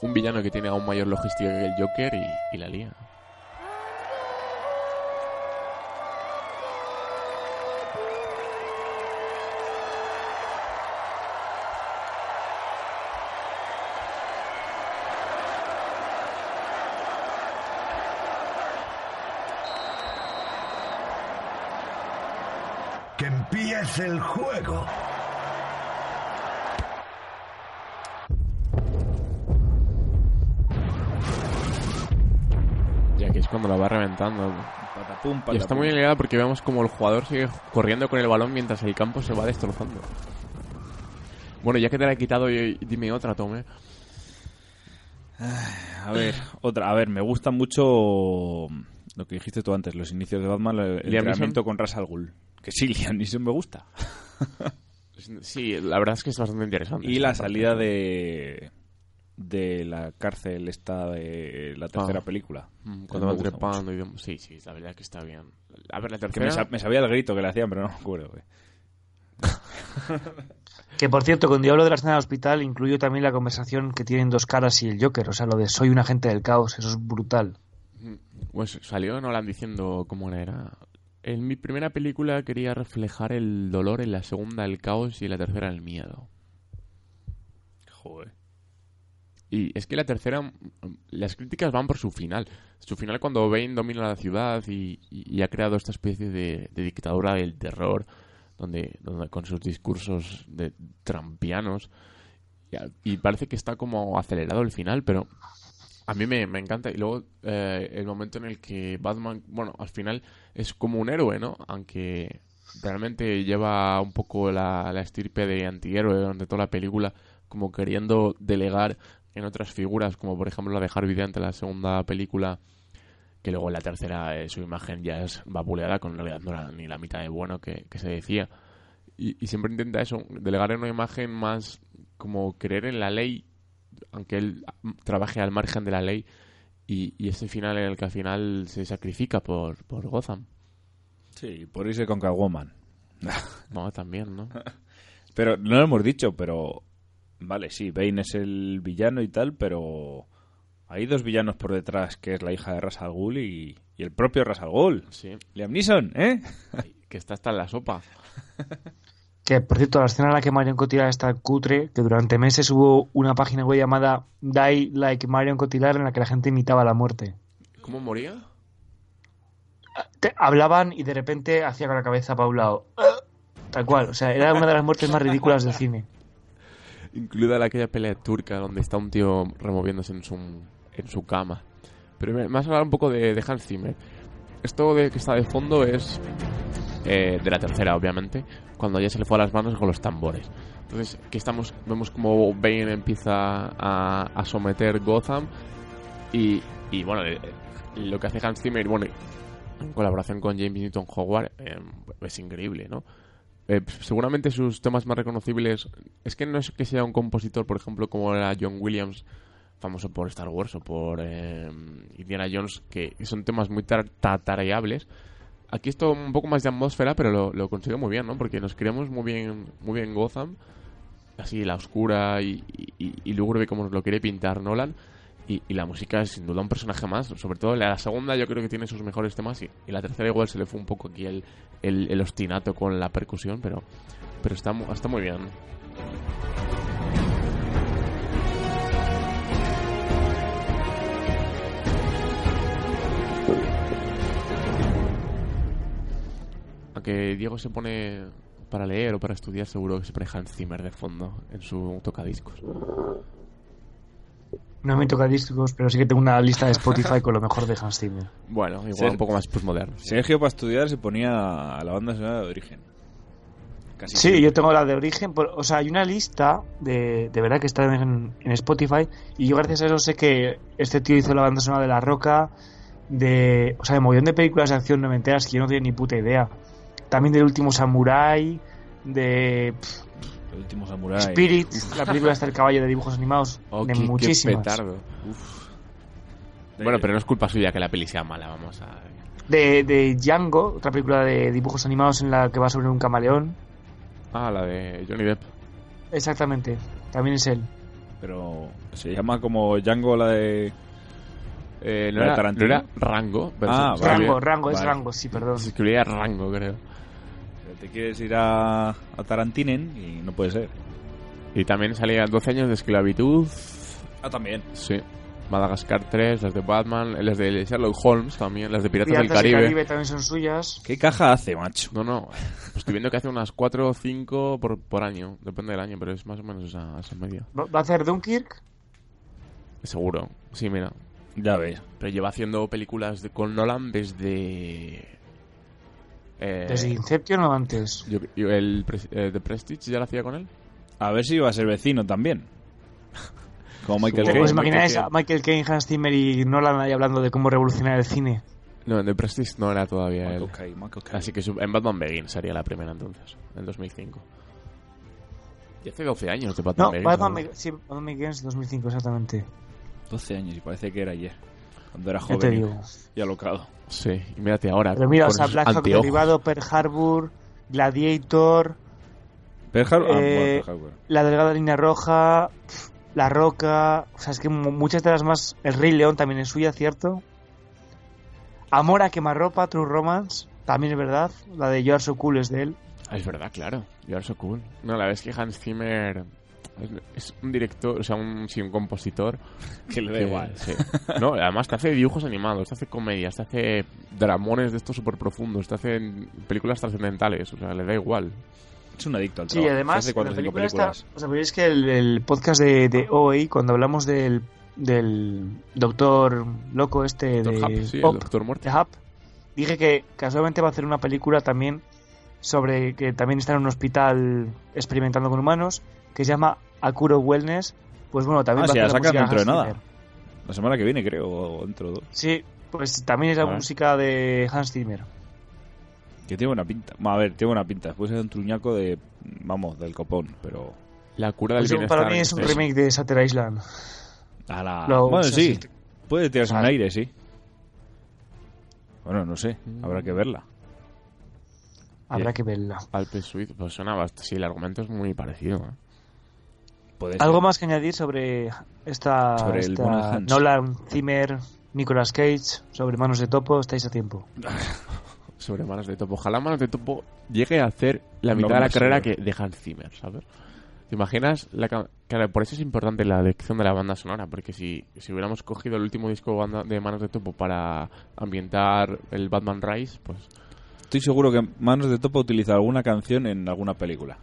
un villano que tiene aún mayor logística que el Joker, y, y la lía. Que empiece el juego. Ya que es cuando la va reventando. Patapum, Y está muy ligada porque vemos como el jugador sigue corriendo con el balón mientras el campo se va destrozando. Bueno, ya que te la he quitado, dime otra, Tome. A ver, otra. A ver, me gusta mucho lo que dijiste tú antes, los inicios de Batman, el entrenamiento Neeson. con Ras al Ghul. Que sí, Liam Neeson me gusta. Sí, la verdad es que es bastante interesante. Y la salida de de la cárcel esta de la tercera Ah. película. Mm, Me Cuando van gusta trepando y Sí, sí, la verdad que está bien. A ver, la Que tercera... me, sa- me sabía el grito que le hacían, pero no me acuerdo. güey. Que por cierto, cuando yo hablo de la escena del hospital, incluyo también la conversación que tienen dos caras y el Joker. O sea, lo de soy un agente del caos, eso es brutal. Pues salió Nolan diciendo cómo era. En mi primera película quería reflejar el dolor, en la segunda el caos y en la tercera el miedo. Joder. Y es que la tercera, mm, las críticas van por su final. Su final cuando Bane domina la ciudad y, y- y ha creado esta especie de, de dictadura del terror, donde, donde con sus discursos de trampianos. Y parece que está como acelerado el final, pero a mí me, me encanta. Y luego eh, el momento en el que Batman, bueno, al final es como un héroe, ¿no? Aunque realmente lleva un poco la, la estirpe de antihéroe durante toda la película, como queriendo delegar en otras figuras, como por ejemplo la de Harvey Dent en la segunda película, que luego en la tercera eh, su imagen ya es vapuleada, con realidad no era ni la mitad de bueno que, que se decía. Y, y siempre intenta eso, delegar en una imagen más como creer en la ley, aunque él trabaje al margen de la ley, y, y ese final en el que al final se sacrifica por, por Gotham. Sí, por irse con Catwoman. No, también, ¿no? Pero no lo hemos dicho, pero vale, sí, Bane es el villano y tal, pero hay dos villanos por detrás, que es la hija de Ras al Ghul y, y el propio Ras al Ghul. Sí. Liam Neeson, ¿eh? que está hasta en la sopa. Que, por cierto, la escena en la que Marion Cotillard está cutre, que durante meses hubo una página web llamada Die Like Marion Cotillard en la que la gente imitaba la muerte. ¿Cómo moría? Te- hablaban y de repente hacía con la cabeza para un lado. Tal cual, o sea, era una de las muertes más ridículas del cine. Incluida la aquella pelea turca donde está un tío removiéndose en su, en su cama. Pero me vas a hablar un poco de, de Hans Zimmer. Esto de que está de fondo es eh, de la tercera, obviamente, cuando ya se le fue a las manos con los tambores. Entonces, que estamos, vemos como Bane empieza a, someter Gotham y, y bueno, eh, lo que hace Hans Zimmer, bueno, en colaboración con James Newton Howard, eh, es increíble, ¿no? Eh, seguramente sus temas más reconocibles es que no es que sea un compositor, por ejemplo, como era John Williams, famoso por Star Wars o por eh, Indiana Jones, que son temas muy tar- tatareables. Aquí esto un poco más de atmósfera, pero lo, lo consigue muy bien, ¿no? Porque nos creamos muy bien, muy bien Gotham, así la oscura y, y, y lúgubre como nos lo quiere pintar Nolan. Y, y la música es sin duda un personaje más, sobre todo la segunda yo creo que tiene sus mejores temas y, y la tercera igual se le fue un poco aquí el, el, el ostinato con la percusión, pero, pero está, está muy bien. Aunque Diego se pone para leer o para estudiar, seguro que se pone Hans Zimmer de fondo en su tocadiscos. No me toca discos, pero sí que tengo una lista de Spotify con lo mejor de Hans Zimmer. Bueno, igual Ser- un poco más postmoderno. Sergio para estudiar se ponía a la banda sonora de origen. Casi Sí, siempre. yo tengo la de origen. por- o sea, hay una lista de, de verdad que está en, en Spotify. Y yo, gracias a eso, sé que este tío hizo la banda sonora de La Roca. De, o sea, de montón de películas de acción noventeras que yo no tenía ni puta idea. También del último Samurai. De pff, El último Samurai. Spirit, Uf. la película está el caballo de dibujos animados. Oh, de qué- qué muchísimas. petardo. Bueno, pero no es culpa suya que la peli sea mala, vamos a... De, de Django, otra película de dibujos animados en la que va sobre un camaleón. Ah, la de Johnny Depp. Exactamente, también es él. Pero se llama como Django la de... Eh, no, ¿La de era, Tarantino? no era Rango. pero Ah. Rango, Rango, es Vale. Rango, sí, perdón. Se escribía Rango, creo. Te quieres ir a, a Tarantinen y no puede ser. Y también salía 12 años de esclavitud. Ah, también. Sí. Madagascar 3, las de Batman, las de Sherlock Holmes también, las de Piratas, Piratas del Caribe. del Caribe también son suyas. ¿Qué caja hace, macho? No, no. Pues estoy viendo que hace unas 4 o 5 por, por año. Depende del año, pero es más o menos esa, esa media. ¿Va va a hacer Dunkirk? Seguro. Sí, mira. Ya ves. Pero lleva haciendo películas de, con Nolan desde... eh, ¿Desde Inception o antes? yo- yo- el eh, The Prestige ya lo hacía con él. A ver si iba a ser vecino también. Como Michael. Caine. ¿Os imagináis a Michael Caine, Hans Zimmer y Nolan ahí hablando de cómo revolucionar el cine? No, en The Prestige no era todavía Michael él. Caine, Michael Caine. Así que en Batman Begins sería la primera entonces, en 2005. Y hace 12 años de Batman No, Begins. Batman, ¿no? Sí, Batman Begins 2005, exactamente. 12 años y parece que era ayer. Cuando era joven y alocado. Sí, y mírate ahora. Pero mira, o sea, Black Hawk anteojos. derivado, Pearl Harbor, Gladiator, Pearl Harbor- ah, eh, bueno, Pearl Harbor. La Delgada Línea Roja, La Roca, o sea, es que mu- muchas de las más... El Rey León también es suya, ¿cierto? Amor a quemarropa, True Romance, también es verdad. La de You Are So Cool es de él. Ah, es verdad, claro. You are so cool. No, la es que Hans Zimmer es, un director, o sea, un, sí, un compositor. Que le da igual. sí. No, además te hace dibujos animados, te hace comedias, te hace dramones de estos súper profundos, te hace películas trascendentales, o sea, le da igual. Es un adicto al Sí, trabajo. además, Hace cuatro la película está... películas. O sea, veis que el, el podcast de, de OA, cuando hablamos del, del doctor loco este de... Hap, sí, el Doctor Muerte. de Hap, dije que casualmente va a hacer una película también sobre que también está en un hospital experimentando con humanos, que se llama Akuro Wellness. Pues bueno, también Ah, va sí, a la hacer sacan música dentro de nada. Zimmer. La semana que viene, creo, o dentro de dos. Sí, pues también es la música de Hans Zimmer. Que tiene buena pinta. A ver, tiene buena pinta. Puede ser un truñaco de. Vamos, del copón, pero. La cura del Pues bienestar. para mí es un Sí. remake de Shutter Island. A la... Lo- bueno, o sea, sí. Puede tirarse un Ah. aire, sí. Bueno, no sé. Habrá que verla. Habrá Bien. que verla. Alpe Suite, pues suena bastante. Sí, el argumento es muy parecido. ¿eh? Puede ser. ¿Algo más que añadir sobre esta, Sobre el esta. Nolan, Zimmer, Nicolas Cage, sobre Manos de Topo? Estáis a tiempo. Sobre Manos de Topo. Ojalá Manos de Topo llegue a hacer la No mitad de la carrera que de Hans Zimmer, ¿sabes? ¿Te imaginas? La claro, por eso es importante la elección de la banda sonora, porque si, si hubiéramos cogido el último disco banda- de Manos de Topo para ambientar el Batman Rise, pues Estoy seguro que Manos de Topo utiliza alguna canción en alguna película.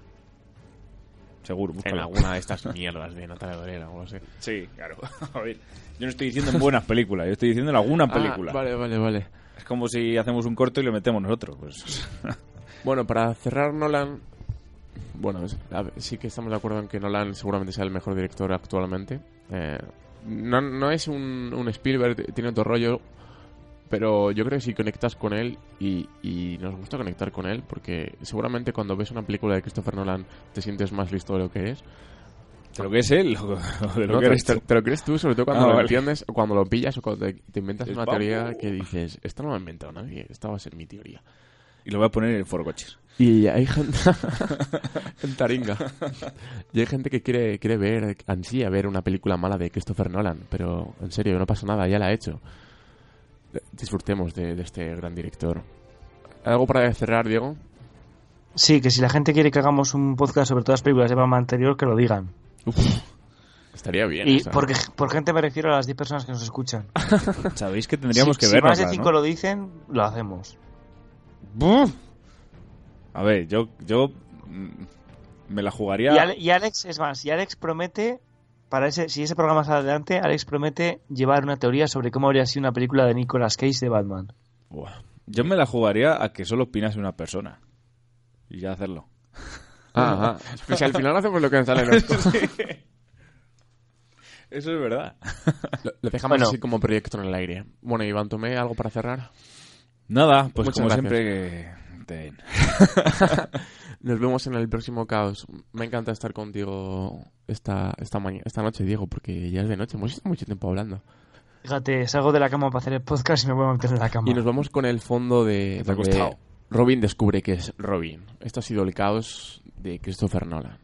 Seguro, en alguna de estas mierdas de Natalia Dolera o algo así. Sí, claro. A ver, yo no estoy diciendo en buenas películas, yo estoy diciendo en alguna Ah, película. vale, vale, vale. Es como si hacemos un corto y lo metemos nosotros. Pues. Bueno, para cerrar Nolan, bueno, ver, sí que estamos de acuerdo en que Nolan seguramente sea el mejor director actualmente. Eh, no, no es un, un Spielberg, tiene otro rollo, pero yo creo que si conectas con él y, y nos gusta conectar con él, porque seguramente cuando ves una película de Christopher Nolan te sientes más listo de lo que es. ¿De lo que es él? o de lo No, que te, tú? lo crees tú, sobre todo cuando Ah, lo vale. entiendes, o cuando lo pillas, o cuando te, te inventas una teoría que dices, esto no lo ha inventado nadie, esta va a ser mi teoría. Y lo voy a poner en el foro coches. Y hay gente en Taringa. Y hay gente que quiere, quiere ver, ansía ver una película mala de Christopher Nolan, pero en serio, no pasa nada, ya la ha hecho. Disfrutemos de, de este gran director. ¿Algo para cerrar, Diego? Sí, que si la gente quiere que hagamos un podcast sobre todas las películas de Batman anterior, que lo digan. Estaría bien. Y esa. porque, por gente me refiero a las 10 personas que nos escuchan. Sabéis que tendríamos si, que si vernos. más de 5 lo dicen, lo hacemos. A ver, yo, yo mm, me la jugaría. Y, Ale- y Alex, es más, y Alex promete, para ese, si ese programa sale adelante, Alex promete llevar una teoría sobre cómo habría sido una película de Nicolas Cage de Batman. Buah. Yo me la jugaría a que solo opinase una persona. Y ya hacerlo. Ah, ah. Pues si al final hacemos lo que nos sale en esto. Eso es verdad. Lo, lo dejamos Bueno. así como proyecto en el aire. Bueno, Iván, tomé algo para cerrar. Nada, pues Muchas como gracias. siempre que... te- Nos vemos en el próximo caos. Me encanta estar contigo esta, esta, mañana, esta noche, Diego, porque ya es de noche. Hemos estado mucho tiempo hablando. Fíjate, salgo de la cama para hacer el podcast y me voy a meter en la cama. Y nos vamos con el fondo de Te ha. Robin descubre que es Robin. Esto ha sido el caos de Christopher Nolan.